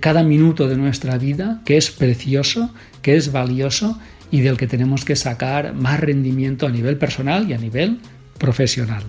Speaker 17: cada minuto de nuestra vida, que es precioso, que es valioso y del que tenemos que sacar más rendimiento a nivel personal y a nivel profesional.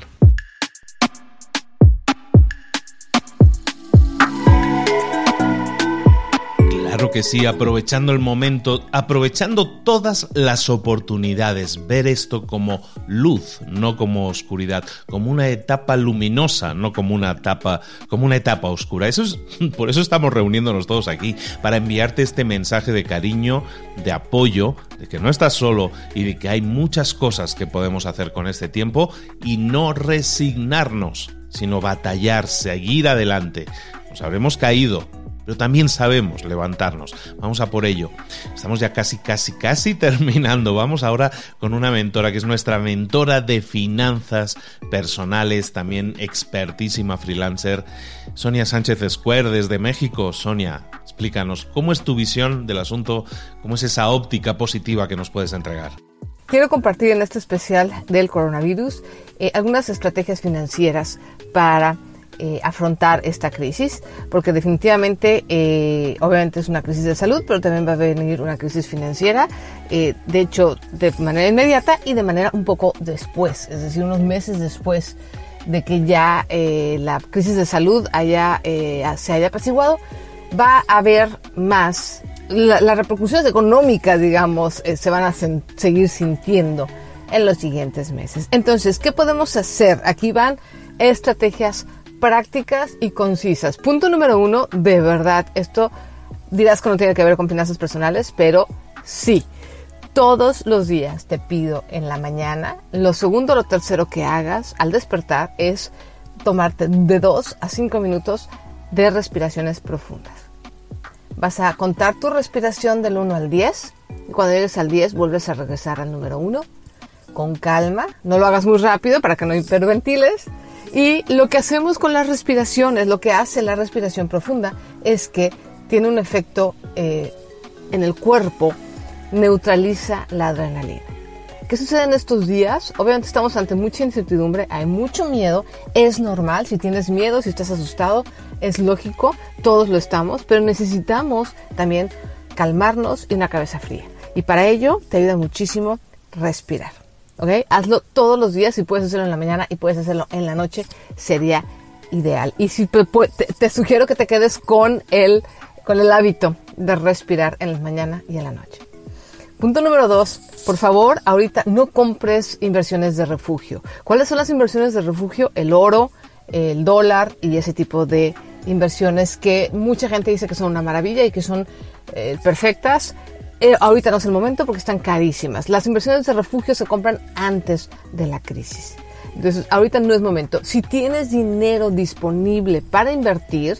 Speaker 1: Que sí, aprovechando el momento, aprovechando todas las oportunidades, ver esto como luz, no como oscuridad, como una etapa luminosa, no como una etapa, como una etapa oscura. Eso es, por eso estamos reuniéndonos todos aquí, para enviarte este mensaje de cariño, de apoyo, de que no estás solo y de que hay muchas cosas que podemos hacer con este tiempo y no resignarnos, sino batallar, seguir adelante. Nos habremos caído, pero también sabemos levantarnos. Vamos a por ello. Estamos ya casi, casi, casi terminando. Vamos ahora con una mentora que es nuestra mentora de finanzas personales, también expertísima freelancer, Sonia Sánchez Square desde México. Sonia, explícanos, ¿cómo es tu visión del asunto? ¿Cómo es esa óptica positiva que nos puedes entregar?
Speaker 18: Quiero compartir en este especial del coronavirus eh, algunas estrategias financieras para eh, afrontar esta crisis, porque definitivamente, eh, obviamente es una crisis de salud, pero también va a venir una crisis financiera, eh, de hecho, de manera inmediata y de manera un poco después, es decir, unos meses después de que ya la crisis de salud haya, se haya apaciguado, va a haber más, las repercusiones económicas, digamos, se van a seguir sintiendo en los siguientes meses. Entonces, ¿qué podemos hacer? Aquí van estrategias prácticas y concisas. Punto número uno, de verdad, esto dirás que no tiene que ver con finanzas personales, pero sí. Todos los días te pido en la mañana, lo segundo o lo tercero que hagas al despertar es tomarte de dos a cinco minutos de respiraciones profundas. Vas a contar tu respiración del 1 al 10 y cuando llegues al 10 vuelves a regresar al número 1 con calma. No lo hagas muy rápido para que no hiperventiles y lo que hacemos con las respiraciones, lo que hace la respiración profunda, es que tiene un efecto eh, en el cuerpo, neutraliza la adrenalina. ¿Qué sucede en estos días? Obviamente estamos ante mucha incertidumbre, hay mucho miedo, es normal, si tienes miedo, si estás asustado, es lógico, todos lo estamos, pero necesitamos también calmarnos y una cabeza fría. Y para ello te ayuda muchísimo respirar. Hazlo todos los días, si puedes hacerlo en la mañana y puedes hacerlo en la noche, sería ideal. Y si te, sugiero que te quedes con el, con el hábito de respirar en la mañana y en la noche. Punto número dos, por favor, ahorita no compres inversiones de refugio. ¿Cuáles son las inversiones de refugio? El oro, el dólar y ese tipo de inversiones que mucha gente dice que son una maravilla y que son eh, perfectas. Eh, ahorita no es el momento porque están carísimas. Las inversiones de refugio se compran antes de la crisis. Entonces, ahorita no es momento. Si tienes dinero disponible para invertir,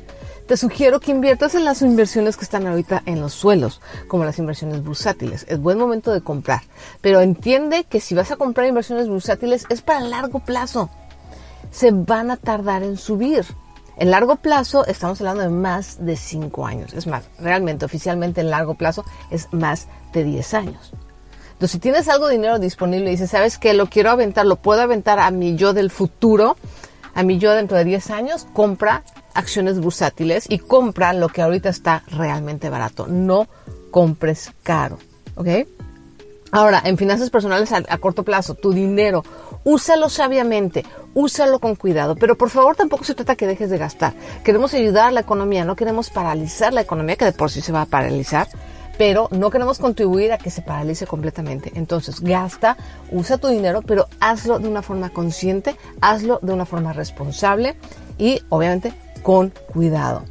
Speaker 18: te sugiero que inviertas en las inversiones que están ahorita en los suelos, como las inversiones bursátiles. Es buen momento de comprar. Pero entiende que si vas a comprar inversiones bursátiles es para largo plazo. Se van a tardar en subir. En largo plazo estamos hablando de más de 5 años. Es más, realmente, oficialmente en largo plazo es más de 10 años. Entonces, si tienes algo de dinero disponible y dices, ¿sabes qué? Lo quiero aventar, lo puedo aventar a mi yo del futuro, a mi yo dentro de 10 años, compra acciones bursátiles y compra lo que ahorita está realmente barato. No compres caro. ¿Ok? Ahora, en finanzas personales a, a corto plazo, tu dinero úsalo sabiamente, úsalo con cuidado, pero por favor tampoco se trata que dejes de gastar. Queremos ayudar a la economía, no queremos paralizar la economía, que de por sí se va a paralizar, pero no queremos contribuir a que se paralice completamente. Entonces, gasta, usa tu dinero, pero hazlo de una forma consciente, hazlo de una forma responsable y obviamente con cuidado.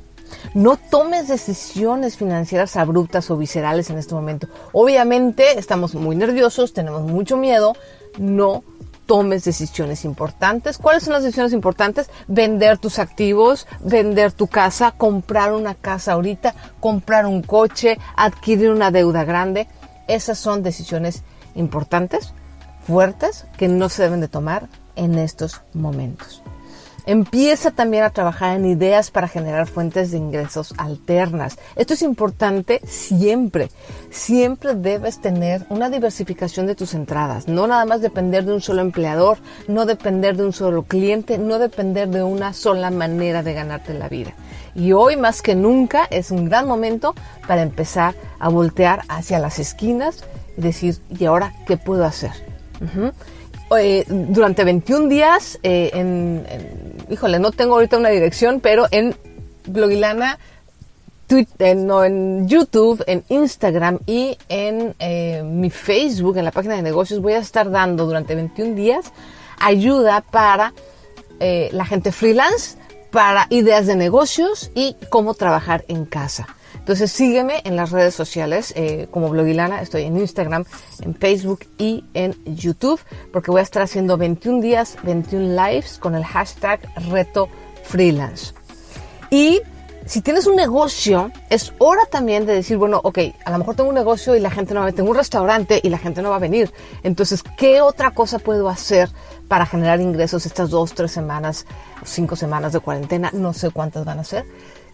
Speaker 18: No tomes decisiones financieras abruptas o viscerales en este momento. Obviamente estamos muy nerviosos, tenemos mucho miedo, no tomes decisiones importantes. ¿Cuáles son las decisiones importantes? Vender tus activos, vender tu casa, comprar una casa ahorita, comprar un coche, adquirir una deuda grande. Esas son decisiones importantes, fuertes, que no se deben de tomar en estos momentos. Empieza también a trabajar en ideas para generar fuentes de ingresos alternas. Esto es importante siempre. Siempre debes tener una diversificación de tus entradas. No nada más depender de un solo empleador, no depender de un solo cliente, no depender de una sola manera de ganarte la vida. Y hoy más que nunca es un gran momento para empezar a voltear hacia las esquinas y decir, ¿y ahora qué puedo hacer? Eh, durante 21 días eh, en, híjole, no tengo ahorita una dirección, pero en Blogilana, Twitter, no, en YouTube, en Instagram y en eh, mi Facebook, en la página de negocios, voy a estar dando durante 21 días ayuda para la gente freelance, para ideas de negocios y cómo trabajar en casa. Entonces sígueme en las redes sociales eh, como Blogilana, estoy en Instagram, en Facebook y en YouTube, porque voy a estar haciendo 21 días, 21 lives con el hashtag reto freelance. Y si tienes un negocio, es hora también de decir, bueno, ok, a lo mejor tengo un negocio y la gente no va a venir, tengo un restaurante y la gente no va a venir. Entonces, ¿qué otra cosa puedo hacer para generar ingresos estas dos, tres semanas, cinco semanas de cuarentena? No sé cuántas van a ser.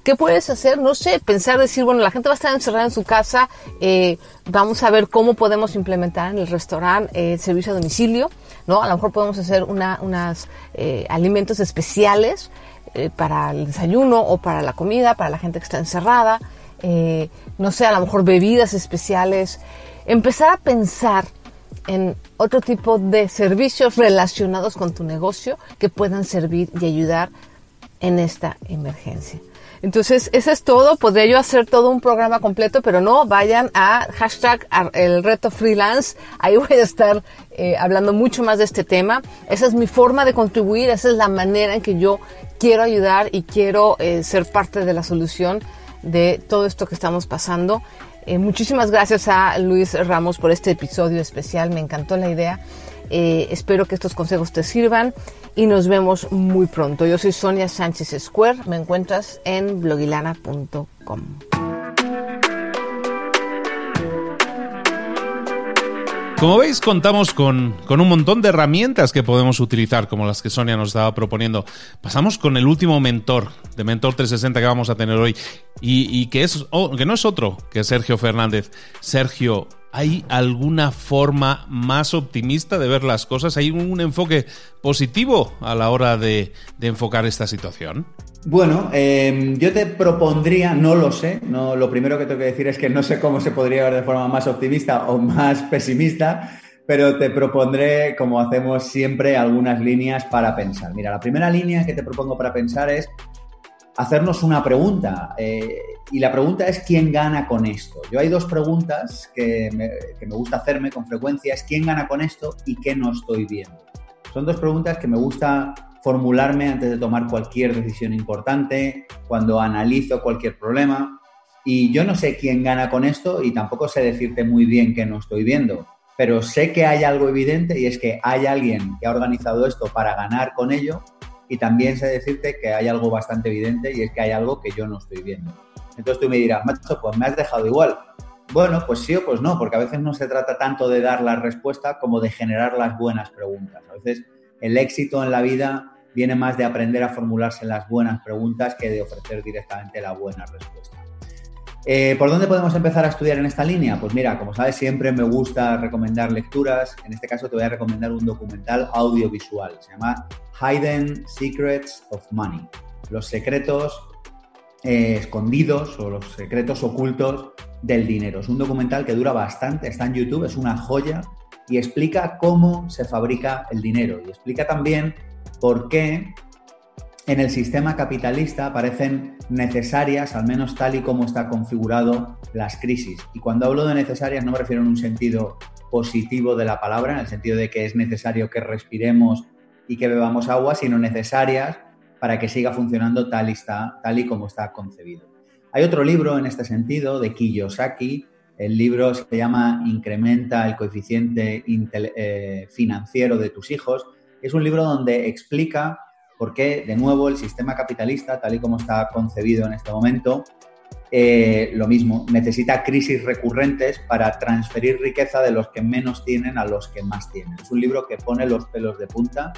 Speaker 18: ¿Qué puedes hacer? No sé, pensar, decir, bueno, la gente va a estar encerrada en su casa, eh, vamos a ver cómo podemos implementar en el restaurante eh, el servicio a domicilio, ¿no? A lo mejor podemos hacer una, unos eh, alimentos especiales eh, para el desayuno o para la comida, para la gente que está encerrada, no sé, a lo mejor bebidas especiales, empezar a pensar en otro tipo de servicios relacionados con tu negocio que puedan servir y ayudar en esta emergencia. Entonces, eso es todo. Podría yo hacer todo un programa completo, pero no, vayan a hashtag el reto freelance. Ahí voy a estar eh, hablando mucho más de este tema. Esa es mi forma de contribuir, esa es la manera en que yo quiero ayudar y quiero eh, ser parte de la solución de todo esto que estamos pasando. Eh, muchísimas gracias a Luis Ramos por este episodio especial, me encantó la idea. Espero que estos consejos te sirvan y nos vemos muy pronto. Yo soy Sonia Sánchez Square, me encuentras en blogilana.com.
Speaker 1: Como veis, contamos con, un montón de herramientas que podemos utilizar, como las que Sonia nos estaba proponiendo. Pasamos con el último mentor, de Mentor 360 que vamos a tener hoy, y, que, es, que no es otro que Sergio Fernández. Sergio, ¿Hay alguna forma más optimista de ver las cosas? ¿Hay un enfoque positivo a la hora de, enfocar esta situación?
Speaker 19: Bueno, em, yo te propondría, no lo sé, no, lo primero que tengo que decir es que no sé cómo se podría ver de forma más optimista o más pesimista, pero te propondré, como hacemos siempre, algunas líneas para pensar. Mira, la primera línea que te propongo para pensar es hacernos una pregunta. Eh, y la pregunta es quién gana con esto. Yo hay dos preguntas que me, que me, gusta hacerme con frecuencia, es quién gana con esto y qué no estoy viendo. Son dos preguntas que me gusta formularme antes de tomar cualquier decisión importante, cuando analizo cualquier problema. Y yo no sé quién gana con esto y tampoco sé decirte muy bien qué no estoy viendo, pero sé que hay algo evidente y es que hay alguien que ha organizado esto para ganar con ello y también sé decirte que hay algo bastante evidente y es que hay algo que yo no estoy viendo. Entonces tú me dirás, macho, pues me has dejado igual. Bueno, pues sí o pues no, porque a veces no se trata tanto de dar la respuesta como de generar las buenas preguntas. A veces el éxito en la vida viene más de aprender a formularse las buenas preguntas que de ofrecer directamente la buena respuesta. Eh, ¿Por dónde podemos empezar a estudiar en esta línea? Pues mira, como sabes, siempre me gusta recomendar lecturas. En este caso te voy a recomendar un documental audiovisual. Se llama Hidden Secrets of Money. Los secretos eh, escondidos o los secretos ocultos del dinero. Es un documental que dura bastante, está en YouTube, es una joya y explica cómo se fabrica el dinero y explica también por qué en el sistema capitalista parecen necesarias, al menos tal y como está configurado, las crisis. Y cuando hablo de necesarias no me refiero en un sentido positivo de la palabra, en el sentido de que es necesario que respiremos y que bebamos agua, sino necesarias para que siga funcionando tal y, está, tal y como está concebido. Hay otro libro en este sentido de Kiyosaki, el libro se llama Incrementa el coeficiente eh, financiero de tus hijos. Es un libro donde explica porque, de nuevo, el sistema capitalista, tal y como está concebido en este momento, eh, lo mismo, necesita crisis recurrentes para transferir riqueza de los que menos tienen a los que más tienen. Es un libro que pone los pelos de punta,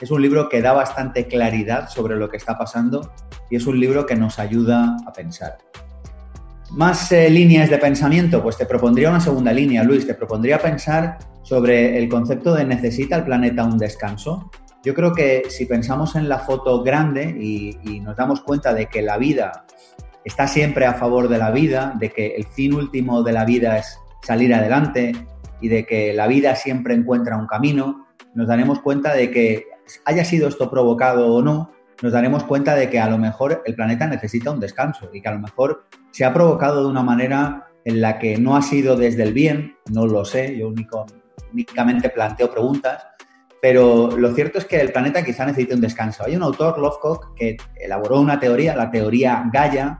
Speaker 19: es un libro que da bastante claridad sobre lo que está pasando y es un libro que nos ayuda a pensar. Más eh, líneas de pensamiento, pues te propondría una segunda línea, Luis, te propondría pensar sobre el concepto de necesita el planeta un descanso. Yo creo que si pensamos en la foto grande y, nos damos cuenta de que la vida está siempre a favor de la vida, de que el fin último de la vida es salir adelante y de que la vida siempre encuentra un camino, nos daremos cuenta de que haya sido esto provocado o no, nos daremos cuenta de que a lo mejor el planeta necesita un descanso y que a lo mejor se ha provocado de una manera en la que no ha sido desde el bien, no lo sé, yo únicamente planteo preguntas, pero lo cierto es que el planeta quizá necesite un descanso. Hay un autor, Lovecock, que elaboró una teoría, la teoría Gaia,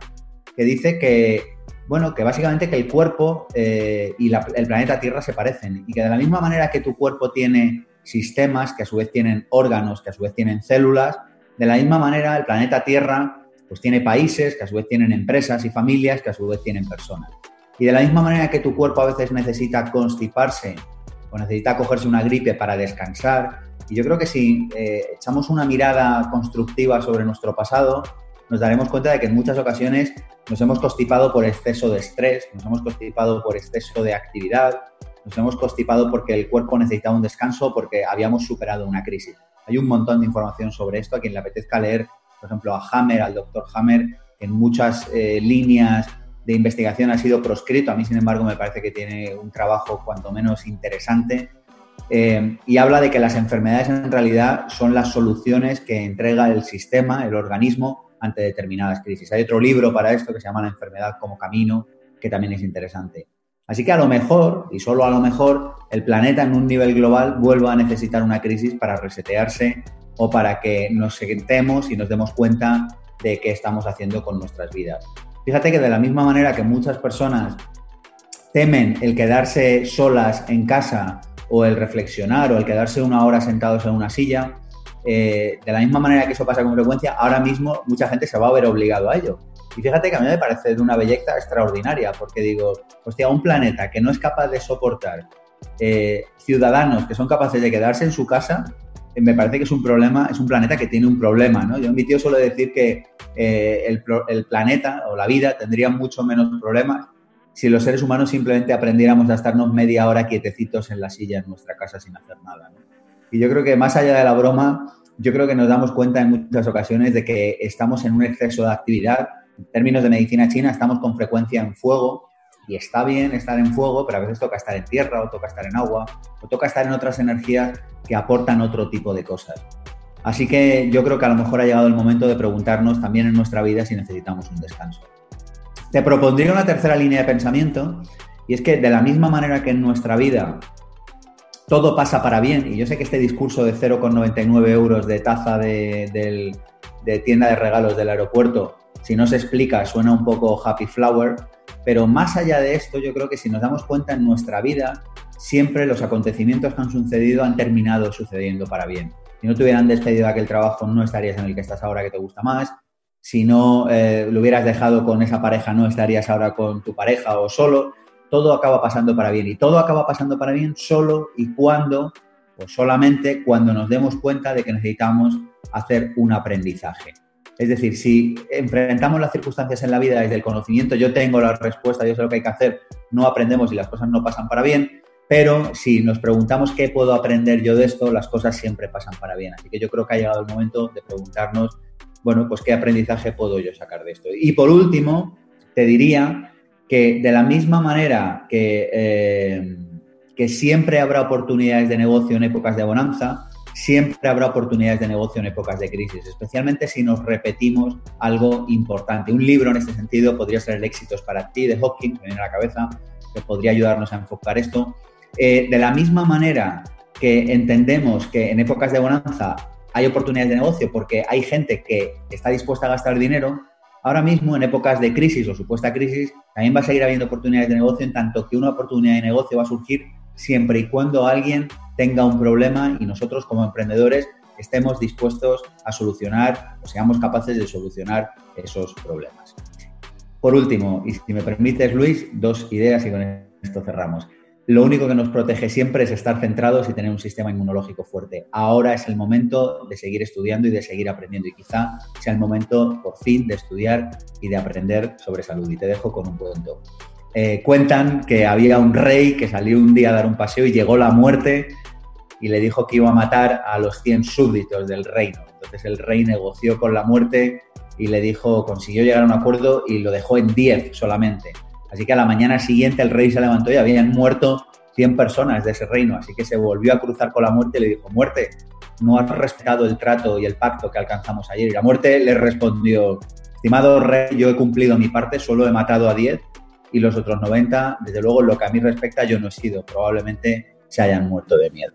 Speaker 19: que dice que, bueno, que básicamente que el cuerpo eh, y el planeta Tierra se parecen y que de la misma manera que tu cuerpo tiene sistemas, que a su vez tienen órganos, que a su vez tienen células, de la misma manera el planeta Tierra pues tiene países, que a su vez tienen empresas y familias, que a su vez tienen personas. Y de la misma manera que tu cuerpo a veces necesita constiparse o necesita cogerse una gripe para descansar, y yo creo que si eh, echamos una mirada constructiva sobre nuestro pasado, nos daremos cuenta de que en muchas ocasiones nos hemos constipado por exceso de estrés, nos hemos constipado por exceso de actividad, nos hemos constipado porque el cuerpo necesitaba un descanso, porque habíamos superado una crisis. Hay un montón de información sobre esto. A quien le apetezca leer, por ejemplo, a Hammer, al doctor Hammer, en muchas eh, líneas de investigación ha sido proscrito. A mí, sin embargo, me parece que tiene un trabajo cuanto menos interesante. Eh, y habla de que las enfermedades en realidad son las soluciones que entrega el sistema, el organismo, ante determinadas crisis. Hay otro libro para esto que se llama La enfermedad como camino, que también es interesante. Así que a lo mejor, y solo a lo mejor, el planeta en un nivel global vuelva a necesitar una crisis para resetearse o para que nos sentemos y nos demos cuenta de qué estamos haciendo con nuestras vidas. Fíjate que de la misma manera que muchas personas temen el quedarse solas en casa o el reflexionar o el quedarse una hora sentados en una silla, eh, de la misma manera que eso pasa con frecuencia, ahora mismo mucha gente se va a ver obligado a ello. Y fíjate que a mí me parece de una belleza extraordinaria, porque digo, hostia, un planeta que no es capaz de soportar eh, ciudadanos que son capaces de quedarse en su casa, me parece que es un problema, es un planeta que tiene un problema, ¿no? Yo mi tío suelo decir que eh, el, planeta o la vida tendría mucho menos problemas si los seres humanos simplemente aprendiéramos a estarnos media hora quietecitos en la silla en nuestra casa sin hacer nada. Y yo creo que más allá de la broma, yo creo que nos damos cuenta en muchas ocasiones de que estamos en un exceso de actividad en términos de medicina china, estamos con frecuencia en fuego y está bien estar en fuego, pero a veces toca estar en tierra o toca estar en agua o toca estar en otras energías que aportan otro tipo de cosas. Así que yo creo que a lo mejor ha llegado el momento de preguntarnos también en nuestra vida si necesitamos un descanso. Te propondría una tercera línea de pensamiento y es que de la misma manera que en nuestra vida todo pasa para bien, y yo sé que este discurso de 0,99 euros de taza de, de tienda de regalos del aeropuerto si no se explica, suena un poco happy flower, pero más allá de esto, yo creo que si nos damos cuenta en nuestra vida, siempre los acontecimientos que han sucedido han terminado sucediendo para bien. Si no te hubieran despedido de aquel trabajo, no estarías en el que estás ahora que te gusta más. Si no eh, lo hubieras dejado con esa pareja, no estarías ahora con tu pareja o solo. Todo acaba pasando para bien. Y todo acaba pasando para bien solo y cuando, o solamente cuando nos demos cuenta de que necesitamos hacer un aprendizaje. Es decir, si enfrentamos las circunstancias en la vida desde el conocimiento, yo tengo la respuesta, yo sé lo que hay que hacer, no aprendemos y las cosas no pasan para bien, pero si nos preguntamos qué puedo aprender yo de esto, las cosas siempre pasan para bien. Así que yo creo que ha llegado el momento de preguntarnos, bueno, pues qué aprendizaje puedo yo sacar de esto. Y por último, te diría que de la misma manera que, eh, que siempre habrá oportunidades de negocio en épocas de bonanza, siempre habrá oportunidades de negocio en épocas de crisis, especialmente si nos repetimos algo importante. Un libro en este sentido podría ser El éxitos para ti de Hawking, que viene a la cabeza, que podría ayudarnos a enfocar esto. Eh, de la misma manera que entendemos que en épocas de bonanza hay oportunidades de negocio porque hay gente que está dispuesta a gastar dinero, ahora mismo en épocas de crisis o supuesta crisis también va a seguir habiendo oportunidades de negocio en tanto que una oportunidad de negocio va a surgir siempre y cuando alguien tenga un problema y nosotros como emprendedores estemos dispuestos a solucionar o seamos capaces de solucionar esos problemas. Por último, y si me permites Luis, dos ideas y con esto cerramos. Lo único que nos protege siempre es estar centrados y tener un sistema inmunológico fuerte. Ahora es el momento de seguir estudiando y de seguir aprendiendo y quizá sea el momento por fin de estudiar y de aprender sobre salud. Y te dejo con un cuento. Eh, cuentan que había un rey que salió un día a dar un paseo y llegó la muerte y le dijo que iba a matar a los 100 súbditos del reino. Entonces el rey negoció con la muerte y le dijo, consiguió llegar a un acuerdo y lo dejó en 10 solamente. Así que a la mañana siguiente el rey se levantó y habían muerto 100 personas de ese reino. Así que se volvió a cruzar con la muerte y le dijo, muerte, no has respetado el trato y el pacto que alcanzamos ayer. Y la muerte le respondió, estimado rey, yo he cumplido mi parte, solo he matado a 10 y los otros 90, desde luego, lo que a mí respecta, yo no he sido. Probablemente se hayan muerto de miedo.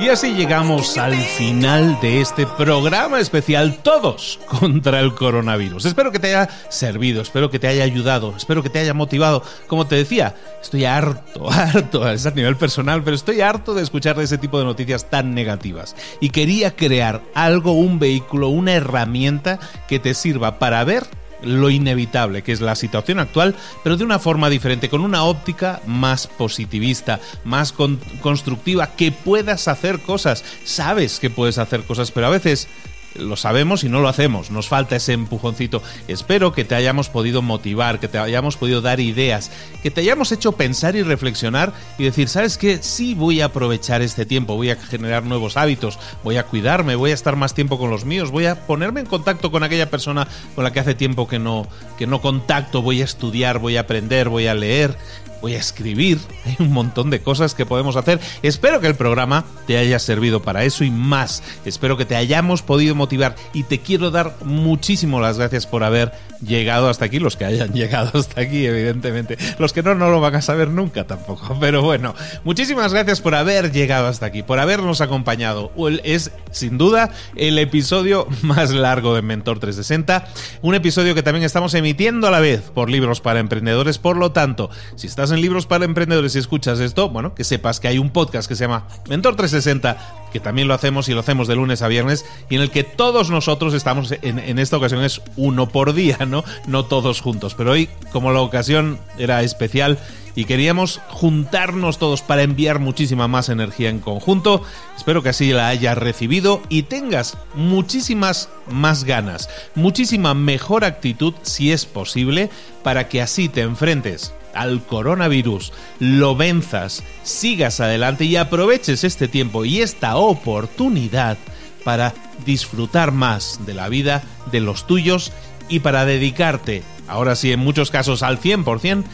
Speaker 1: Y así llegamos al final de este programa especial Todos contra el coronavirus. Espero que te haya servido, espero que te haya ayudado, espero que te haya motivado. Como te decía, estoy harto, harto, es a nivel personal, pero estoy harto de escuchar ese tipo de noticias tan negativas. Y quería crear algo, un vehículo, una herramienta que te sirva para ver lo inevitable que es la situación actual, pero de una forma diferente, con una óptica más positivista, más constructiva, que puedas hacer cosas. Sabes que puedes hacer cosas, pero a veces lo sabemos y no lo hacemos, nos falta ese empujoncito. Espero que te hayamos podido motivar, que te hayamos podido dar ideas, que te hayamos hecho pensar y reflexionar y decir, ¿sabes qué? Sí voy a aprovechar este tiempo, voy a generar nuevos hábitos, voy a cuidarme, voy a estar más tiempo con los míos, voy a ponerme en contacto con aquella persona con la que hace tiempo que no, que no contacto, voy a estudiar, voy a aprender, voy a leer, voy a escribir, hay un montón de cosas que podemos hacer. Espero que el programa te haya servido para eso y más. Espero que te hayamos podido motivar y te quiero dar muchísimo las gracias por haber llegado hasta aquí, los que hayan llegado hasta aquí, evidentemente. Los que no, no lo van a saber nunca tampoco. Pero bueno, muchísimas gracias por haber llegado hasta aquí, por habernos acompañado. Es sin duda el episodio más largo de Mentor 360. Un episodio que también estamos emitiendo a la vez por libros para emprendedores. Por lo tanto, si estás en libros para emprendedores y escuchas esto, bueno, que sepas que hay un podcast que se llama Mentor 360 que también lo hacemos y lo hacemos de lunes a viernes, y en el que todos nosotros estamos, en, esta ocasión es uno por día, ¿no? Todos juntos. Pero hoy, como la ocasión era especial y queríamos juntarnos todos para enviar muchísima más energía en conjunto, espero que así la hayas recibido y tengas muchísimas más ganas, muchísima mejor actitud si es posible, para que así te enfrentes al coronavirus, lo venzas, sigas adelante y aproveches este tiempo y esta oportunidad para disfrutar más de la vida de los tuyos y para dedicarte, ahora sí en muchos casos al 100%,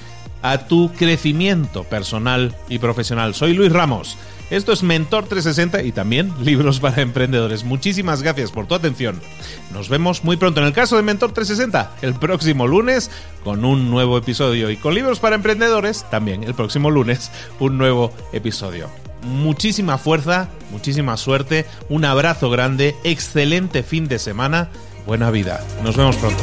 Speaker 1: a tu crecimiento personal y profesional. Soy Luis Ramos. Esto es Mentor 360 y también Libros para Emprendedores. Muchísimas gracias por tu atención. Nos vemos muy pronto en el caso de Mentor 360, el próximo lunes, con un nuevo episodio. Y con Libros para Emprendedores, también el próximo lunes, un nuevo episodio. Muchísima fuerza, muchísima suerte, un abrazo grande, excelente fin de semana, buena vida. Nos vemos pronto.